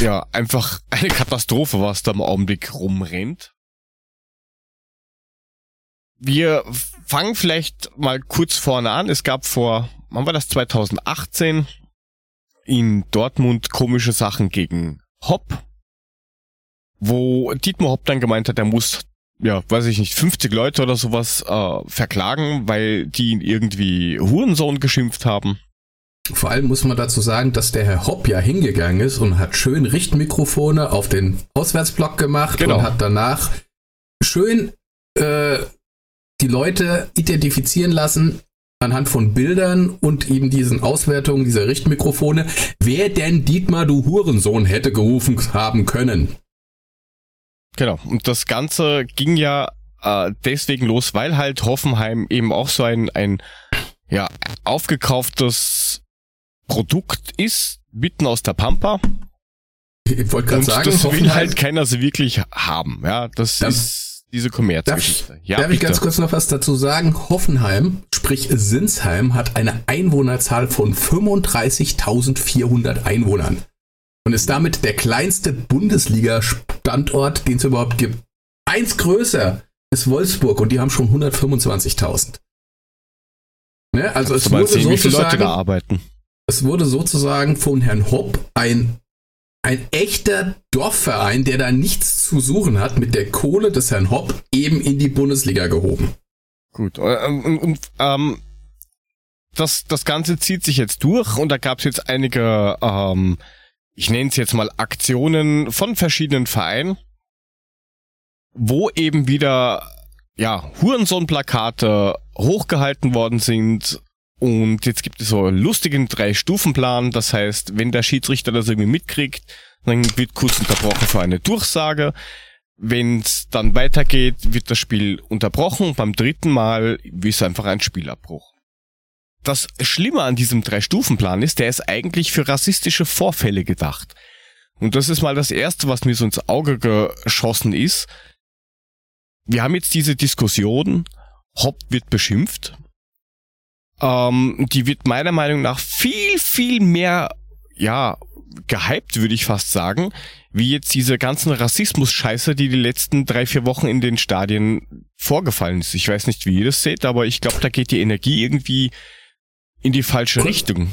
ja, einfach eine Katastrophe, was da im Augenblick rumrennt. Wir fangen vielleicht mal kurz vorne an. Es gab vor, wann war das, 2018 in Dortmund komische Sachen gegen Hopp, wo Dietmar Hopp dann gemeint hat, er muss, ja, weiß ich nicht, 50 Leute oder sowas äh, verklagen, weil die ihn irgendwie Hurensohn geschimpft haben. Vor allem muss man dazu sagen, dass der Herr Hopp ja hingegangen ist und hat schön Richtmikrofone auf den Auswärtsblock gemacht genau. und hat danach schön äh, die Leute identifizieren lassen, anhand von Bildern und eben diesen Auswertungen dieser Richtmikrofone, wer denn Dietmar du Hurensohn hätte gerufen haben können. Genau, und das Ganze ging ja äh, deswegen los, weil halt Hoffenheim eben auch so ein, ein ja, aufgekauftes Produkt ist, mitten aus der Pampa. Ich wollte gerade sagen, das will halt keiner so wirklich haben. Ja, das ist diese Kommerzgeschichte. Ja, darf ich ganz kurz noch was dazu sagen? Hoffenheim, sprich Sinsheim, hat eine Einwohnerzahl von 35.400 Einwohnern und ist damit der kleinste Bundesliga-Standort, den es überhaupt gibt. Eins größer ist Wolfsburg und die haben schon 125.000. Ne? Also es wurde sozusagen, es wurde sozusagen von Herrn Hopp ein ein echter Dorfverein, der da nichts zu suchen hat, mit der Kohle des Herrn Hopp eben in die Bundesliga gehoben. Gut. Äh, und, und ähm, das, das Ganze zieht sich jetzt durch und da gab es jetzt einige, ähm, ich nenne es jetzt mal Aktionen von verschiedenen Vereinen, wo eben wieder ja Hurensohn-Plakate hochgehalten worden sind und jetzt gibt es so einen lustigen Drei-Stufen-Plan. Das heißt, wenn der Schiedsrichter das irgendwie mitkriegt, dann wird kurz unterbrochen für eine Durchsage. Wenn es dann weitergeht, wird das Spiel unterbrochen. Beim dritten Mal ist einfach ein Spielabbruch. Das Schlimme an diesem Drei-Stufen-Plan ist, der ist eigentlich für rassistische Vorfälle gedacht. Und das ist mal das Erste, was mir so ins Auge geschossen ist. Wir haben jetzt diese Diskussion, Hopp wird beschimpft, ähm, die wird meiner Meinung nach viel, viel mehr, ja, gehypt, würde ich fast sagen, wie jetzt diese ganzen Rassismus-Scheiße, die die letzten drei, vier Wochen in den Stadien vorgefallen ist. Ich weiß nicht, wie ihr das seht, aber ich glaube, da geht die Energie irgendwie in die falsche kurz, Richtung.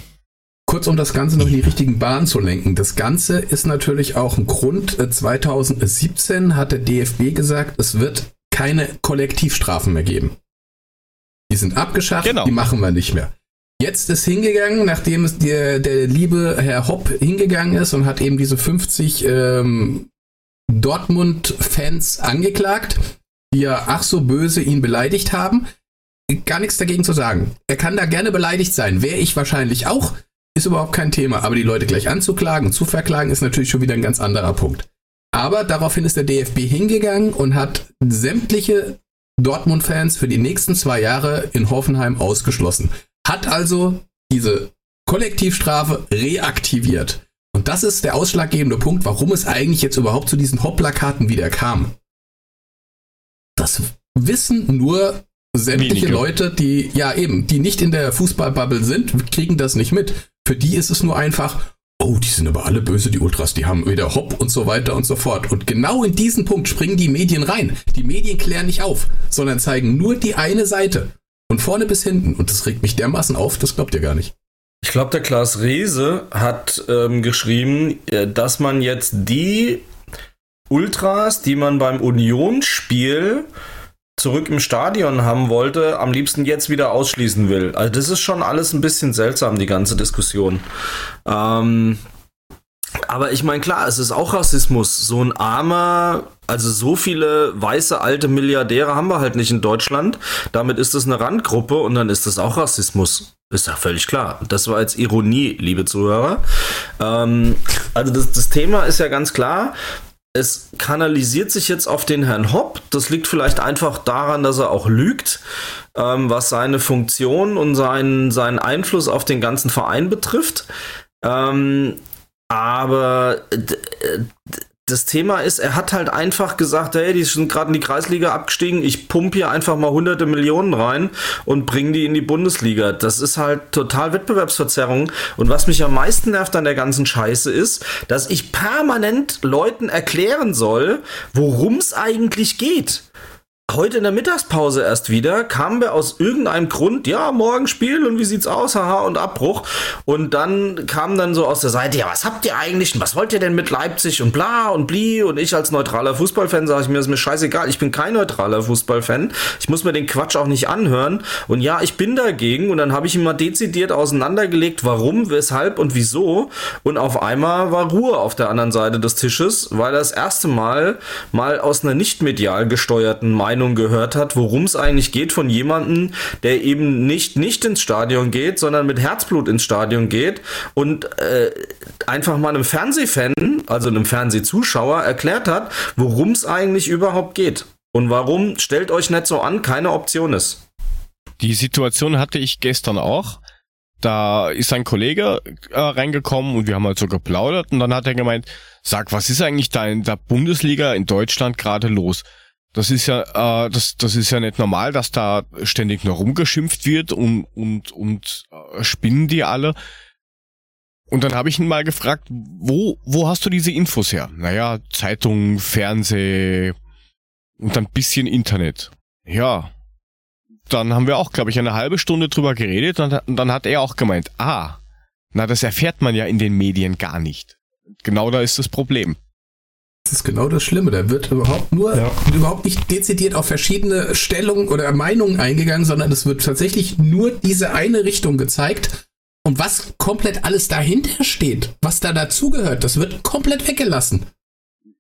Kurz, um das Ganze noch in die richtigen Bahnen zu lenken. Das Ganze ist natürlich auch ein Grund. 2017 äh, hat der DFB gesagt, es wird keine Kollektivstrafen mehr geben. Die sind abgeschafft, genau. die machen wir nicht mehr. Jetzt ist hingegangen, nachdem es der, der liebe Herr Hopp hingegangen ist und hat eben diese 50 ähm, Dortmund-Fans angeklagt, die ja ach so böse ihn beleidigt haben. Gar nichts dagegen zu sagen. Er kann da gerne beleidigt sein. Wäre ich wahrscheinlich auch, ist überhaupt kein Thema. Aber die Leute gleich anzuklagen und zu verklagen ist natürlich schon wieder ein ganz anderer Punkt. Aber daraufhin ist der DFB hingegangen und hat sämtliche Dortmund-Fans für die nächsten zwei Jahre in Hoffenheim ausgeschlossen. Hat also diese Kollektivstrafe reaktiviert. Und das ist der ausschlaggebende Punkt, warum es eigentlich jetzt überhaupt zu diesen Hopp-Plakaten wieder kam. Das wissen nur sämtliche Wenige. Leute, die, ja eben, die nicht in der Fußballbubble sind, kriegen das nicht mit. Für die ist es nur einfach, oh, die sind aber alle böse, die Ultras, die haben wieder Hopp und so weiter und so fort. Und genau in diesen Punkt springen die Medien rein. Die Medien klären nicht auf, sondern zeigen nur die eine Seite. Von vorne bis hinten. Und das regt mich dermaßen auf, das glaubt ihr gar nicht. Ich glaube, der Klaas Rehse hat ähm, geschrieben, äh, dass man jetzt die Ultras, die man beim Unionsspiel zurück im Stadion haben wollte, am liebsten jetzt wieder ausschließen will. Also das ist schon alles ein bisschen seltsam, die ganze Diskussion. Ähm, aber ich meine, klar, es ist auch Rassismus. So ein armer, also so viele weiße alte Milliardäre haben wir halt nicht in Deutschland. Damit ist es eine Randgruppe und dann ist das auch Rassismus. Ist ja völlig klar. Das war jetzt Ironie, liebe Zuhörer. Ähm, also das, das Thema ist ja ganz klar es kanalisiert sich jetzt auf den Herrn Hopp. Das liegt vielleicht einfach daran, dass er auch lügt, ähm, was seine Funktion und seinen, seinen Einfluss auf den ganzen Verein betrifft. Ähm, aber das Thema ist, er hat halt einfach gesagt, hey, die sind gerade in die Kreisliga abgestiegen, ich pumpe hier einfach mal hunderte Millionen rein und bringe die in die Bundesliga. Das ist halt total Wettbewerbsverzerrung. Und was mich am meisten nervt an der ganzen Scheiße ist, dass ich permanent Leuten erklären soll, worum es eigentlich geht heute in der Mittagspause erst wieder, kamen wir aus irgendeinem Grund, ja, morgen Spiel und wie sieht's aus, haha, und Abbruch. Und dann kam dann so aus der Seite, ja, was habt ihr eigentlich und was wollt ihr denn mit Leipzig und bla und bli? Und ich als neutraler Fußballfan sage ich mir, ist mir scheißegal, ich bin kein neutraler Fußballfan. Ich muss mir den Quatsch auch nicht anhören. Und ja, ich bin dagegen. Und dann habe ich ihm mal dezidiert auseinandergelegt, warum, weshalb und wieso. Und auf einmal war Ruhe auf der anderen Seite des Tisches, weil das erste Mal mal aus einer nicht medial gesteuerten Meinung Meinung gehört hat, worum es eigentlich geht von jemandem, der eben nicht nicht ins Stadion geht, sondern mit Herzblut ins Stadion geht und äh, einfach mal einem Fernsehfan, also einem Fernsehzuschauer erklärt hat, worum es eigentlich überhaupt geht und warum stellt euch nicht so an, keine Option ist. Die Situation hatte ich gestern auch. Da ist ein Kollege äh, reingekommen und wir haben halt so geplaudert und dann hat er gemeint, sag, was ist eigentlich da in der Bundesliga in Deutschland gerade los? Das ist ja, äh, das, das ist ja nicht normal, dass da ständig nur rumgeschimpft wird und, und, und äh, spinnen die alle. Und dann habe ich ihn mal gefragt, wo, wo hast du diese Infos her? Naja, Zeitung, Fernseh und ein bisschen Internet. Ja. Dann haben wir auch, glaube ich, eine halbe Stunde drüber geredet und, und dann hat er auch gemeint, ah, na, das erfährt man ja in den Medien gar nicht. Genau da ist das Problem. Das ist genau das Schlimme. Da wird überhaupt nur ja. überhaupt nicht dezidiert auf verschiedene Stellungen oder Meinungen eingegangen, sondern es wird tatsächlich nur diese eine Richtung gezeigt. Und was komplett alles dahinter steht, was da dazugehört, das wird komplett weggelassen.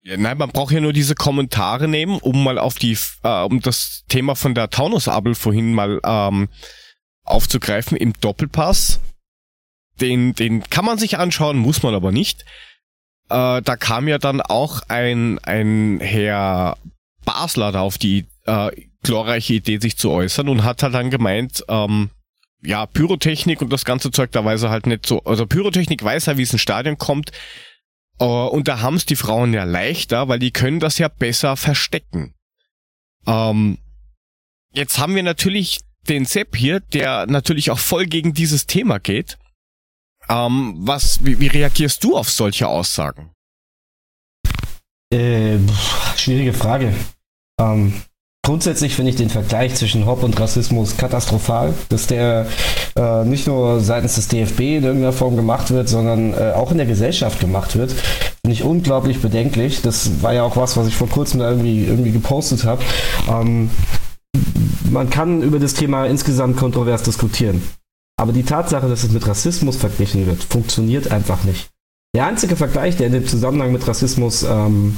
Ja, nein, man braucht ja nur diese Kommentare nehmen, um mal auf die, äh, um das Thema von der Taunusabel vorhin mal ähm, aufzugreifen im Doppelpass. Den, den kann man sich anschauen, muss man aber nicht äh, da kam ja dann auch ein, ein Herr Basler da auf die äh, glorreiche Idee, sich zu äußern und hat halt dann gemeint, ähm, ja, Pyrotechnik und das ganze Zeug, da weiß er halt nicht so, also Pyrotechnik weiß er, wie es ins Stadion kommt, äh, und da haben es die Frauen ja leichter, weil die können das ja besser verstecken. Ähm, jetzt haben wir natürlich den Sepp hier, der natürlich auch voll gegen dieses Thema geht. Ähm, was, wie, wie reagierst du auf solche Aussagen? Äh, schwierige Frage. Ähm, grundsätzlich finde ich den Vergleich zwischen Hop und Rassismus katastrophal, dass der äh, nicht nur seitens des DFB in irgendeiner Form gemacht wird, sondern äh, auch in der Gesellschaft gemacht wird. Finde ich unglaublich bedenklich. Das war ja auch was, was ich vor kurzem da irgendwie, irgendwie gepostet habe. Ähm, man kann über das Thema insgesamt kontrovers diskutieren. Aber die Tatsache, dass es mit Rassismus verglichen wird, funktioniert einfach nicht. Der einzige Vergleich, der in dem Zusammenhang mit Rassismus ähm,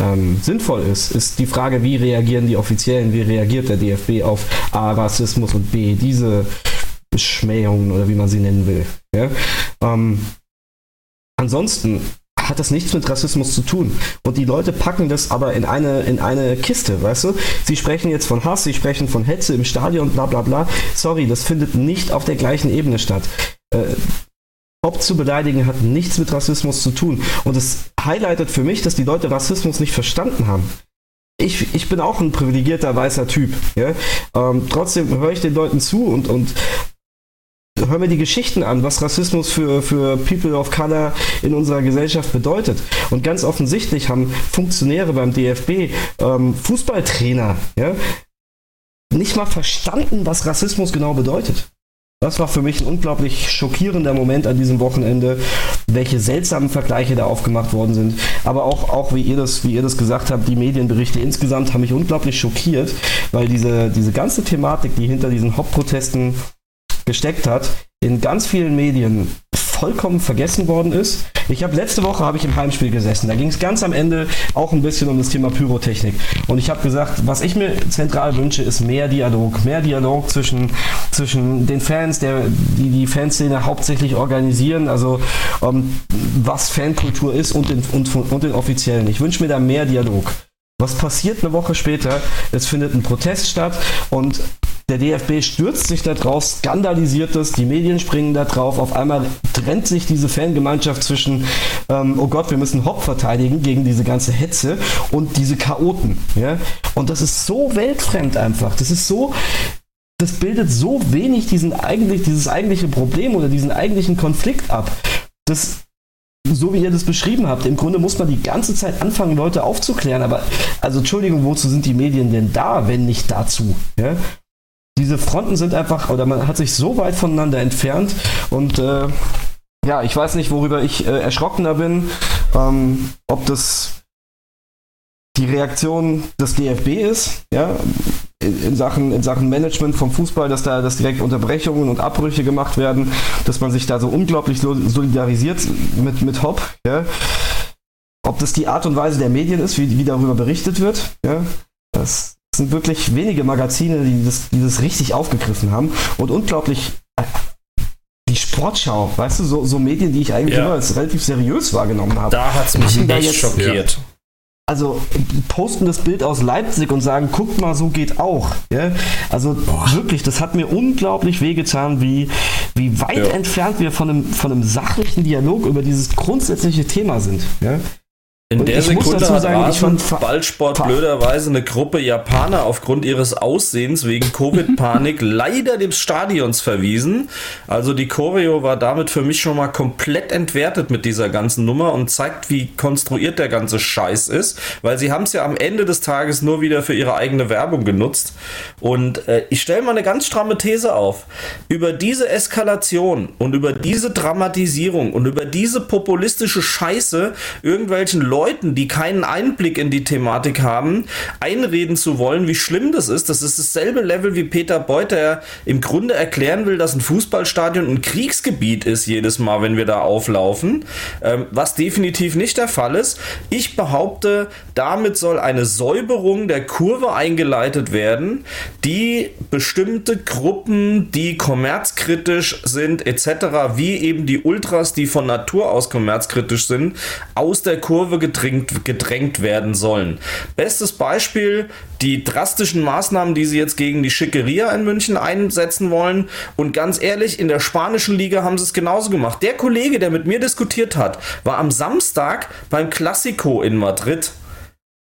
ähm, sinnvoll ist, ist die Frage, wie reagieren die Offiziellen, wie reagiert der DFB auf A, Rassismus und B, diese Beschmähungen oder wie man sie nennen will. Ja? Ähm, ansonsten hat das nichts mit Rassismus zu tun. Und die Leute packen das aber in eine, in eine Kiste, weißt du? Sie sprechen jetzt von Hass, sie sprechen von Hetze im Stadion, bla bla bla. Sorry, das findet nicht auf der gleichen Ebene statt. Äh, Haupt zu beleidigen hat nichts mit Rassismus zu tun. Und es highlightet für mich, dass die Leute Rassismus nicht verstanden haben. Ich, ich bin auch ein privilegierter weißer Typ. Ja? Ähm, trotzdem höre ich den Leuten zu und, und höre mir die Geschichten an, was Rassismus für, für People of Color in unserer Gesellschaft bedeutet. Und ganz offensichtlich haben Funktionäre beim DFB, ähm, Fußballtrainer, ja, nicht mal verstanden, was Rassismus genau bedeutet. Das war für mich ein unglaublich schockierender Moment an diesem Wochenende, welche seltsamen Vergleiche da aufgemacht worden sind. Aber auch, auch wie, ihr das, wie ihr das gesagt habt, die Medienberichte insgesamt haben mich unglaublich schockiert, weil diese, diese ganze Thematik, die hinter diesen Hauptprotesten gesteckt hat, in ganz vielen Medien vollkommen vergessen worden ist. Ich habe letzte Woche habe ich im Heimspiel gesessen. Da ging es ganz am Ende auch ein bisschen um das Thema Pyrotechnik. Und ich habe gesagt, was ich mir zentral wünsche, ist mehr Dialog, mehr Dialog zwischen zwischen den Fans, der die die Fanszene hauptsächlich organisieren, also um, ähm, was Fankultur ist und den, und, und den Offiziellen. Ich wünsche mir da mehr Dialog. Was passiert eine Woche später? Es findet ein Protest statt und der DFB stürzt sich da drauf, skandalisiert es, die Medien springen da drauf. Auf einmal trennt sich diese Fangemeinschaft zwischen, ähm, oh Gott, wir müssen Hopp verteidigen gegen diese ganze Hetze und diese Chaoten. Ja? Und das ist so weltfremd einfach. Das ist so, das bildet so wenig diesen eigentlich, dieses eigentliche Problem oder diesen eigentlichen Konflikt ab. Das, so wie ihr das beschrieben habt, im Grunde muss man die ganze Zeit anfangen, Leute aufzuklären. Aber, also Entschuldigung, wozu sind die Medien denn da, wenn nicht dazu? Ja? Diese Fronten sind einfach, oder man hat sich so weit voneinander entfernt und äh, ja, ich weiß nicht, worüber ich äh, erschrockener bin, ähm, ob das die Reaktion des DFB ist, ja, in, Sachen, in Sachen Management vom Fußball, dass da dass direkt Unterbrechungen und Abbrüche gemacht werden, dass man sich da so unglaublich solidarisiert mit, mit Hopp, ja. Ob das die Art und Weise der Medien ist, wie, wie darüber berichtet wird, ja, das es sind wirklich wenige Magazine, die das, die das richtig aufgegriffen haben und unglaublich äh, die Sportschau, weißt du, so, so Medien, die ich eigentlich ja. immer als relativ seriös wahrgenommen habe. Da hat es mich echt jetzt, schockiert. Ja. Also posten das Bild aus Leipzig und sagen, guckt mal, so geht auch. Ja? Also Boah. wirklich, das hat mir unglaublich wehgetan, wie, wie weit entfernt wir von einem, von einem sachlichen Dialog über dieses grundsätzliche Thema sind. In der Sekunde hat sagen, Rasen Ballsport blöderweise eine Gruppe Japaner aufgrund ihres Aussehens wegen Covid-Panik leider dem Stadions verwiesen. Also die Choreo war damit für mich schon mal komplett entwertet mit dieser ganzen Nummer und zeigt, wie konstruiert der ganze Scheiß ist, weil sie haben es ja am Ende des Tages nur wieder für ihre eigene Werbung genutzt. Und äh, ich stelle mal eine ganz stramme These auf. Über diese Eskalation und über diese Dramatisierung und über diese populistische Scheiße irgendwelchen Leuten Leuten, die keinen Einblick in die Thematik haben, einreden zu wollen, wie schlimm das ist. Das ist dasselbe Level wie Peter Beuth, der im Grunde erklären will, dass ein Fußballstadion ein Kriegsgebiet ist jedes Mal, wenn wir da auflaufen, ähm, was definitiv nicht der Fall ist. Ich behaupte, damit soll eine Säuberung der Kurve eingeleitet werden, die bestimmte Gruppen, die kommerzkritisch sind, etc., wie eben die Ultras, die von Natur aus kommerzkritisch sind, aus der Kurve gedrängt, gedrängt werden sollen. Bestes Beispiel, die drastischen Maßnahmen, die sie jetzt gegen die Schickeria in München einsetzen wollen. Und ganz ehrlich, in der spanischen Liga haben sie es genauso gemacht. Der Kollege, der mit mir diskutiert hat, war am Samstag beim Classico in Madrid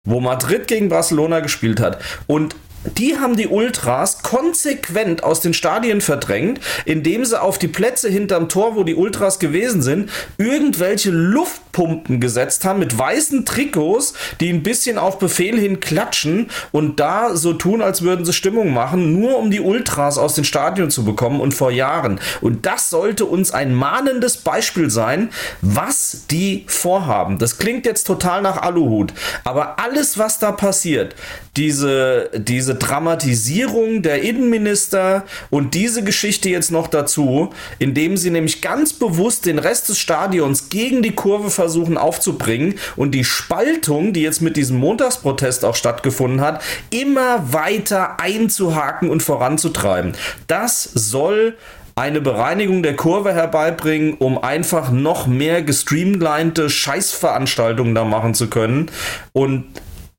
wo Madrid gegen Barcelona gespielt hat. Und die haben die Ultras konsequent aus den Stadien verdrängt, indem sie auf die Plätze hinterm Tor, wo die Ultras gewesen sind, irgendwelche Luftpumpen gesetzt haben mit weißen Trikots, die ein bisschen auf Befehl hin klatschen und da so tun, als würden sie Stimmung machen, nur um die Ultras aus den Stadien zu bekommen und vor Jahren. Und das sollte uns ein mahnendes Beispiel sein, was die vorhaben. Das klingt jetzt total nach Aluhut, aber alles, was da passiert, diese, diese diese Dramatisierung der Innenminister und diese Geschichte jetzt noch dazu, indem sie nämlich ganz bewusst den Rest des Stadions gegen die Kurve versuchen aufzubringen und die Spaltung, die jetzt mit diesem Montagsprotest auch stattgefunden hat, immer weiter einzuhaken und voranzutreiben. Das soll eine Bereinigung der Kurve herbeibringen, um einfach noch mehr gestreamlinete Scheißveranstaltungen da machen zu können. Und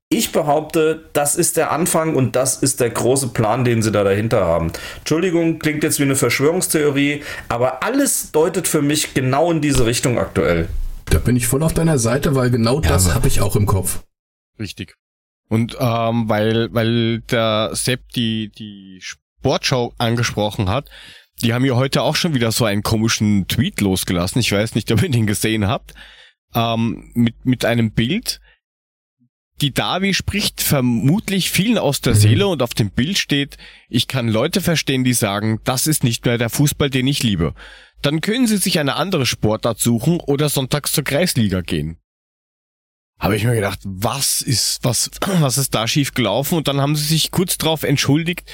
ich behaupte, das ist der Anfang und das ist der große Plan, den sie da dahinter haben. Entschuldigung, klingt jetzt wie eine Verschwörungstheorie, aber alles deutet für mich genau in diese Richtung aktuell. Da bin ich voll auf deiner Seite, weil genau ja, das habe ich auch im Kopf. Richtig. Und ähm, weil, weil der Sepp die, die Sportschau angesprochen hat, die haben ja heute auch schon wieder so einen komischen Tweet losgelassen. Ich weiß nicht, ob ihr den gesehen habt. Ähm, mit, mit einem Bild. Die Davi spricht vermutlich vielen aus der mhm. Seele und auf dem Bild steht, ich kann Leute verstehen, die sagen, das ist nicht mehr der Fußball, den ich liebe. Dann können sie sich eine andere Sportart suchen oder sonntags zur Kreisliga gehen habe ich mir gedacht, was ist, was, was ist da schief gelaufen? Und dann haben sie sich kurz drauf entschuldigt.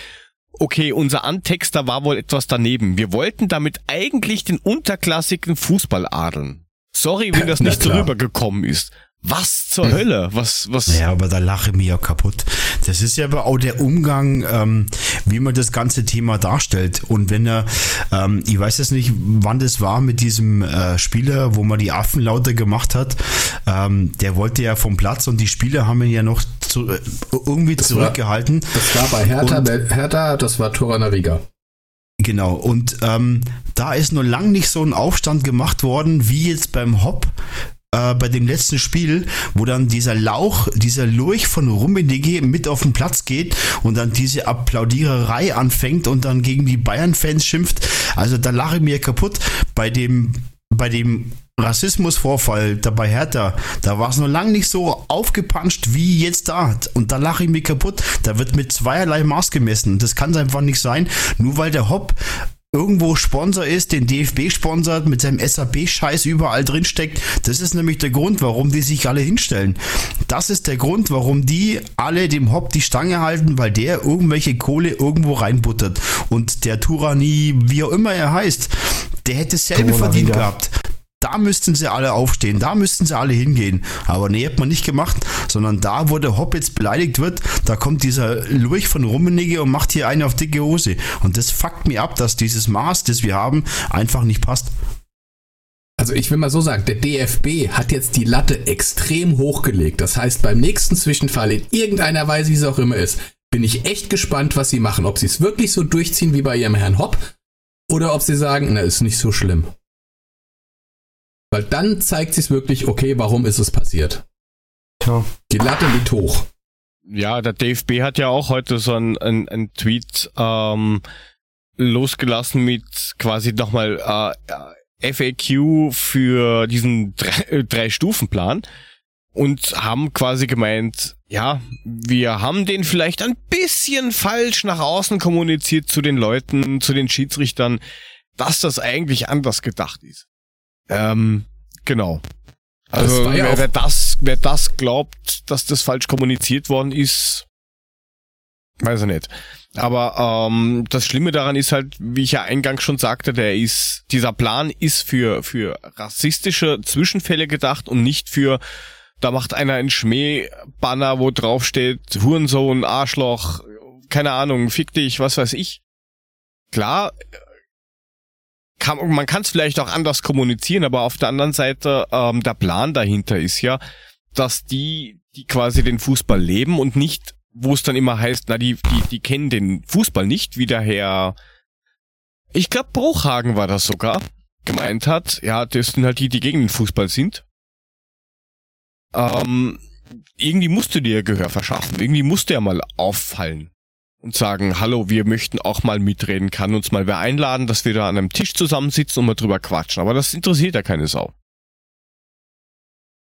Okay, unser Antexter war wohl etwas daneben. Wir wollten damit eigentlich den unterklassigen Fußball adeln. Sorry, wenn das nicht so rübergekommen ist. Was zur hm. Hölle? Was, was? Ja, aber da lache ich mir ja kaputt. Das ist ja aber auch der Umgang, ähm, wie man das ganze Thema darstellt. Und wenn er, ähm, ich weiß jetzt nicht, wann das war mit diesem äh, Spieler, wo man die Affen lauter gemacht hat, ähm, der wollte ja vom Platz und die Spieler haben ihn ja noch zu, äh, irgendwie das zurückgehalten. War, das war bei Hertha, und, Hertha, das war Toranariga. Genau, und ähm, da ist nur lang nicht so ein Aufstand gemacht worden, wie jetzt beim Hop, äh, bei dem letzten Spiel, wo dann dieser Lauch, dieser Lurch von Rummenigge mit auf den Platz geht und dann diese Applaudiererei anfängt und dann gegen die Bayern-Fans schimpft. Also da lache ich mir kaputt. Bei dem, bei dem Rassismusvorfall da bei Hertha, da war es noch lange nicht so aufgepanscht wie jetzt da. Und da lache ich mir kaputt. Da wird mit zweierlei Maß gemessen. Das kann einfach nicht sein. Nur weil der Hopp irgendwo Sponsor ist, den DFB sponsert, mit seinem SAP-Scheiß überall drin steckt. Das ist nämlich der Grund, warum die sich alle hinstellen. Das ist der Grund, warum die alle dem Hopp die Stange halten, weil der irgendwelche Kohle irgendwo reinbuttert. Und der Turani, wie auch immer er heißt, der hätte selber verdient wieder. gehabt. Da müssten sie alle aufstehen, da müssten sie alle hingehen. Aber nee, hat man nicht gemacht, sondern da, wo der Hopp jetzt beleidigt wird, da kommt dieser Lurch von Rummenigge und macht hier eine auf dicke Hose. Und das fuckt mir ab, dass dieses Maß, das wir haben, einfach nicht passt. Also ich will mal so sagen, der DFB hat jetzt die Latte extrem hochgelegt. Das heißt, beim nächsten Zwischenfall in irgendeiner Weise, wie es auch immer ist, bin ich echt gespannt, was sie machen. Ob sie es wirklich so durchziehen wie bei ihrem Herrn Hopp oder ob sie sagen, na, ist nicht so schlimm. Weil dann zeigt sich wirklich, okay, warum ist es passiert? Ja. Die Latte liegt hoch. Ja, der DFB hat ja auch heute so ein, ein, ein Tweet ähm, losgelassen mit quasi nochmal äh, FAQ für diesen drei, äh, drei Stufen Plan und haben quasi gemeint, ja, wir haben den vielleicht ein bisschen falsch nach außen kommuniziert zu den Leuten, zu den Schiedsrichtern, dass das eigentlich anders gedacht ist. Ähm, genau. Also ja wer, wer, das, wer das glaubt, dass das falsch kommuniziert worden ist, weiß ich nicht. Aber ähm, das Schlimme daran ist halt, wie ich ja eingangs schon sagte, der ist, dieser Plan ist für für rassistische Zwischenfälle gedacht und nicht für da macht einer ein Schmähbanner, wo drauf steht Hurensohn, Arschloch, keine Ahnung, fick dich, was weiß ich. Klar, kann, man kann es vielleicht auch anders kommunizieren, aber auf der anderen Seite, ähm, der Plan dahinter ist ja, dass die, die quasi den Fußball leben und nicht, wo es dann immer heißt, na, die, die, die kennen den Fußball nicht, wie der Herr, ich glaube, Bruchhagen war das sogar, gemeint hat, ja, das sind halt die, die gegen den Fußball sind. Ähm, irgendwie musste dir Gehör verschaffen, irgendwie musste er mal auffallen und sagen, hallo, wir möchten auch mal mitreden, kann uns mal wer einladen, dass wir da an einem Tisch zusammensitzen und mal drüber quatschen. Aber das interessiert ja keine Sau.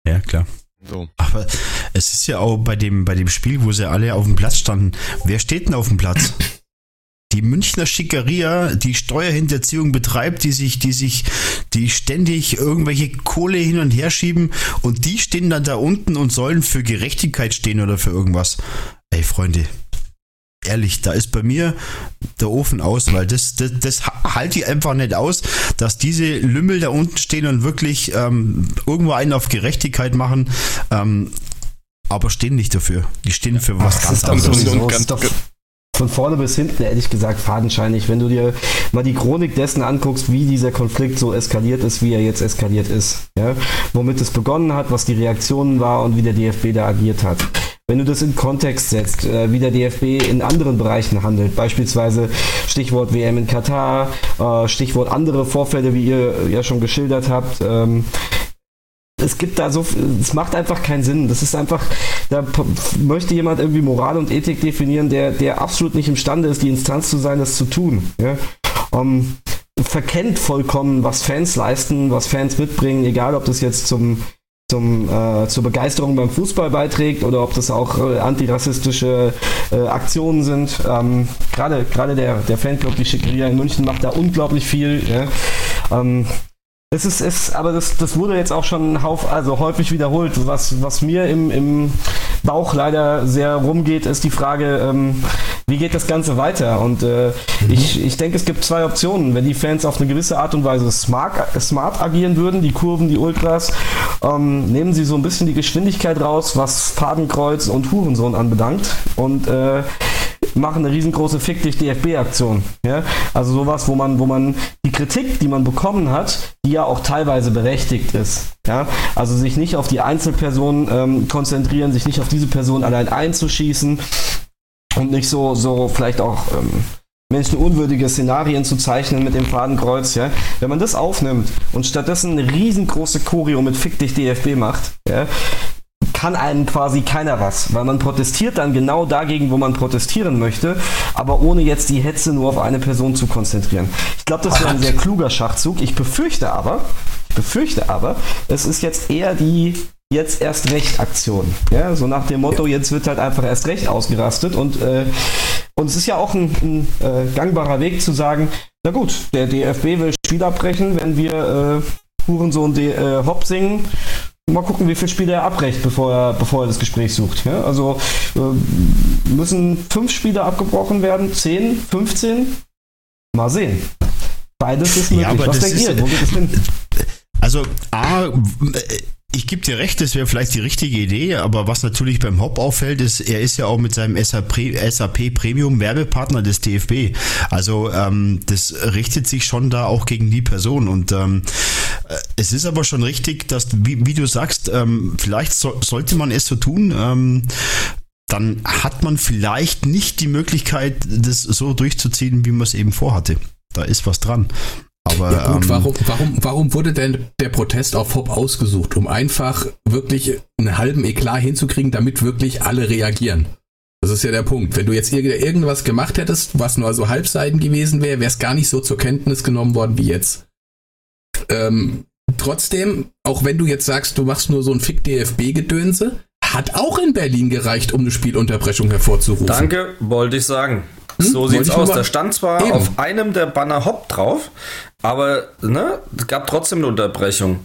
Ja, klar. So. Aber es ist ja auch bei dem, bei dem Spiel, wo sie alle auf dem Platz standen. Wer steht denn auf dem Platz? Die Münchner Schickeria, die Steuerhinterziehung betreibt, die sich, die sich, die ständig irgendwelche Kohle hin und her schieben und die stehen dann da unten und sollen für Gerechtigkeit stehen oder für irgendwas. Ey, Freunde, ehrlich, da ist bei mir der Ofen aus, weil das, das, das halte ich einfach nicht aus, dass diese Lümmel da unten stehen und wirklich ähm, irgendwo einen auf Gerechtigkeit machen, ähm, aber stehen nicht dafür. Die stehen für was ganz anderes. Und ganz, von vorne bis hinten, ehrlich gesagt, fadenscheinig. Wenn du dir mal die Chronik dessen anguckst, wie dieser Konflikt so eskaliert ist, wie er jetzt eskaliert ist. Ja? Womit es begonnen hat, was die Reaktionen war und wie der DFB da agiert hat. Wenn du das in Kontext setzt, äh, wie der DFB in anderen Bereichen handelt, beispielsweise Stichwort WM in Katar, äh, Stichwort andere Vorfälle, wie ihr ja schon geschildert habt, ähm, es gibt da so, es macht einfach keinen Sinn. Das ist einfach, da möchte jemand irgendwie Moral und Ethik definieren, der, der absolut nicht imstande ist, die Instanz zu sein, das zu tun. Ja? Um, verkennt vollkommen, was Fans leisten, was Fans mitbringen, egal ob das jetzt zum, zum, äh, zur Begeisterung beim Fußball beiträgt oder ob das auch äh, antirassistische äh, Aktionen sind. Ähm, Gerade der, der Fanclub, die Schickeria in München, macht da unglaublich viel. Ja? Ähm, es ist, es, aber das, das wurde jetzt auch schon hauf, also häufig wiederholt. Was, was mir im, im Bauch leider sehr rumgeht, ist die Frage, ähm, wie geht das Ganze weiter? Und äh, mhm. ich, ich denke, es gibt zwei Optionen. Wenn die Fans auf eine gewisse Art und Weise smart, smart agieren würden, die Kurven, die Ultras, ähm, nehmen sie so ein bisschen die Geschwindigkeit raus, was Fadenkreuz und Hurensohn anbedangt. Und äh, machen eine riesengroße Fick dich DFB-Aktion. Ja? Also sowas, wo man, wo man die Kritik, die man bekommen hat, die ja auch teilweise berechtigt ist. Ja? Also sich nicht auf die Einzelperson ähm, konzentrieren, sich nicht auf diese Person allein einzuschießen und nicht so, so vielleicht auch ähm, menschenunwürdige Szenarien zu zeichnen mit dem Fadenkreuz, ja, wenn man das aufnimmt und stattdessen eine riesengroße Choreo mit Fick dich DFB macht, ja, kann einem quasi keiner was, weil man protestiert dann genau dagegen, wo man protestieren möchte, aber ohne jetzt die Hetze nur auf eine Person zu konzentrieren. Ich glaube, das wäre ein sehr kluger Schachzug. Ich befürchte aber, ich befürchte aber, es ist jetzt eher die jetzt erst recht Aktion. Ja, so nach dem Motto, jetzt wird halt einfach erst recht ausgerastet und, äh, und es ist ja auch ein, ein äh, gangbarer Weg zu sagen, na gut, der DFB will Spiel abbrechen, wenn wir äh, Hurensohn D äh, Hopp singen mal gucken, wie viele Spiele er abbrecht, bevor er, bevor er das Gespräch sucht. Ja? Also äh, müssen fünf Spiele abgebrochen werden, zehn, 15? Mal sehen. Beides ist möglich. Ja, Was denkt ihr? Wo geht es hin? Also A, ich gebe dir recht, das wäre vielleicht die richtige Idee, aber was natürlich beim Hop auffällt, ist, er ist ja auch mit seinem SAP, SAP Premium Werbepartner des DFB. Also ähm, das richtet sich schon da auch gegen die Person. Und ähm, äh, es ist aber schon richtig, dass, wie, wie du sagst, ähm, vielleicht so, sollte man es so tun. Ähm, dann hat man vielleicht nicht die Möglichkeit, das so durchzuziehen, wie man es eben vorhatte. Da ist was dran. Aber, ja gut, ähm, warum, warum, warum wurde denn der Protest auf Hop ausgesucht? Um einfach wirklich einen halben Eklat hinzukriegen, damit wirklich alle reagieren. Das ist ja der Punkt. Wenn du jetzt irgendwas gemacht hättest, was nur so halbseiden gewesen wäre, wäre es gar nicht so zur Kenntnis genommen worden wie jetzt. Ähm, trotzdem, auch wenn du jetzt sagst, du machst nur so ein Fick-DFB-Gedönse, hat auch in Berlin gereicht, um eine Spielunterbrechung hervorzurufen. Danke, wollte ich sagen. Hm? So sieht's aus. Da stand zwar Eben. auf einem der Banner Hop drauf, aber ne, es gab trotzdem eine Unterbrechung.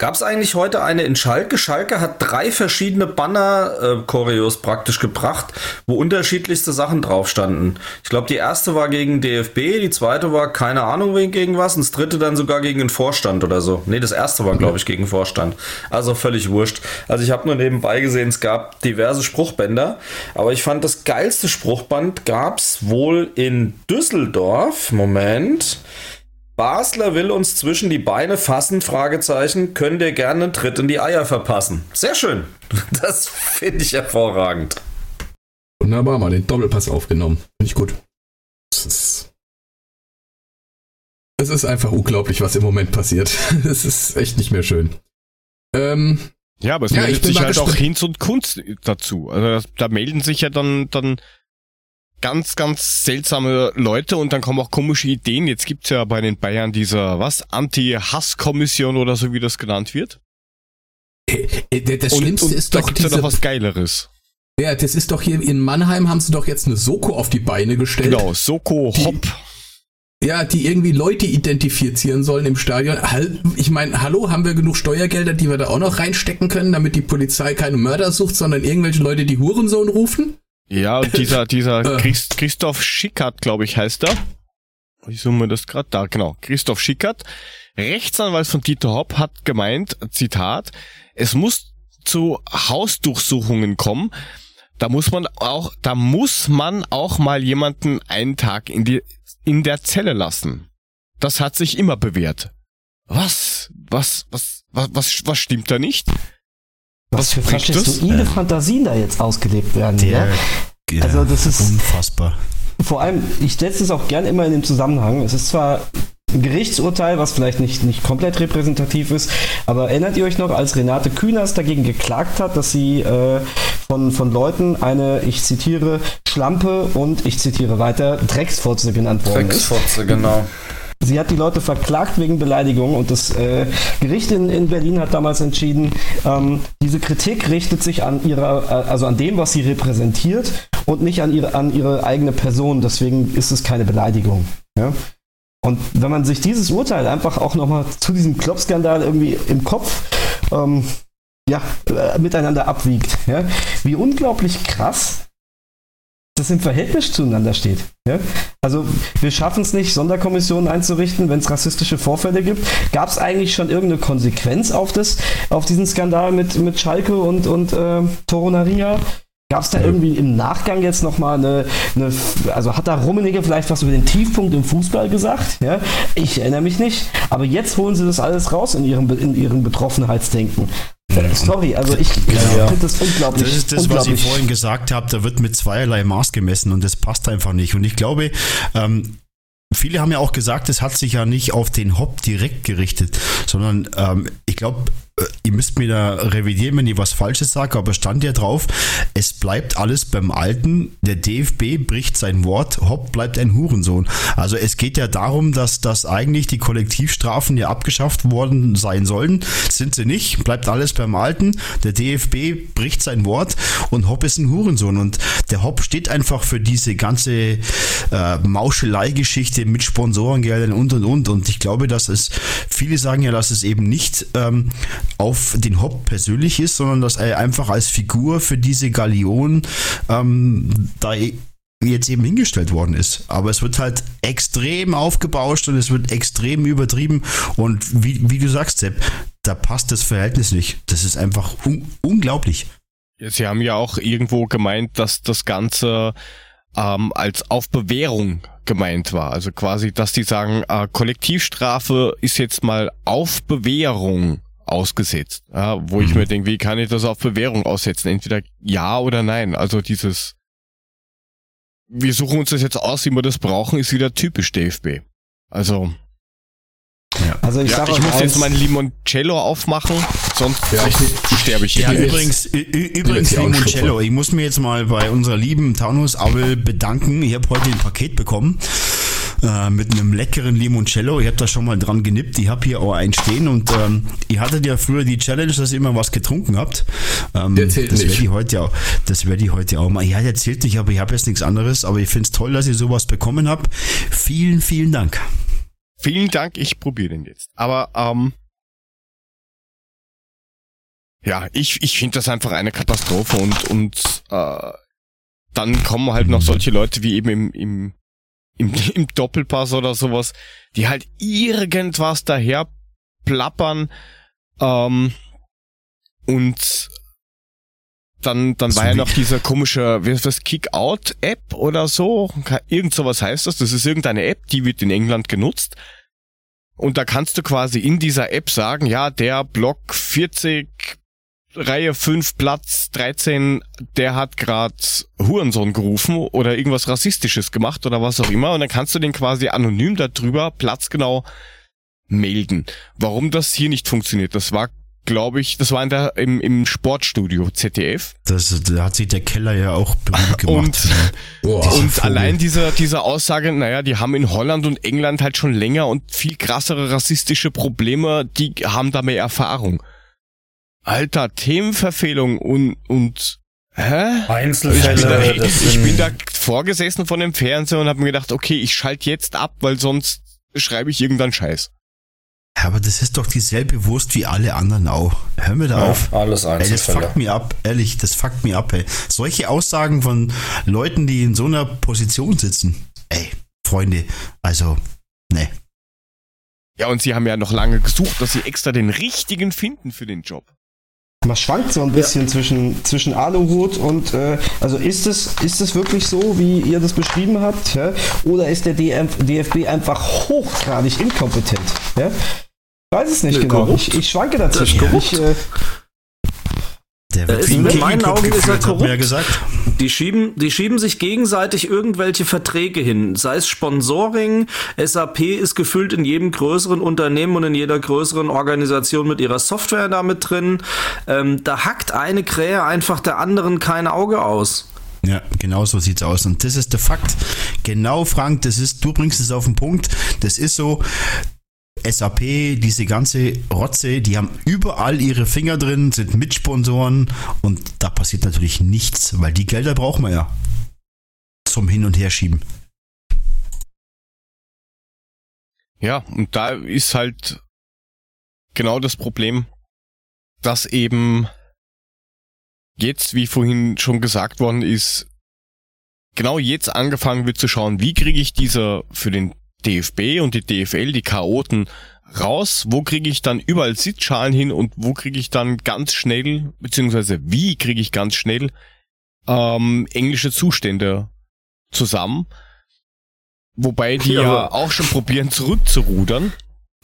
Gab es eigentlich heute eine in Schalke? Schalke hat drei verschiedene Banner-Choreos äh, praktisch gebracht, wo unterschiedlichste Sachen drauf standen. Ich glaube, die erste war gegen DFB, die zweite war keine Ahnung wegen gegen was und das dritte dann sogar gegen den Vorstand oder so. Nee, das erste war, glaube ich, gegen Vorstand. Also völlig wurscht. Also ich habe nur nebenbei gesehen, es gab diverse Spruchbänder, aber ich fand, das geilste Spruchband gab es wohl in Düsseldorf. Moment. Basler will uns zwischen die Beine fassen, Fragezeichen, können dir gerne einen Tritt in die Eier verpassen. Sehr schön. Das finde ich hervorragend. Wunderbar, mal den Doppelpass aufgenommen. Finde ich gut. Es ist, es ist einfach unglaublich, was im Moment passiert. Es ist echt nicht mehr schön. Ähm, ja, aber es ja, meldet sich halt auch Hinz und Kunst dazu. Also da melden sich ja dann, dann ganz, ganz seltsame Leute und dann kommen auch komische Ideen. Jetzt gibt's ja bei den Bayern dieser, was, Anti-Hass-Kommission oder so, wie das genannt wird. Äh, äh, das Schlimmste und, ist doch. Da gibt's diese, ja noch was Geileres. Ja, das ist doch hier in Mannheim haben sie doch jetzt eine Soko auf die Beine gestellt. Genau, Soko Hopp. Ja, die irgendwie Leute identifizieren sollen im Stadion. Ich meine, hallo, haben wir genug Steuergelder, die wir da auch noch reinstecken können, damit die Polizei keine Mörder sucht, sondern irgendwelche Leute, die Hurensohn rufen? Ja, und dieser, dieser äh. Christ, Christoph Schickert, glaube ich, heißt er. Ich summe das gerade da, genau. Christoph Schickert, Rechtsanwalt von Dieter Hopp, hat gemeint, Zitat, es muss zu Hausdurchsuchungen kommen, da muss man auch, da muss man auch mal jemanden einen Tag in die, in der Zelle lassen. Das hat sich immer bewährt. Was? Was, was, was, was, was stimmt da nicht? Was, was für faschistoide Fantasien da jetzt ausgelebt werden, der, ja? Also das ist unfassbar. Vor allem, ich setze es auch gern immer in den Zusammenhang. Es ist zwar ein Gerichtsurteil, was vielleicht nicht, nicht komplett repräsentativ ist. Aber erinnert ihr euch noch, als Renate Künast dagegen geklagt hat, dass sie äh, von, von Leuten eine, ich zitiere, Schlampe und ich zitiere weiter, Drecksfotze genannt worden ist? Drecksfotze, genau. Sie hat die Leute verklagt wegen Beleidigung und das äh, Gericht in, in Berlin hat damals entschieden, ähm, diese Kritik richtet sich an ihrer, äh, also an dem, was sie repräsentiert und nicht an ihre, an ihre eigene Person. Deswegen ist es keine Beleidigung. Ja? Und wenn man sich dieses Urteil einfach auch nochmal zu diesem Klopp-Skandal irgendwie im Kopf ähm, ja, äh, miteinander abwiegt, ja? wie unglaublich krass das im Verhältnis zueinander steht. Ja? Also wir schaffen es nicht, Sonderkommissionen einzurichten, wenn es rassistische Vorfälle gibt. Gab es eigentlich schon irgendeine Konsequenz auf, das, auf diesen Skandal mit, mit Schalke und, und äh, Toronaria? Gab es da irgendwie im Nachgang jetzt nochmal eine, eine, also hat da Rummenigge vielleicht was über den Tiefpunkt im Fußball gesagt? Ja? Ich erinnere mich nicht. Aber jetzt holen sie das alles raus in ihrem, in ihrem Betroffenheitsdenken. Sorry, also ich ja. finde das unglaublich. Das ist das, was ich vorhin gesagt habe, da wird mit zweierlei Maß gemessen und das passt einfach nicht. Und ich glaube, ähm, viele haben ja auch gesagt, es hat sich ja nicht auf den Hop direkt gerichtet, sondern ähm, ich glaube, ihr müsst mir da revidieren, wenn ich was Falsches sage, aber stand ja drauf, es bleibt alles beim Alten. Der DFB bricht sein Wort, hopp, bleibt ein Hurensohn. Also es geht ja darum, dass, dass eigentlich die Kollektivstrafen ja abgeschafft worden sein sollen. Sind sie nicht, bleibt alles beim Alten. Der DFB bricht sein Wort und Hopp ist ein Hurensohn. Und der Hopp steht einfach für diese ganze äh, Mauschelei-Geschichte mit Sponsorengeldern und und und. Und ich glaube, dass es, viele sagen ja, dass es eben nicht ähm, auf den Hopp persönlich ist, sondern dass er einfach als Figur für diese Galion ähm, da jetzt eben hingestellt worden ist. Aber es wird halt extrem aufgebauscht und es wird extrem übertrieben. Und wie, wie du sagst, Sepp, da passt das Verhältnis nicht. Das ist einfach un unglaublich. Sie haben ja auch irgendwo gemeint, dass das Ganze ähm, als auf Bewährung gemeint war. Also quasi, dass die sagen, äh, Kollektivstrafe ist jetzt mal auf Bewährung ausgesetzt. Ja, wo mhm. ich mir denke, wie kann ich das auf Bewährung aussetzen? Entweder ja oder nein. Also dieses, wir suchen uns das jetzt aus, wie wir das brauchen, ist wieder typisch DFB. Also, ja. Also ich, ja, ich muss jetzt mein Limoncello aufmachen, sonst ja, sterbe ich hier. Ja, übrigens, übrigens Limoncello. Ich muss mir jetzt mal bei unserer lieben Taunus Abel bedanken. Ich habe heute ein Paket bekommen äh, mit einem leckeren Limoncello. Ich habe da schon mal dran genippt. Ich habe hier auch einen stehen und ähm, ihr hattet ja früher die Challenge, dass ihr immer was getrunken habt. Ähm, das werde ich heute auch. Das werde ich heute auch mal. Ja, der zählt nicht, aber ich habe jetzt nichts anderes. Aber ich finde es toll, dass ihr sowas bekommen habt. Vielen, vielen Dank. Vielen Dank. Ich probiere den jetzt. Aber ähm, ja, ich, ich finde das einfach eine Katastrophe und, und äh, dann kommen halt noch solche Leute wie eben im, im im, im Doppelpass oder sowas, die halt irgendwas daher plappern ähm, und dann, dann war ja noch dieser komische, wie ist das, Kick-Out-App oder so. Irgend sowas heißt das. Das ist irgendeine App, die wird in England genutzt. Und da kannst du quasi in dieser App sagen, ja, der Block 40 Reihe 5, Platz 13, der hat gerade Hurensohn gerufen oder irgendwas Rassistisches gemacht oder was auch immer. Und dann kannst du den quasi anonym darüber platzgenau melden. Warum das hier nicht funktioniert, das war glaube ich, das war in der, im, im Sportstudio ZDF. Das, da hat sich der Keller ja auch berühmt gemacht. Und, oh, und allein diese, diese Aussage, naja, die haben in Holland und England halt schon länger und viel krassere rassistische Probleme, die haben da mehr Erfahrung. Alter, Themenverfehlung und, und Hä? Einzelfälle. Ich bin, da, ich, ich bin da vorgesessen von dem Fernseher und habe mir gedacht, okay, ich schalte jetzt ab, weil sonst schreibe ich irgendeinen Scheiß. Aber das ist doch dieselbe Wurst wie alle anderen auch. Hör mir da ja, auf. Alles Einzelfälle. Ey, das fuckt mir ab, ehrlich, das fuckt mir ab, ey. Solche Aussagen von Leuten, die in so einer Position sitzen. Ey, Freunde, also, ne. Ja, und sie haben ja noch lange gesucht, dass sie extra den richtigen finden für den Job. Man schwankt so ein bisschen ja. zwischen, zwischen Aluhut und äh, also ist es, ist es wirklich so, wie ihr das beschrieben habt? Ja? Oder ist der DF, DFB einfach hochgradig inkompetent? Ja? Ich weiß es nicht nee, genau. Ich, ich, schwanke dazwischen. Ich, äh, der wird in meinen Augen ist er korrupt. gesagt. Die schieben, die schieben sich gegenseitig irgendwelche Verträge hin. Sei es Sponsoring, SAP ist gefüllt in jedem größeren Unternehmen und in jeder größeren Organisation mit ihrer Software damit drin. Ähm, da hackt eine Krähe einfach der anderen kein Auge aus. Ja, genau so sieht's aus. Und das ist der Fakt. Genau, Frank, das ist, du bringst es auf den Punkt. Das ist so. SAP, diese ganze Rotze, die haben überall ihre Finger drin, sind Mitsponsoren und da passiert natürlich nichts, weil die Gelder brauchen wir ja zum Hin- und Herschieben. Ja, und da ist halt genau das Problem, dass eben jetzt, wie vorhin schon gesagt worden ist, genau jetzt angefangen wird zu schauen, wie kriege ich dieser für den DFB und die DFL, die Chaoten, raus? Wo kriege ich dann überall Sitzschalen hin und wo kriege ich dann ganz schnell, beziehungsweise wie kriege ich ganz schnell ähm, englische Zustände zusammen? Wobei die ja, ja auch schon probieren zurückzurudern.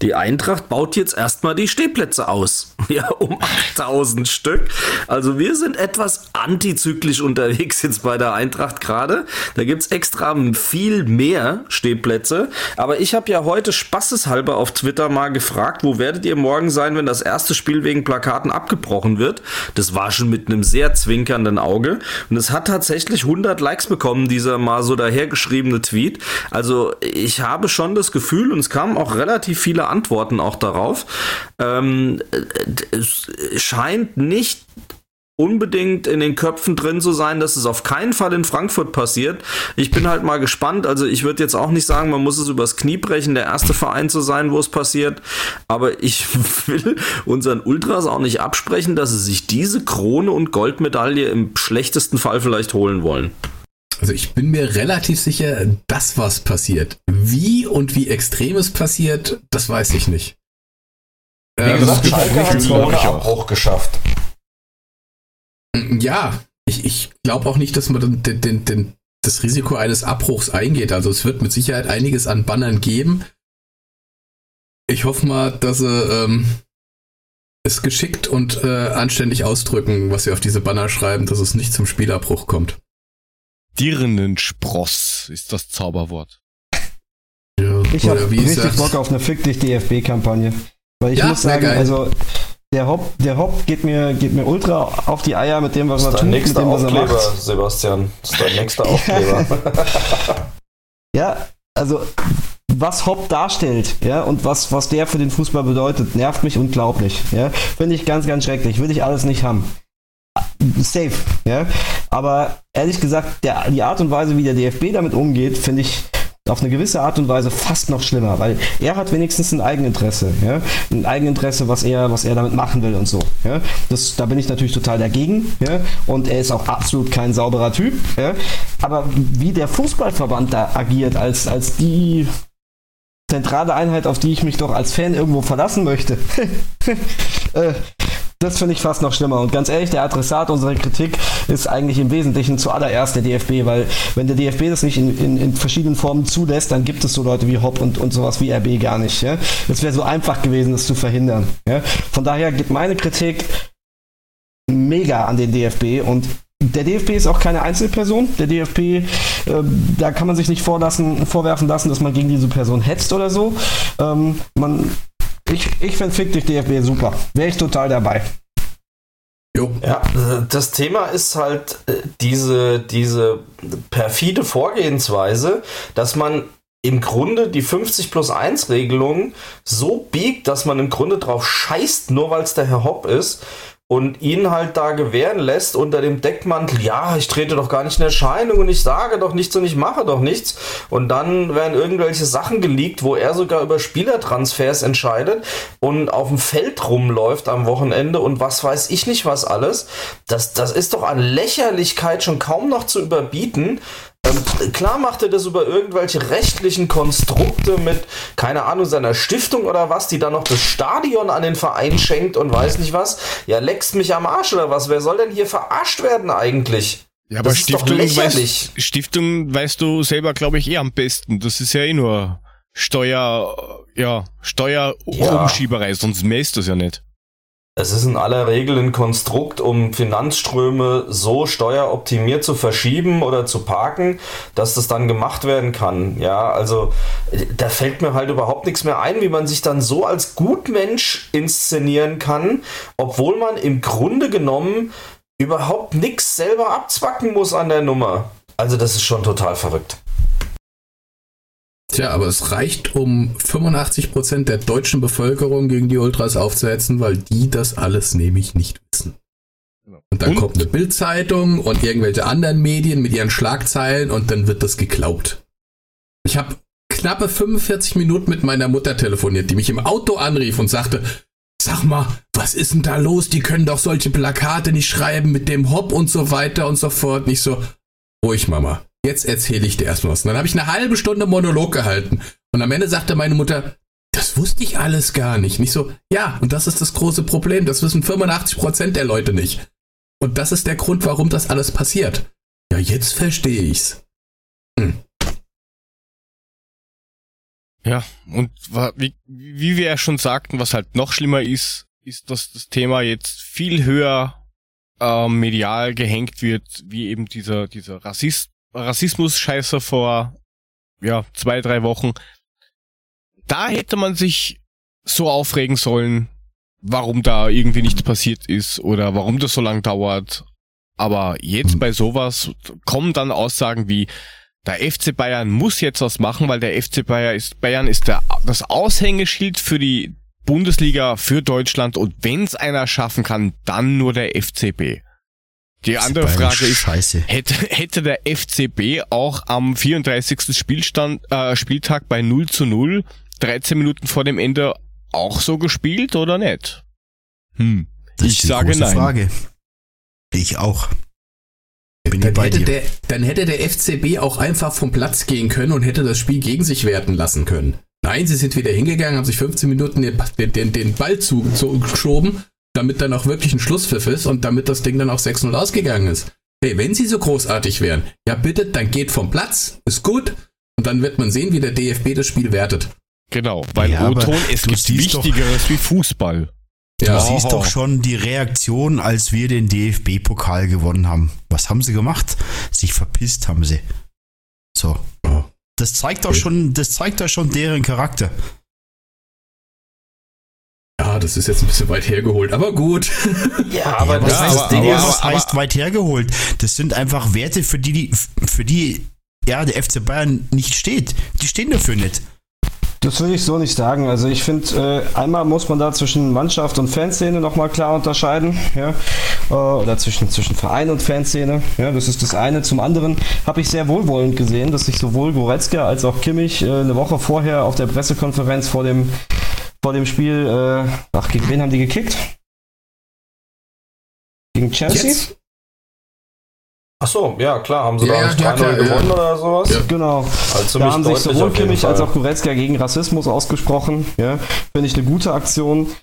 Die Eintracht baut jetzt erstmal die Stehplätze aus. Ja, um 8000 Stück. Also wir sind etwas antizyklisch unterwegs jetzt bei der Eintracht gerade. Da gibt's extra viel mehr Stehplätze. Aber ich habe ja heute spaßeshalber auf Twitter mal gefragt, wo werdet ihr morgen sein, wenn das erste Spiel wegen Plakaten abgebrochen wird? Das war schon mit einem sehr zwinkernden Auge. Und es hat tatsächlich 100 Likes bekommen, dieser mal so dahergeschriebene Tweet. Also ich habe schon das Gefühl, und es kamen auch relativ viele Antworten auch darauf. Ähm, es scheint nicht unbedingt in den Köpfen drin zu sein, dass es auf keinen Fall in Frankfurt passiert. Ich bin halt mal gespannt. Also ich würde jetzt auch nicht sagen, man muss es übers Knie brechen, der erste Verein zu sein, wo es passiert. Aber ich will unseren Ultras auch nicht absprechen, dass sie sich diese Krone und Goldmedaille im schlechtesten Fall vielleicht holen wollen. Also ich bin mir relativ sicher, dass was passiert. Wie und wie extrem es passiert, das weiß ich nicht. Wie ähm, gesagt, Schalke hat es ohne Abbruch geschafft. Ja, ich, ich glaube auch nicht, dass man den, den, den, das Risiko eines Abbruchs eingeht. Also es wird mit Sicherheit einiges an Bannern geben. Ich hoffe mal, dass sie ähm, es geschickt und äh, anständig ausdrücken, was sie auf diese Banner schreiben, dass es nicht zum Spielabbruch kommt. Dirnenspross ist das Zauberwort. Ja, ich habe richtig Bock auf eine Fick dich DFB-Kampagne. Weil ich ja, muss sagen, also der Hopp, der Hopp geht mir, geht mir ultra auf die Eier mit dem, was er tut, mit dem, was er macht. Sebastian. Das ist dein nächster Aufkleber. ja, also was Hopp darstellt, ja, und was, was der für den Fußball bedeutet, nervt mich unglaublich. Ja. Finde ich ganz, ganz schrecklich. Will ich alles nicht haben. Safe, ja. Aber ehrlich gesagt, der, die Art und Weise, wie der DFB damit umgeht, finde ich auf eine gewisse Art und Weise fast noch schlimmer, weil er hat wenigstens ein Eigeninteresse, ja? ein Eigeninteresse, was er, was er damit machen will und so. Ja? Das, da bin ich natürlich total dagegen, ja? und er ist auch absolut kein sauberer Typ. Ja? Aber wie der Fußballverband da agiert, als, als die zentrale Einheit, auf die ich mich doch als Fan irgendwo verlassen möchte, äh, das finde ich fast noch schlimmer. Und ganz ehrlich, der Adressat unserer Kritik ist eigentlich im Wesentlichen zuallererst der DFB, weil wenn der DFB das nicht in, in, in verschiedenen Formen zulässt, dann gibt es so Leute wie Hopp und, und sowas wie RB gar nicht. Ja? Es wäre so einfach gewesen, das zu verhindern. Ja? Von daher geht meine Kritik mega an den DFB und der DFB ist auch keine Einzelperson. Der DFB, äh, da kann man sich nicht vorlassen, vorwerfen lassen, dass man gegen diese Person hetzt oder so. Ähm, man ich, ich finde Fick dich DFB super. Wäre ich total dabei. Jo. Ja, das Thema ist halt äh, diese, diese perfide Vorgehensweise, dass man im Grunde die 50 plus 1 Regelung so biegt, dass man im Grunde drauf scheißt, nur weil es der Herr Hopp ist und ihn halt da gewähren lässt unter dem Deckmantel, ja, ich trete doch gar nicht in Erscheinung und ich sage doch nichts und ich mache doch nichts. Und dann werden irgendwelche Sachen geleakt, wo er sogar über Spielertransfers entscheidet und auf dem Feld rumläuft am Wochenende und was weiß ich nicht was alles. Das, das ist doch an Lächerlichkeit schon kaum noch zu überbieten. Klar macht er das über irgendwelche rechtlichen Konstrukte mit, keine Ahnung, seiner Stiftung oder was, die dann noch das Stadion an den Verein schenkt und weiß nicht was. Ja, leckst mich am Arsch oder was? Wer soll denn hier verarscht werden eigentlich? Ja, aber Stiftung, weißt, Stiftung weißt du selber, glaube ich, eh am besten. Das ist ja eh nur Steuer, ja, Steuerumschieberei, ja. sonst mäßt das ja nicht. Es ist in aller Regel ein Konstrukt, um Finanzströme so steueroptimiert zu verschieben oder zu parken, dass das dann gemacht werden kann. Ja, also da fällt mir halt überhaupt nichts mehr ein, wie man sich dann so als Gutmensch inszenieren kann, obwohl man im Grunde genommen überhaupt nichts selber abzwacken muss an der Nummer. Also das ist schon total verrückt. Tja, aber es reicht, um 85% der deutschen Bevölkerung gegen die Ultras aufzuhetzen, weil die das alles nämlich nicht wissen. Genau. Und dann und? kommt eine Bildzeitung und irgendwelche anderen Medien mit ihren Schlagzeilen und dann wird das geglaubt. Ich habe knappe 45 Minuten mit meiner Mutter telefoniert, die mich im Auto anrief und sagte, sag mal, was ist denn da los? Die können doch solche Plakate nicht schreiben mit dem Hop und so weiter und so fort. Nicht so, ruhig Mama, jetzt erzähle ich dir erstmal was. Und dann habe ich eine halbe Stunde Monolog gehalten. Und am Ende sagte meine Mutter, das wusste ich alles gar nicht. Nicht so, ja, und das ist das große Problem. Das wissen 85% der Leute nicht. Und das ist der Grund, warum das alles passiert. Ja, jetzt verstehe ich's. Hm. Ja, und wie, wie wir ja schon sagten, was halt noch schlimmer ist, ist, dass das Thema jetzt viel höher äh, medial gehängt wird, wie eben dieser, dieser Rassist, Rassismus-Scheiße vor ja, zwei, drei Wochen. Da hätte man sich so aufregen sollen, warum da irgendwie nichts passiert ist oder warum das so lang dauert. Aber jetzt bei sowas kommen dann Aussagen wie, der FC Bayern muss jetzt was machen, weil der FC Bayern ist, Bayern ist der, das Aushängeschild für die Bundesliga, für Deutschland und wenn's einer schaffen kann, dann nur der FCB. Die andere Frage ist, Scheiße. Hätte, hätte der FCB auch am 34. Spielstand, äh, Spieltag bei 0 zu 0, 13 Minuten vor dem Ende auch so gespielt oder nicht? Hm. Das ich sage nein. Frage. Ich auch. Bin dann, hätte dir. der, dann hätte der FCB auch einfach vom Platz gehen können und hätte das Spiel gegen sich werten lassen können. Nein, sie sind wieder hingegangen, haben sich 15 Minuten den, den, den Ball zugeschoben damit dann auch wirklich ein Schlusspfiff ist und damit das Ding dann auch 6-0 ausgegangen ist. Hey, wenn sie so großartig wären, ja bitte, dann geht vom Platz, ist gut und dann wird man sehen, wie der DFB das Spiel wertet. Genau, weil ja, O-Ton, es gibt Wichtigeres doch, wie Fußball. Du ja. siehst doch schon die Reaktion, als wir den DFB-Pokal gewonnen haben. Was haben sie gemacht? Sich verpisst haben sie. So. Das zeigt doch schon, das zeigt doch schon deren Charakter. Ja, das ist jetzt ein bisschen weit hergeholt, aber gut. Ja, aber das, ja, heißt, aber, Ding aber, was heißt weit hergeholt? Das sind einfach Werte, für die, für die ja, der FC Bayern nicht steht. Die stehen dafür nicht. Das würde ich so nicht sagen. Also ich finde, äh, einmal muss man da zwischen Mannschaft und Fanszene nochmal klar unterscheiden. Ja? Äh, oder zwischen, zwischen Verein und Fanszene. Ja, das ist das eine. Zum anderen habe ich sehr wohlwollend gesehen, dass sich sowohl Goretzka als auch Kimmich äh, eine Woche vorher auf der Pressekonferenz vor dem vor dem Spiel, äh, ach, gegen wen haben die gekickt? Gegen Chelsea? Jetzt? Ach so, ja klar, haben sie ja, da ja, ja, gewonnen ja. oder sowas? Ja. Genau. Also da haben sich sowohl Kimmich als auch Goretzka gegen Rassismus ausgesprochen. Ja, finde ich eine gute Aktion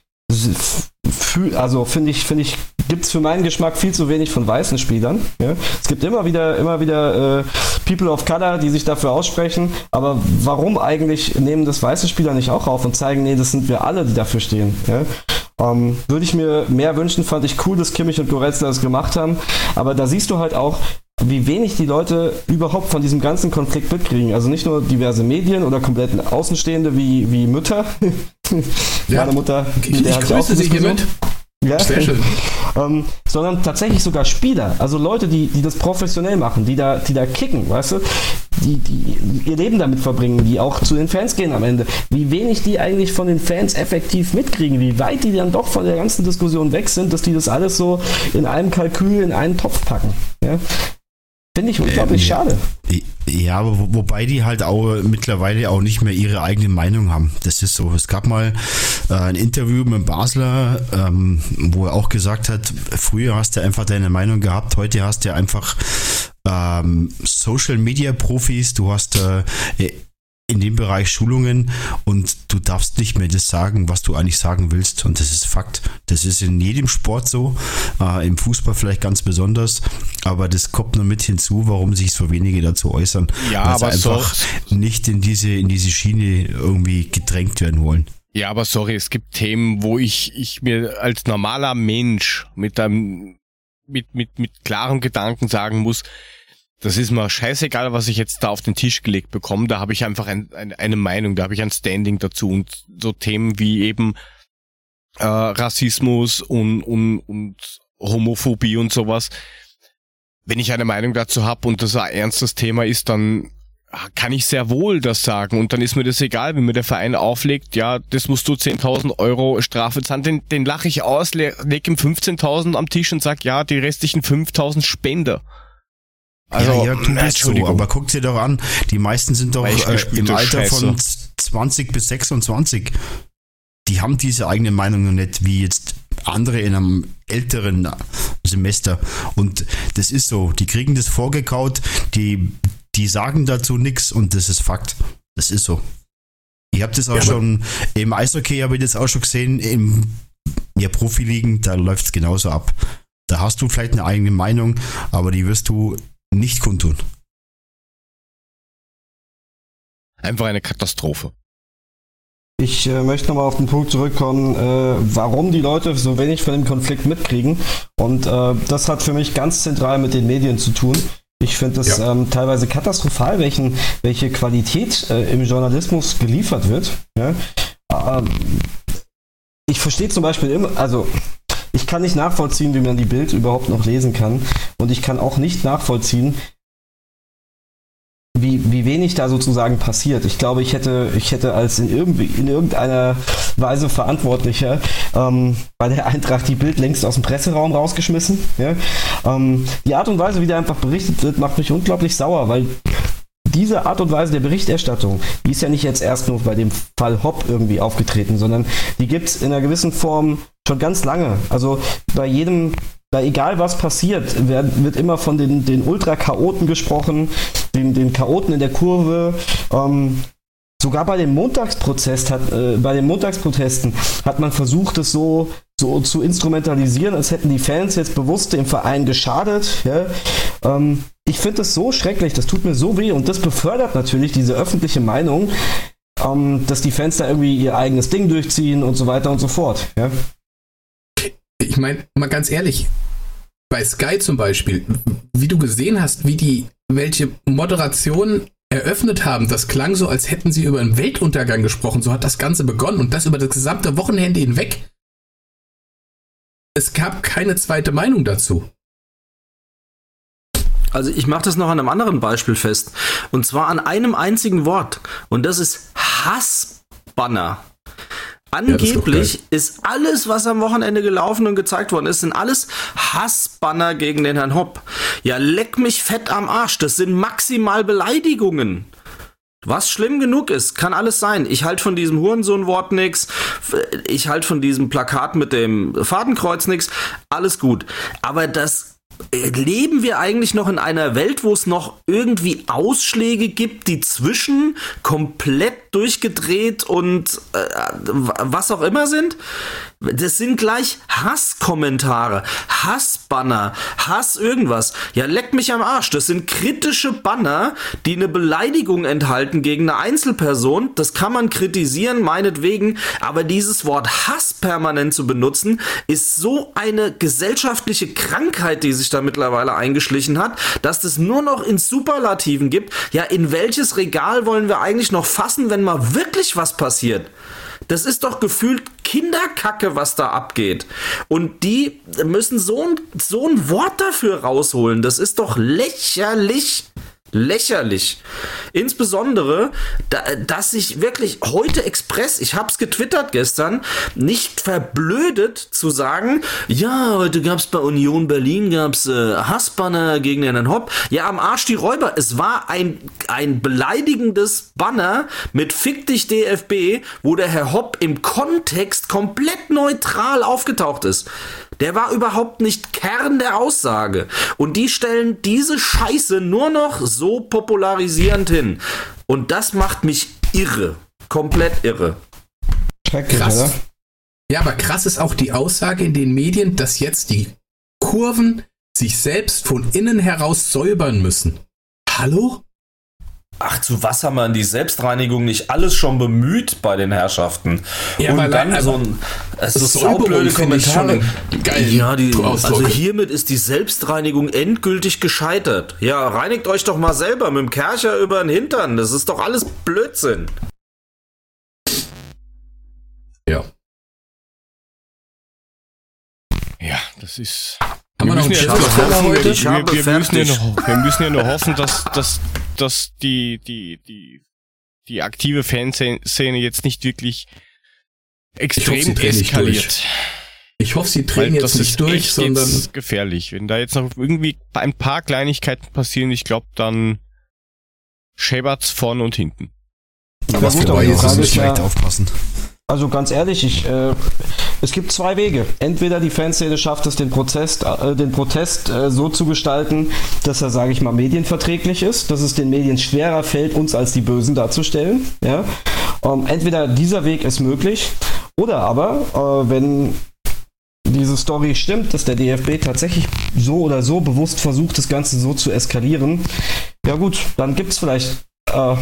also finde ich, finde ich, gibt es für meinen Geschmack viel zu wenig von weißen Spielern. Ja? Es gibt immer wieder, immer wieder äh, People of Color, die sich dafür aussprechen. Aber warum eigentlich nehmen das weiße Spieler nicht auch auf und zeigen, nee, das sind wir alle, die dafür stehen. Ja? Ähm, Würde ich mir mehr wünschen, fand ich cool, dass Kimmich und Goretzka das gemacht haben. Aber da siehst du halt auch, wie wenig die Leute überhaupt von diesem ganzen Konflikt mitkriegen. Also nicht nur diverse Medien oder komplett Außenstehende wie, wie Mütter. Ja. Meine Mutter, ich, ich grüße Sie hiermit. Ja. Sehr schön. ähm, sondern tatsächlich sogar Spieler, also Leute, die, die das professionell machen, die da, die da kicken, weißt du, die, die ihr Leben damit verbringen, die auch zu den Fans gehen am Ende. Wie wenig die eigentlich von den Fans effektiv mitkriegen, wie weit die dann doch von der ganzen Diskussion weg sind, dass die das alles so in einem Kalkül in einen Topf packen. Ja? Finde ich unglaublich ähm, schade. Ja, aber wo, wobei die halt auch mittlerweile auch nicht mehr ihre eigene Meinung haben. Das ist so. Es gab mal äh, ein Interview mit Basler, ähm, wo er auch gesagt hat, früher hast du einfach deine Meinung gehabt, heute hast du einfach äh, ähm, Social Media Profis, du hast äh, in dem Bereich Schulungen und du darfst nicht mehr das sagen, was du eigentlich sagen willst. Und das ist Fakt. Das ist in jedem Sport so, äh, im Fußball vielleicht ganz besonders, aber das kommt nur mit hinzu, warum sich so wenige dazu äußern. Ja, aber einfach so nicht in diese, in diese Schiene irgendwie gedrängt werden wollen. Ja, aber sorry, es gibt Themen, wo ich, ich mir als normaler Mensch mit einem, mit, mit, mit klarem Gedanken sagen muss, das ist mir scheißegal, was ich jetzt da auf den Tisch gelegt bekomme. Da habe ich einfach ein, ein, eine Meinung, da habe ich ein Standing dazu. Und so Themen wie eben äh, Rassismus und, und, und Homophobie und sowas. Wenn ich eine Meinung dazu habe und das ein ernstes Thema ist, dann kann ich sehr wohl das sagen. Und dann ist mir das egal, wenn mir der Verein auflegt, ja, das musst du 10.000 Euro Strafe zahlen. Den, den lache ich aus, leg ihm 15.000 am Tisch und sag, ja, die restlichen 5.000 Spender. Also, ja, ja, du bist so, aber guck dir doch an, die meisten sind doch äh, im Alter Scheiße. von 20 bis 26. Die haben diese eigene Meinung noch nicht, wie jetzt andere in einem älteren Semester. Und das ist so, die kriegen das vorgekaut, die, die sagen dazu nichts und das ist Fakt. Das ist so. Ich habe das auch ja, schon im Eishockey, habe ich das auch schon gesehen, im ja, Profiligen, da läuft es genauso ab. Da hast du vielleicht eine eigene Meinung, aber die wirst du nicht kundtun. Einfach eine Katastrophe. Ich äh, möchte nochmal auf den Punkt zurückkommen, äh, warum die Leute so wenig von dem Konflikt mitkriegen. Und äh, das hat für mich ganz zentral mit den Medien zu tun. Ich finde das ja. ähm, teilweise katastrophal, welchen, welche Qualität äh, im Journalismus geliefert wird. Ja? Ähm, ich verstehe zum Beispiel immer, also ich kann nicht nachvollziehen, wie man die Bild überhaupt noch lesen kann. Und ich kann auch nicht nachvollziehen, wie, wie wenig da sozusagen passiert. Ich glaube, ich hätte, ich hätte als in, irgendwie, in irgendeiner Weise Verantwortlicher ähm, bei der Eintracht die Bild längst aus dem Presseraum rausgeschmissen. Ja? Ähm, die Art und Weise, wie da einfach berichtet wird, macht mich unglaublich sauer, weil diese Art und Weise der Berichterstattung, die ist ja nicht jetzt erst nur bei dem Fall Hopp irgendwie aufgetreten, sondern die gibt es in einer gewissen Form schon ganz lange. Also bei jedem, bei egal was passiert, wird, wird immer von den, den Ultra-Chaoten gesprochen, den, den Chaoten in der Kurve. Ähm, sogar bei dem Montagsprotest hat, äh, bei den Montagsprotesten hat man versucht, es so, so zu instrumentalisieren, als hätten die Fans jetzt bewusst dem Verein geschadet. Ja? Ähm, ich finde das so schrecklich, das tut mir so weh und das befördert natürlich diese öffentliche Meinung, ähm, dass die Fans da irgendwie ihr eigenes Ding durchziehen und so weiter und so fort. Ja? Ich meine, mal ganz ehrlich, bei Sky zum Beispiel, wie du gesehen hast, wie die, welche Moderation eröffnet haben, das klang so, als hätten sie über einen Weltuntergang gesprochen. So hat das Ganze begonnen und das über das gesamte Wochenende hinweg. Es gab keine zweite Meinung dazu. Also ich mache das noch an einem anderen Beispiel fest. Und zwar an einem einzigen Wort. Und das ist Hassbanner. Angeblich ja, ist, ist, alles, was am Wochenende gelaufen und gezeigt worden ist, sind alles Hassbanner gegen den Herrn Hopp. Ja, leck mich fett am Arsch. Das sind maximal Beleidigungen. Was schlimm genug ist, kann alles sein. Ich halte von diesem Hurensohn-Wort nix. Ich halte von diesem Plakat mit dem Fadenkreuz nix. Alles gut. Aber das leben wir eigentlich noch in einer Welt, wo es noch irgendwie Ausschläge gibt, die zwischen komplett durchgedreht und äh, was auch immer sind? Das sind gleich Hasskommentare, Hassbanner, Hass irgendwas. Ja, leck mich am Arsch. Das sind kritische Banner, die eine Beleidigung enthalten gegen eine Einzelperson. Das kann man kritisieren, meinetwegen. Aber dieses Wort Hass permanent zu benutzen, ist so eine gesellschaftliche Krankheit, die sich da mittlerweile eingeschlichen hat, dass das nur noch in Superlativen gibt. Ja, in welches Regal wollen wir eigentlich noch fassen, wenn mal wirklich was passiert? Das ist doch gefühlt Kinderkacke, was da abgeht. Und die müssen so ein, so ein Wort dafür rausholen. Das ist doch lächerlich lächerlich. Insbesondere, da, dass sich wirklich heute Express, ich hab's getwittert gestern, nicht verblödet zu sagen, ja, heute gab's bei Union Berlin gab's äh, Hassbanner gegen den Hopp. Ja, am Arsch die Räuber. Es war ein, ein beleidigendes Banner mit Fick dich DFB, wo der Herr Hopp im Kontext komplett neutral aufgetaucht ist. Der war überhaupt nicht Kern der Aussage. Und die stellen diese Scheiße nur noch so popularisierend hin. Und das macht mich irre. Komplett irre. Krass. Oder? Ja, aber krass ist auch die Aussage in den Medien, dass jetzt die Kurven sich selbst von innen heraus säubern müssen. Hallo? Ach, zu was haben wir in die Selbstreinigung nicht alles schon bemüht bei den Herrschaften? Ja, und dann also, so ein also saublöde Kommentare. Geil. Ja, die, also hiermit ist die Selbstreinigung endgültig gescheitert. Ja, reinigt euch doch mal selber mit dem Kercher über den Hintern. Das ist doch alles Blödsinn. Ja. Ja, das ist. Haben wir, wir noch einen ja heute? Wir, wir, müssen ja noch, wir müssen ja nur hoffen, dass, dass, dass die, die, die, die aktive Fanszene jetzt nicht wirklich extrem ich eskaliert. Ich hoffe, sie drehen jetzt nicht durch, sondern. Das ist gefährlich. Wenn da jetzt noch irgendwie ein paar Kleinigkeiten passieren, ich glaube, dann schäbert's vorne und hinten. Aber gut, aber die Frage ist ja, aufpassen. Also ganz ehrlich, ich, äh, es gibt zwei Wege. Entweder die Fanszene schafft es, den Protest, äh, den Protest äh, so zu gestalten, dass er, sage ich mal, medienverträglich ist, dass es den Medien schwerer fällt, uns als die Bösen darzustellen. Ja? Ähm, entweder dieser Weg ist möglich, oder aber, äh, wenn diese Story stimmt, dass der DFB tatsächlich so oder so bewusst versucht, das Ganze so zu eskalieren, ja gut, dann gibt es vielleicht, äh,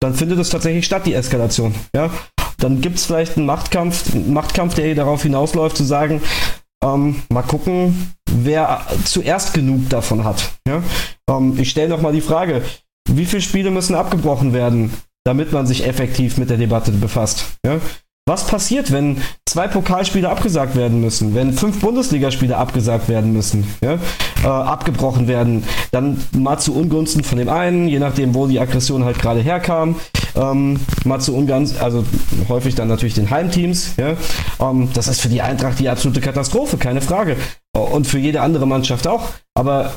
dann findet es tatsächlich statt, die Eskalation. Ja? Dann gibt es vielleicht einen Machtkampf, Machtkampf, der darauf hinausläuft, zu sagen, ähm, mal gucken, wer zuerst genug davon hat. Ja? Ähm, ich stelle nochmal die Frage, wie viele Spiele müssen abgebrochen werden, damit man sich effektiv mit der Debatte befasst? Ja? Was passiert, wenn zwei Pokalspiele abgesagt werden müssen, wenn fünf Bundesligaspiele abgesagt werden müssen, ja, äh, abgebrochen werden, dann mal zu Ungunsten von dem einen, je nachdem, wo die Aggression halt gerade herkam, ähm, mal zu Ungunsten, also häufig dann natürlich den Heimteams. Ja, ähm, das ist für die Eintracht die absolute Katastrophe, keine Frage. Und für jede andere Mannschaft auch. Aber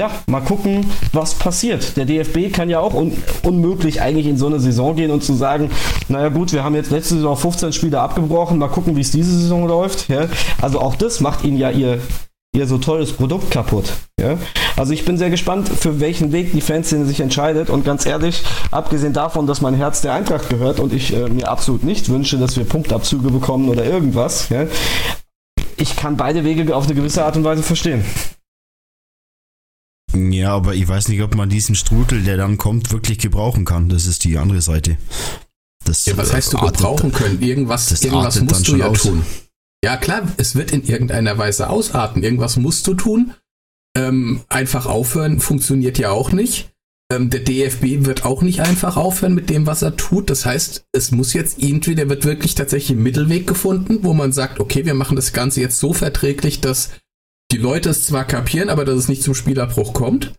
ja, mal gucken, was passiert. Der DFB kann ja auch un unmöglich eigentlich in so eine Saison gehen und zu sagen, naja gut, wir haben jetzt letzte Saison 15 Spiele abgebrochen, mal gucken, wie es diese Saison läuft. Ja? Also auch das macht ihnen ja ihr, ihr so tolles Produkt kaputt. Ja? Also ich bin sehr gespannt, für welchen Weg die Fanszene sich entscheidet und ganz ehrlich, abgesehen davon, dass mein Herz der Eintracht gehört und ich äh, mir absolut nicht wünsche, dass wir Punktabzüge bekommen oder irgendwas, ja? ich kann beide Wege auf eine gewisse Art und Weise verstehen. Ja, aber ich weiß nicht, ob man diesen Strudel, der dann kommt, wirklich gebrauchen kann. Das ist die andere Seite. Das, ja, was heißt du gebrauchen können? Irgendwas, irgendwas musst du ja aus. tun. Ja, klar, es wird in irgendeiner Weise ausarten. Irgendwas musst du tun. Ähm, einfach aufhören funktioniert ja auch nicht. Ähm, der DFB wird auch nicht einfach aufhören mit dem, was er tut. Das heißt, es muss jetzt irgendwie, der wird wirklich tatsächlich ein Mittelweg gefunden, wo man sagt, okay, wir machen das Ganze jetzt so verträglich, dass die Leute es zwar kapieren, aber dass es nicht zum Spielabbruch kommt.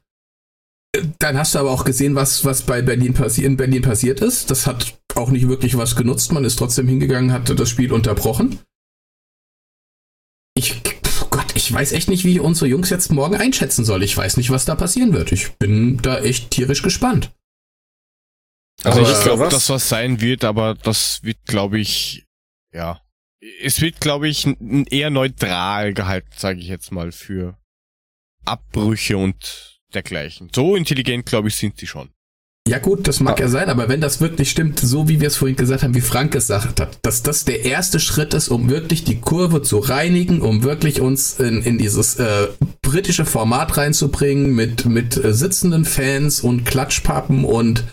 Dann hast du aber auch gesehen, was, was bei Berlin in Berlin passiert ist. Das hat auch nicht wirklich was genutzt. Man ist trotzdem hingegangen, hat das Spiel unterbrochen. Ich, Gott, ich weiß echt nicht, wie ich unsere Jungs jetzt morgen einschätzen soll. Ich weiß nicht, was da passieren wird. Ich bin da echt tierisch gespannt. Also aber ich glaube, dass was sein wird, aber das wird, glaube ich, ja, es wird, glaube ich, eher neutral gehalten, sage ich jetzt mal, für Abbrüche und dergleichen. So intelligent, glaube ich, sind sie schon. Ja gut, das mag ja. ja sein, aber wenn das wirklich stimmt, so wie wir es vorhin gesagt haben, wie Frank gesagt hat, dass das der erste Schritt ist, um wirklich die Kurve zu reinigen, um wirklich uns in, in dieses äh, britische Format reinzubringen mit, mit äh, sitzenden Fans und Klatschpappen und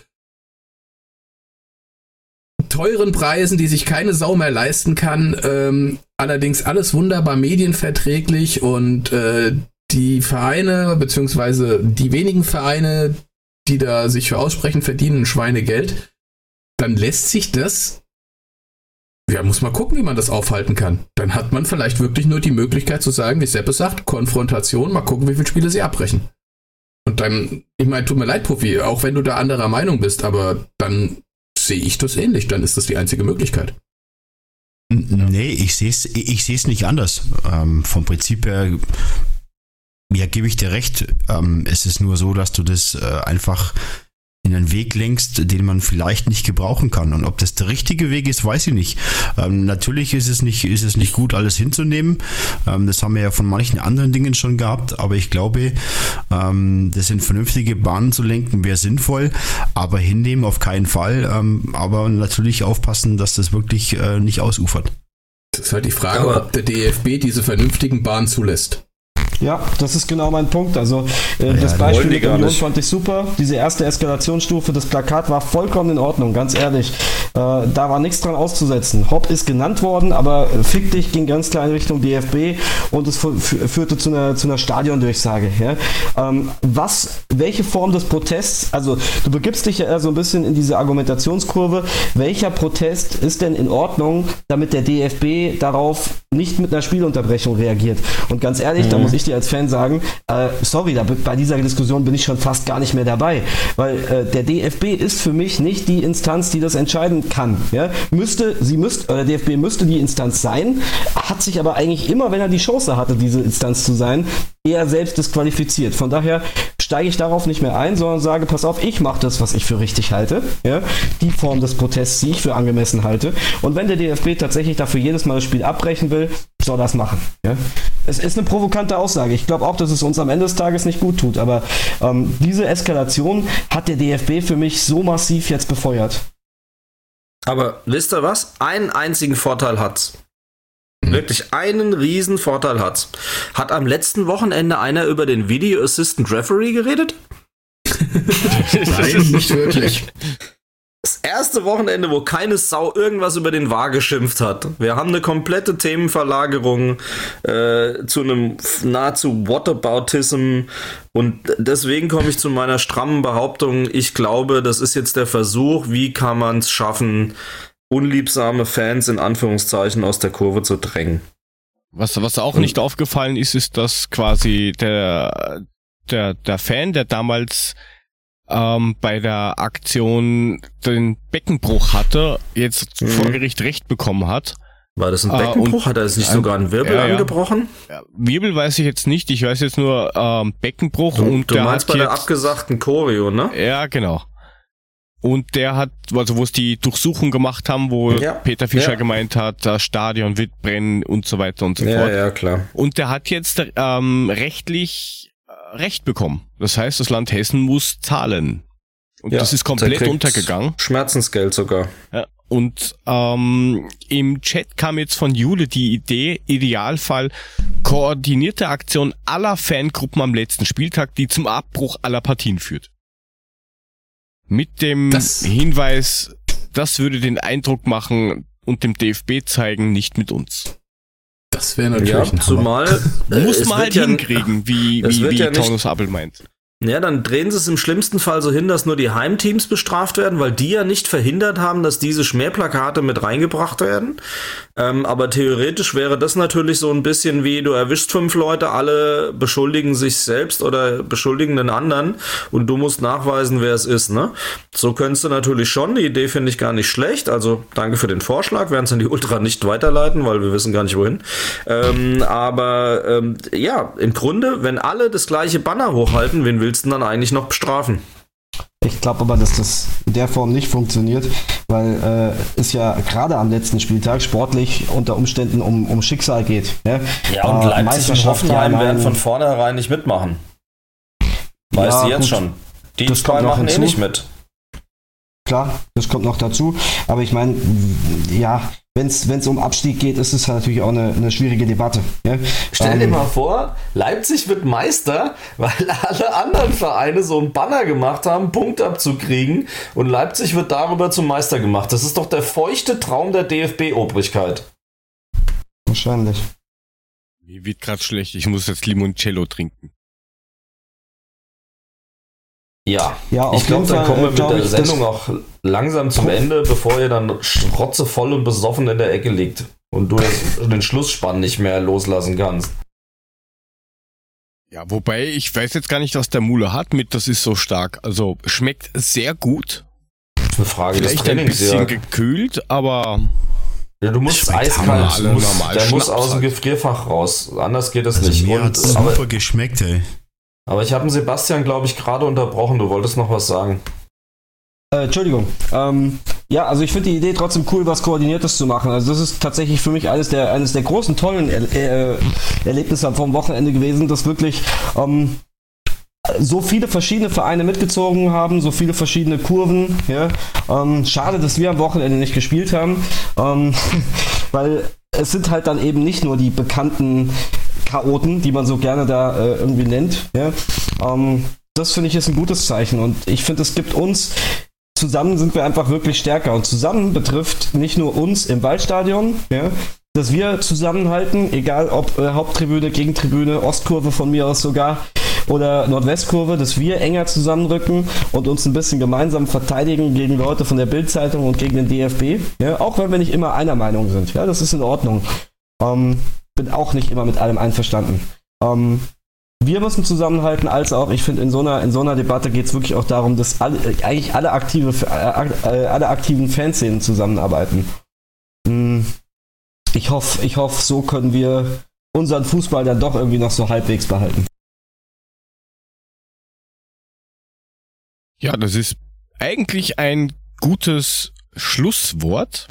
teuren Preisen, die sich keine Sau mehr leisten kann. Ähm, allerdings alles wunderbar medienverträglich und äh, die Vereine, beziehungsweise die wenigen Vereine, die da sich für aussprechen, verdienen Schweinegeld. Dann lässt sich das ja, muss man gucken, wie man das aufhalten kann. Dann hat man vielleicht wirklich nur die Möglichkeit zu sagen, wie Seppe sagt, Konfrontation, mal gucken, wie viele Spiele sie abbrechen. Und dann, ich meine, tut mir leid, Profi, auch wenn du da anderer Meinung bist, aber dann sehe ich das ähnlich. Dann ist das die einzige Möglichkeit. Nee, ich sehe es ich seh's nicht anders. Ähm, vom Prinzip her, ja, gebe ich dir recht. Ähm, es ist nur so, dass du das äh, einfach in einen Weg lenkst, den man vielleicht nicht gebrauchen kann. Und ob das der richtige Weg ist, weiß ich nicht. Ähm, natürlich ist es nicht, ist es nicht gut, alles hinzunehmen. Ähm, das haben wir ja von manchen anderen Dingen schon gehabt, aber ich glaube, ähm, das sind vernünftige Bahnen zu lenken, wäre sinnvoll, aber hinnehmen auf keinen Fall. Ähm, aber natürlich aufpassen, dass das wirklich äh, nicht ausufert. Das ist halt die Frage, aber ob der DFB diese vernünftigen Bahnen zulässt. Ja, das ist genau mein Punkt. Also äh, ja, das Beispiel mit Union fand ich super. Diese erste Eskalationsstufe, das Plakat war vollkommen in Ordnung, ganz ehrlich. Äh, da war nichts dran auszusetzen. Hopp ist genannt worden, aber fick dich ging ganz klar in Richtung DFB und es führte zu einer, zu einer Stadiondurchsage. Ja? Ähm, was, welche Form des Protests, also du begibst dich ja eher so ein bisschen in diese Argumentationskurve, welcher Protest ist denn in Ordnung, damit der DFB darauf nicht mit einer Spielunterbrechung reagiert? Und ganz ehrlich, mhm. da muss ich dir als Fan sagen, äh, sorry, da, bei dieser Diskussion bin ich schon fast gar nicht mehr dabei, weil äh, der DFB ist für mich nicht die Instanz, die das entscheiden kann. Ja? Müsste, sie müsste, oder der DFB müsste die Instanz sein, hat sich aber eigentlich immer, wenn er die Chance hatte, diese Instanz zu sein, eher selbst disqualifiziert. Von daher steige ich darauf nicht mehr ein, sondern sage, pass auf, ich mache das, was ich für richtig halte. Ja? Die Form des Protests, die ich für angemessen halte. Und wenn der DFB tatsächlich dafür jedes Mal das Spiel abbrechen will, soll das machen. Ja? Es ist eine provokante Aussage. Ich glaube auch, dass es uns am Ende des Tages nicht gut tut. Aber ähm, diese Eskalation hat der DFB für mich so massiv jetzt befeuert. Aber wisst ihr was? Einen einzigen Vorteil hat's. Mhm. Wirklich einen riesen Vorteil hat's. Hat am letzten Wochenende einer über den Video Assistant Referee geredet? Nein, nicht wirklich. Das erste Wochenende, wo keine Sau irgendwas über den War geschimpft hat. Wir haben eine komplette Themenverlagerung äh, zu einem nahezu Whataboutism und deswegen komme ich zu meiner strammen Behauptung, ich glaube, das ist jetzt der Versuch, wie kann man es schaffen, unliebsame Fans in Anführungszeichen aus der Kurve zu drängen. Was, was auch nicht aufgefallen ist, ist, dass quasi der, der, der Fan, der damals ähm, bei der Aktion den Beckenbruch hatte, jetzt mhm. vor Gericht Recht bekommen hat. War das ein äh, Beckenbruch? Äh, hat er jetzt nicht sogar einen Wirbel ja, angebrochen? Ja. Wirbel weiß ich jetzt nicht. Ich weiß jetzt nur ähm, Beckenbruch. Du, und du der meinst bei der abgesagten Choreo, ne? Ja, genau. Und der hat, also wo es die Durchsuchung gemacht haben, wo ja. Peter Fischer ja. gemeint hat, das Stadion wird brennen und so weiter und so ja, fort. Ja, klar. Und der hat jetzt ähm, rechtlich äh, Recht bekommen. Das heißt, das Land Hessen muss zahlen. Und ja, das ist komplett untergegangen. Schmerzensgeld sogar. Ja, und ähm, im Chat kam jetzt von Jule die Idee, Idealfall koordinierte Aktion aller Fangruppen am letzten Spieltag, die zum Abbruch aller Partien führt. Mit dem das Hinweis, das würde den Eindruck machen und dem DFB zeigen, nicht mit uns. Das wäre natürlich ja, ein Zumal muss man halt hinkriegen, wie, wie, wie ja Taunus Abel meint. Ja, dann drehen sie es im schlimmsten Fall so hin, dass nur die Heimteams bestraft werden, weil die ja nicht verhindert haben, dass diese Schmähplakate mit reingebracht werden. Ähm, aber theoretisch wäre das natürlich so ein bisschen wie, du erwischst fünf Leute, alle beschuldigen sich selbst oder beschuldigen den anderen und du musst nachweisen, wer es ist. Ne? So könntest du natürlich schon, die Idee finde ich gar nicht schlecht. Also danke für den Vorschlag, werden es an die Ultra nicht weiterleiten, weil wir wissen gar nicht wohin. Ähm, aber ähm, ja, im Grunde, wenn alle das gleiche Banner hochhalten, wen will willst du dann eigentlich noch bestrafen? Ich glaube aber, dass das in der Form nicht funktioniert, weil äh, es ja gerade am letzten Spieltag sportlich unter Umständen um, um Schicksal geht. Ja, ja und äh, Leipzig und Hoffenheim werden von vornherein nicht mitmachen. Weißt ja, du jetzt gut, schon. Die zwei machen eh nicht mit. Klar, das kommt noch dazu. Aber ich meine, ja, wenn es um Abstieg geht, ist es natürlich auch eine, eine schwierige Debatte. Ja? Stell dir ähm, mal vor, Leipzig wird Meister, weil alle anderen Vereine so einen Banner gemacht haben, Punkt abzukriegen und Leipzig wird darüber zum Meister gemacht. Das ist doch der feuchte Traum der DFB-Obrigkeit. Wahrscheinlich. Mir wird gerade schlecht, ich muss jetzt Limoncello trinken. Ja, ja ich glaube, dann kommen wir mit der Sendung auch langsam zum Ende, bevor ihr dann schrotzevoll und besoffen in der Ecke liegt und du den Schlussspann nicht mehr loslassen kannst. Ja, wobei ich weiß jetzt gar nicht, was der Mule hat mit, das ist so stark. Also schmeckt sehr gut. Das ist eine Frage Vielleicht des Trainings, ein bisschen ja. gekühlt, aber ja, du musst eiskalt, muss, der muss aus dem halt. Gefrierfach raus. Anders geht das also nicht. Mir und, super geschmeckt, ey. Aber ich habe den Sebastian, glaube ich, gerade unterbrochen. Du wolltest noch was sagen. Äh, Entschuldigung. Ähm, ja, also ich finde die Idee trotzdem cool, was Koordiniertes zu machen. Also das ist tatsächlich für mich eines der, eines der großen, tollen er äh, Erlebnisse vom Wochenende gewesen, dass wirklich ähm, so viele verschiedene Vereine mitgezogen haben, so viele verschiedene Kurven. Ja? Ähm, schade, dass wir am Wochenende nicht gespielt haben, ähm, weil es sind halt dann eben nicht nur die bekannten Chaoten, die man so gerne da äh, irgendwie nennt. Ja? Ähm, das finde ich ist ein gutes Zeichen und ich finde, es gibt uns zusammen sind wir einfach wirklich stärker und zusammen betrifft nicht nur uns im Waldstadion, ja, dass wir zusammenhalten, egal ob äh, Haupttribüne, Gegentribüne, Ostkurve von mir aus sogar oder Nordwestkurve, dass wir enger zusammenrücken und uns ein bisschen gemeinsam verteidigen gegen Leute von der Bildzeitung und gegen den DFB. Ja, auch wenn wir nicht immer einer Meinung sind. Ja, das ist in Ordnung. Ähm, bin auch nicht immer mit allem einverstanden. Ähm, wir müssen zusammenhalten, als auch, ich finde, in so einer, in so einer Debatte geht es wirklich auch darum, dass alle, eigentlich alle, aktive, äh, alle aktiven Fanszenen zusammenarbeiten. Hm, ich hoffe, ich hoffe, so können wir unseren Fußball dann doch irgendwie noch so halbwegs behalten. Ja, das ist eigentlich ein gutes Schlusswort,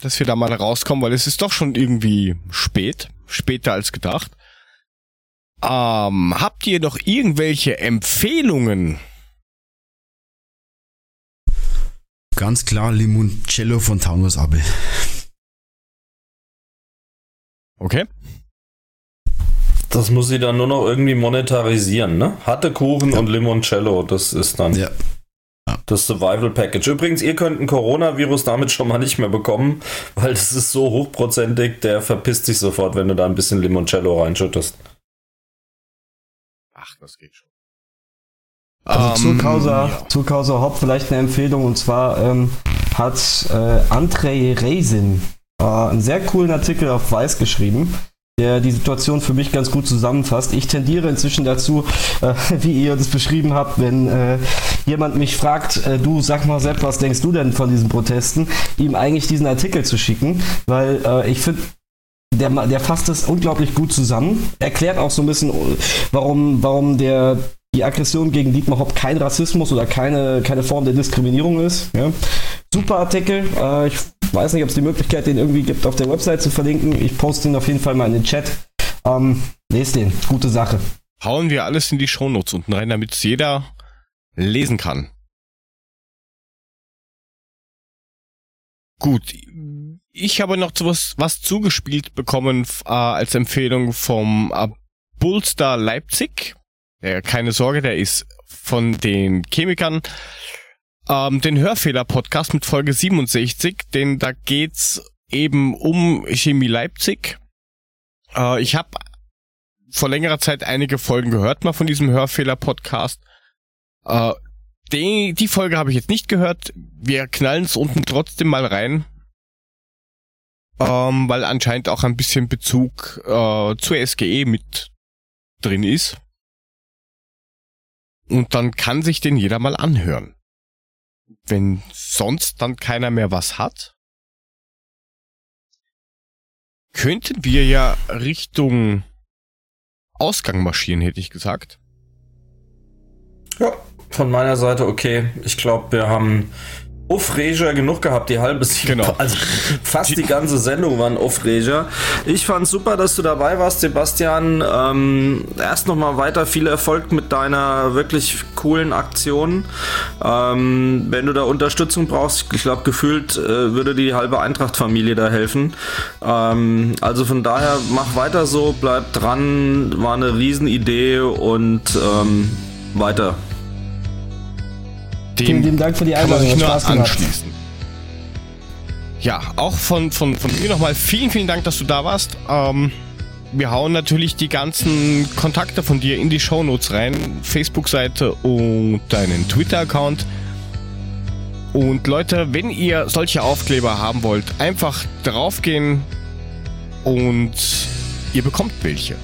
dass wir da mal rauskommen, weil es ist doch schon irgendwie spät, später als gedacht. Ähm, habt ihr noch irgendwelche Empfehlungen? Ganz klar Limoncello von Taunus Abel. Okay. Das muss sie dann nur noch irgendwie monetarisieren, ne? Hatte Kuchen ja. und Limoncello, das ist dann ja. das Survival Package. Übrigens, ihr könnt ein Coronavirus damit schon mal nicht mehr bekommen, weil das ist so hochprozentig, der verpisst sich sofort, wenn du da ein bisschen Limoncello reinschüttest. Ach, das geht schon. Also um, zu Causa, ja. zu Causa Hop vielleicht eine Empfehlung und zwar ähm, hat äh, Andrei Reisin äh, einen sehr coolen Artikel auf Weiß geschrieben, der die Situation für mich ganz gut zusammenfasst. Ich tendiere inzwischen dazu, äh, wie ihr das beschrieben habt, wenn äh, jemand mich fragt, äh, du sag mal Sepp, was denkst du denn von diesen Protesten, ihm eigentlich diesen Artikel zu schicken, weil äh, ich finde, der, der fasst es unglaublich gut zusammen, erklärt auch so ein bisschen, warum, warum der, die Aggression gegen Dietmar Hopp kein Rassismus oder keine, keine Form der Diskriminierung ist. Ja. Super Artikel. Äh, ich weiß nicht, ob es die Möglichkeit den irgendwie gibt, auf der Website zu verlinken. Ich poste ihn auf jeden Fall mal in den Chat. Ähm, lest den. Gute Sache. Hauen wir alles in die Shownotes unten rein, damit es jeder lesen kann. Gut, ich habe noch was, was zugespielt bekommen äh, als Empfehlung vom äh, Bullstar Leipzig. Ja, keine Sorge, der ist von den Chemikern. Ähm, den Hörfehler-Podcast mit Folge 67, denn da geht's eben um Chemie Leipzig. Äh, ich habe vor längerer Zeit einige Folgen gehört mal von diesem Hörfehler-Podcast. Äh, die, die Folge habe ich jetzt nicht gehört. Wir knallen es unten trotzdem mal rein ähm, weil anscheinend auch ein bisschen Bezug äh, zur SGE mit drin ist. Und dann kann sich den jeder mal anhören. Wenn sonst dann keiner mehr was hat, könnten wir ja Richtung Ausgang marschieren, hätte ich gesagt. Ja, von meiner Seite okay. Ich glaube, wir haben Aufreger genug gehabt, die halbe, genau. also fast die ganze Sendung waren Aufreger. Ich fand super, dass du dabei warst, Sebastian. Ähm, erst nochmal weiter viel Erfolg mit deiner wirklich coolen Aktion. Ähm, wenn du da Unterstützung brauchst, ich glaube, gefühlt äh, würde die halbe Eintracht-Familie da helfen. Ähm, also von daher, mach weiter so, bleib dran, war eine Riesenidee und ähm, weiter. Dem Vielen lieben Dank für die Einladung. Kann man sich nur anschließen. Ja, auch von, von, von mir nochmal vielen, vielen Dank, dass du da warst. Ähm, wir hauen natürlich die ganzen Kontakte von dir in die Shownotes rein. Facebook-Seite und deinen Twitter-Account. Und Leute, wenn ihr solche Aufkleber haben wollt, einfach draufgehen und ihr bekommt welche.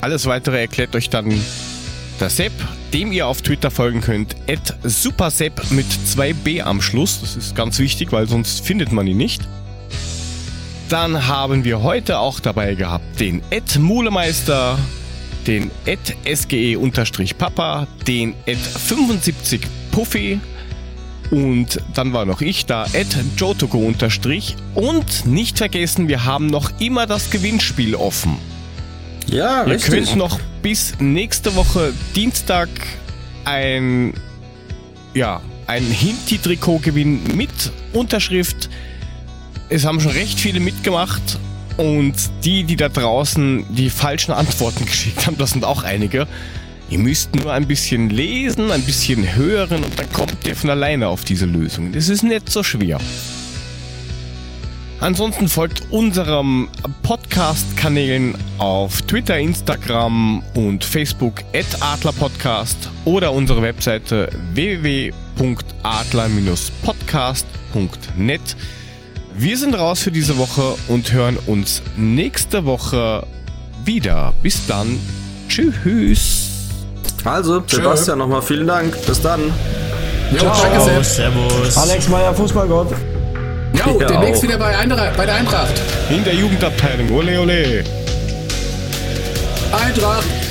Alles weitere erklärt euch dann der Sepp, dem ihr auf Twitter folgen könnt, at supersepp mit 2b am Schluss. Das ist ganz wichtig, weil sonst findet man ihn nicht. Dann haben wir heute auch dabei gehabt den Ed Mulemeister, den Ed SGE-Papa, den Ed 75 Puffy, Und dann war noch ich da, at Jotogo. Und nicht vergessen, wir haben noch immer das Gewinnspiel offen. Ja, Ihr richtig. könnt noch bis nächste Woche Dienstag ein, ja, ein Hinti-Trikot gewinnen mit Unterschrift. Es haben schon recht viele mitgemacht und die, die da draußen die falschen Antworten geschickt haben, das sind auch einige. Ihr müsst nur ein bisschen lesen, ein bisschen hören und dann kommt ihr von alleine auf diese Lösung. Das ist nicht so schwer. Ansonsten folgt unserem Podcast-Kanälen auf Twitter, Instagram und Facebook at adlerpodcast oder unsere Webseite www.adler-podcast.net. Wir sind raus für diese Woche und hören uns nächste Woche wieder. Bis dann. Tschüss. Also, Sebastian, nochmal vielen Dank. Bis dann. Jo, Ciao. danke Servus. Alex Meyer, Fußballgott. Jo, ja, demnächst wieder bei, Eintracht, bei der Eintracht. In der Jugendabteilung. Ole, ole. Eintracht.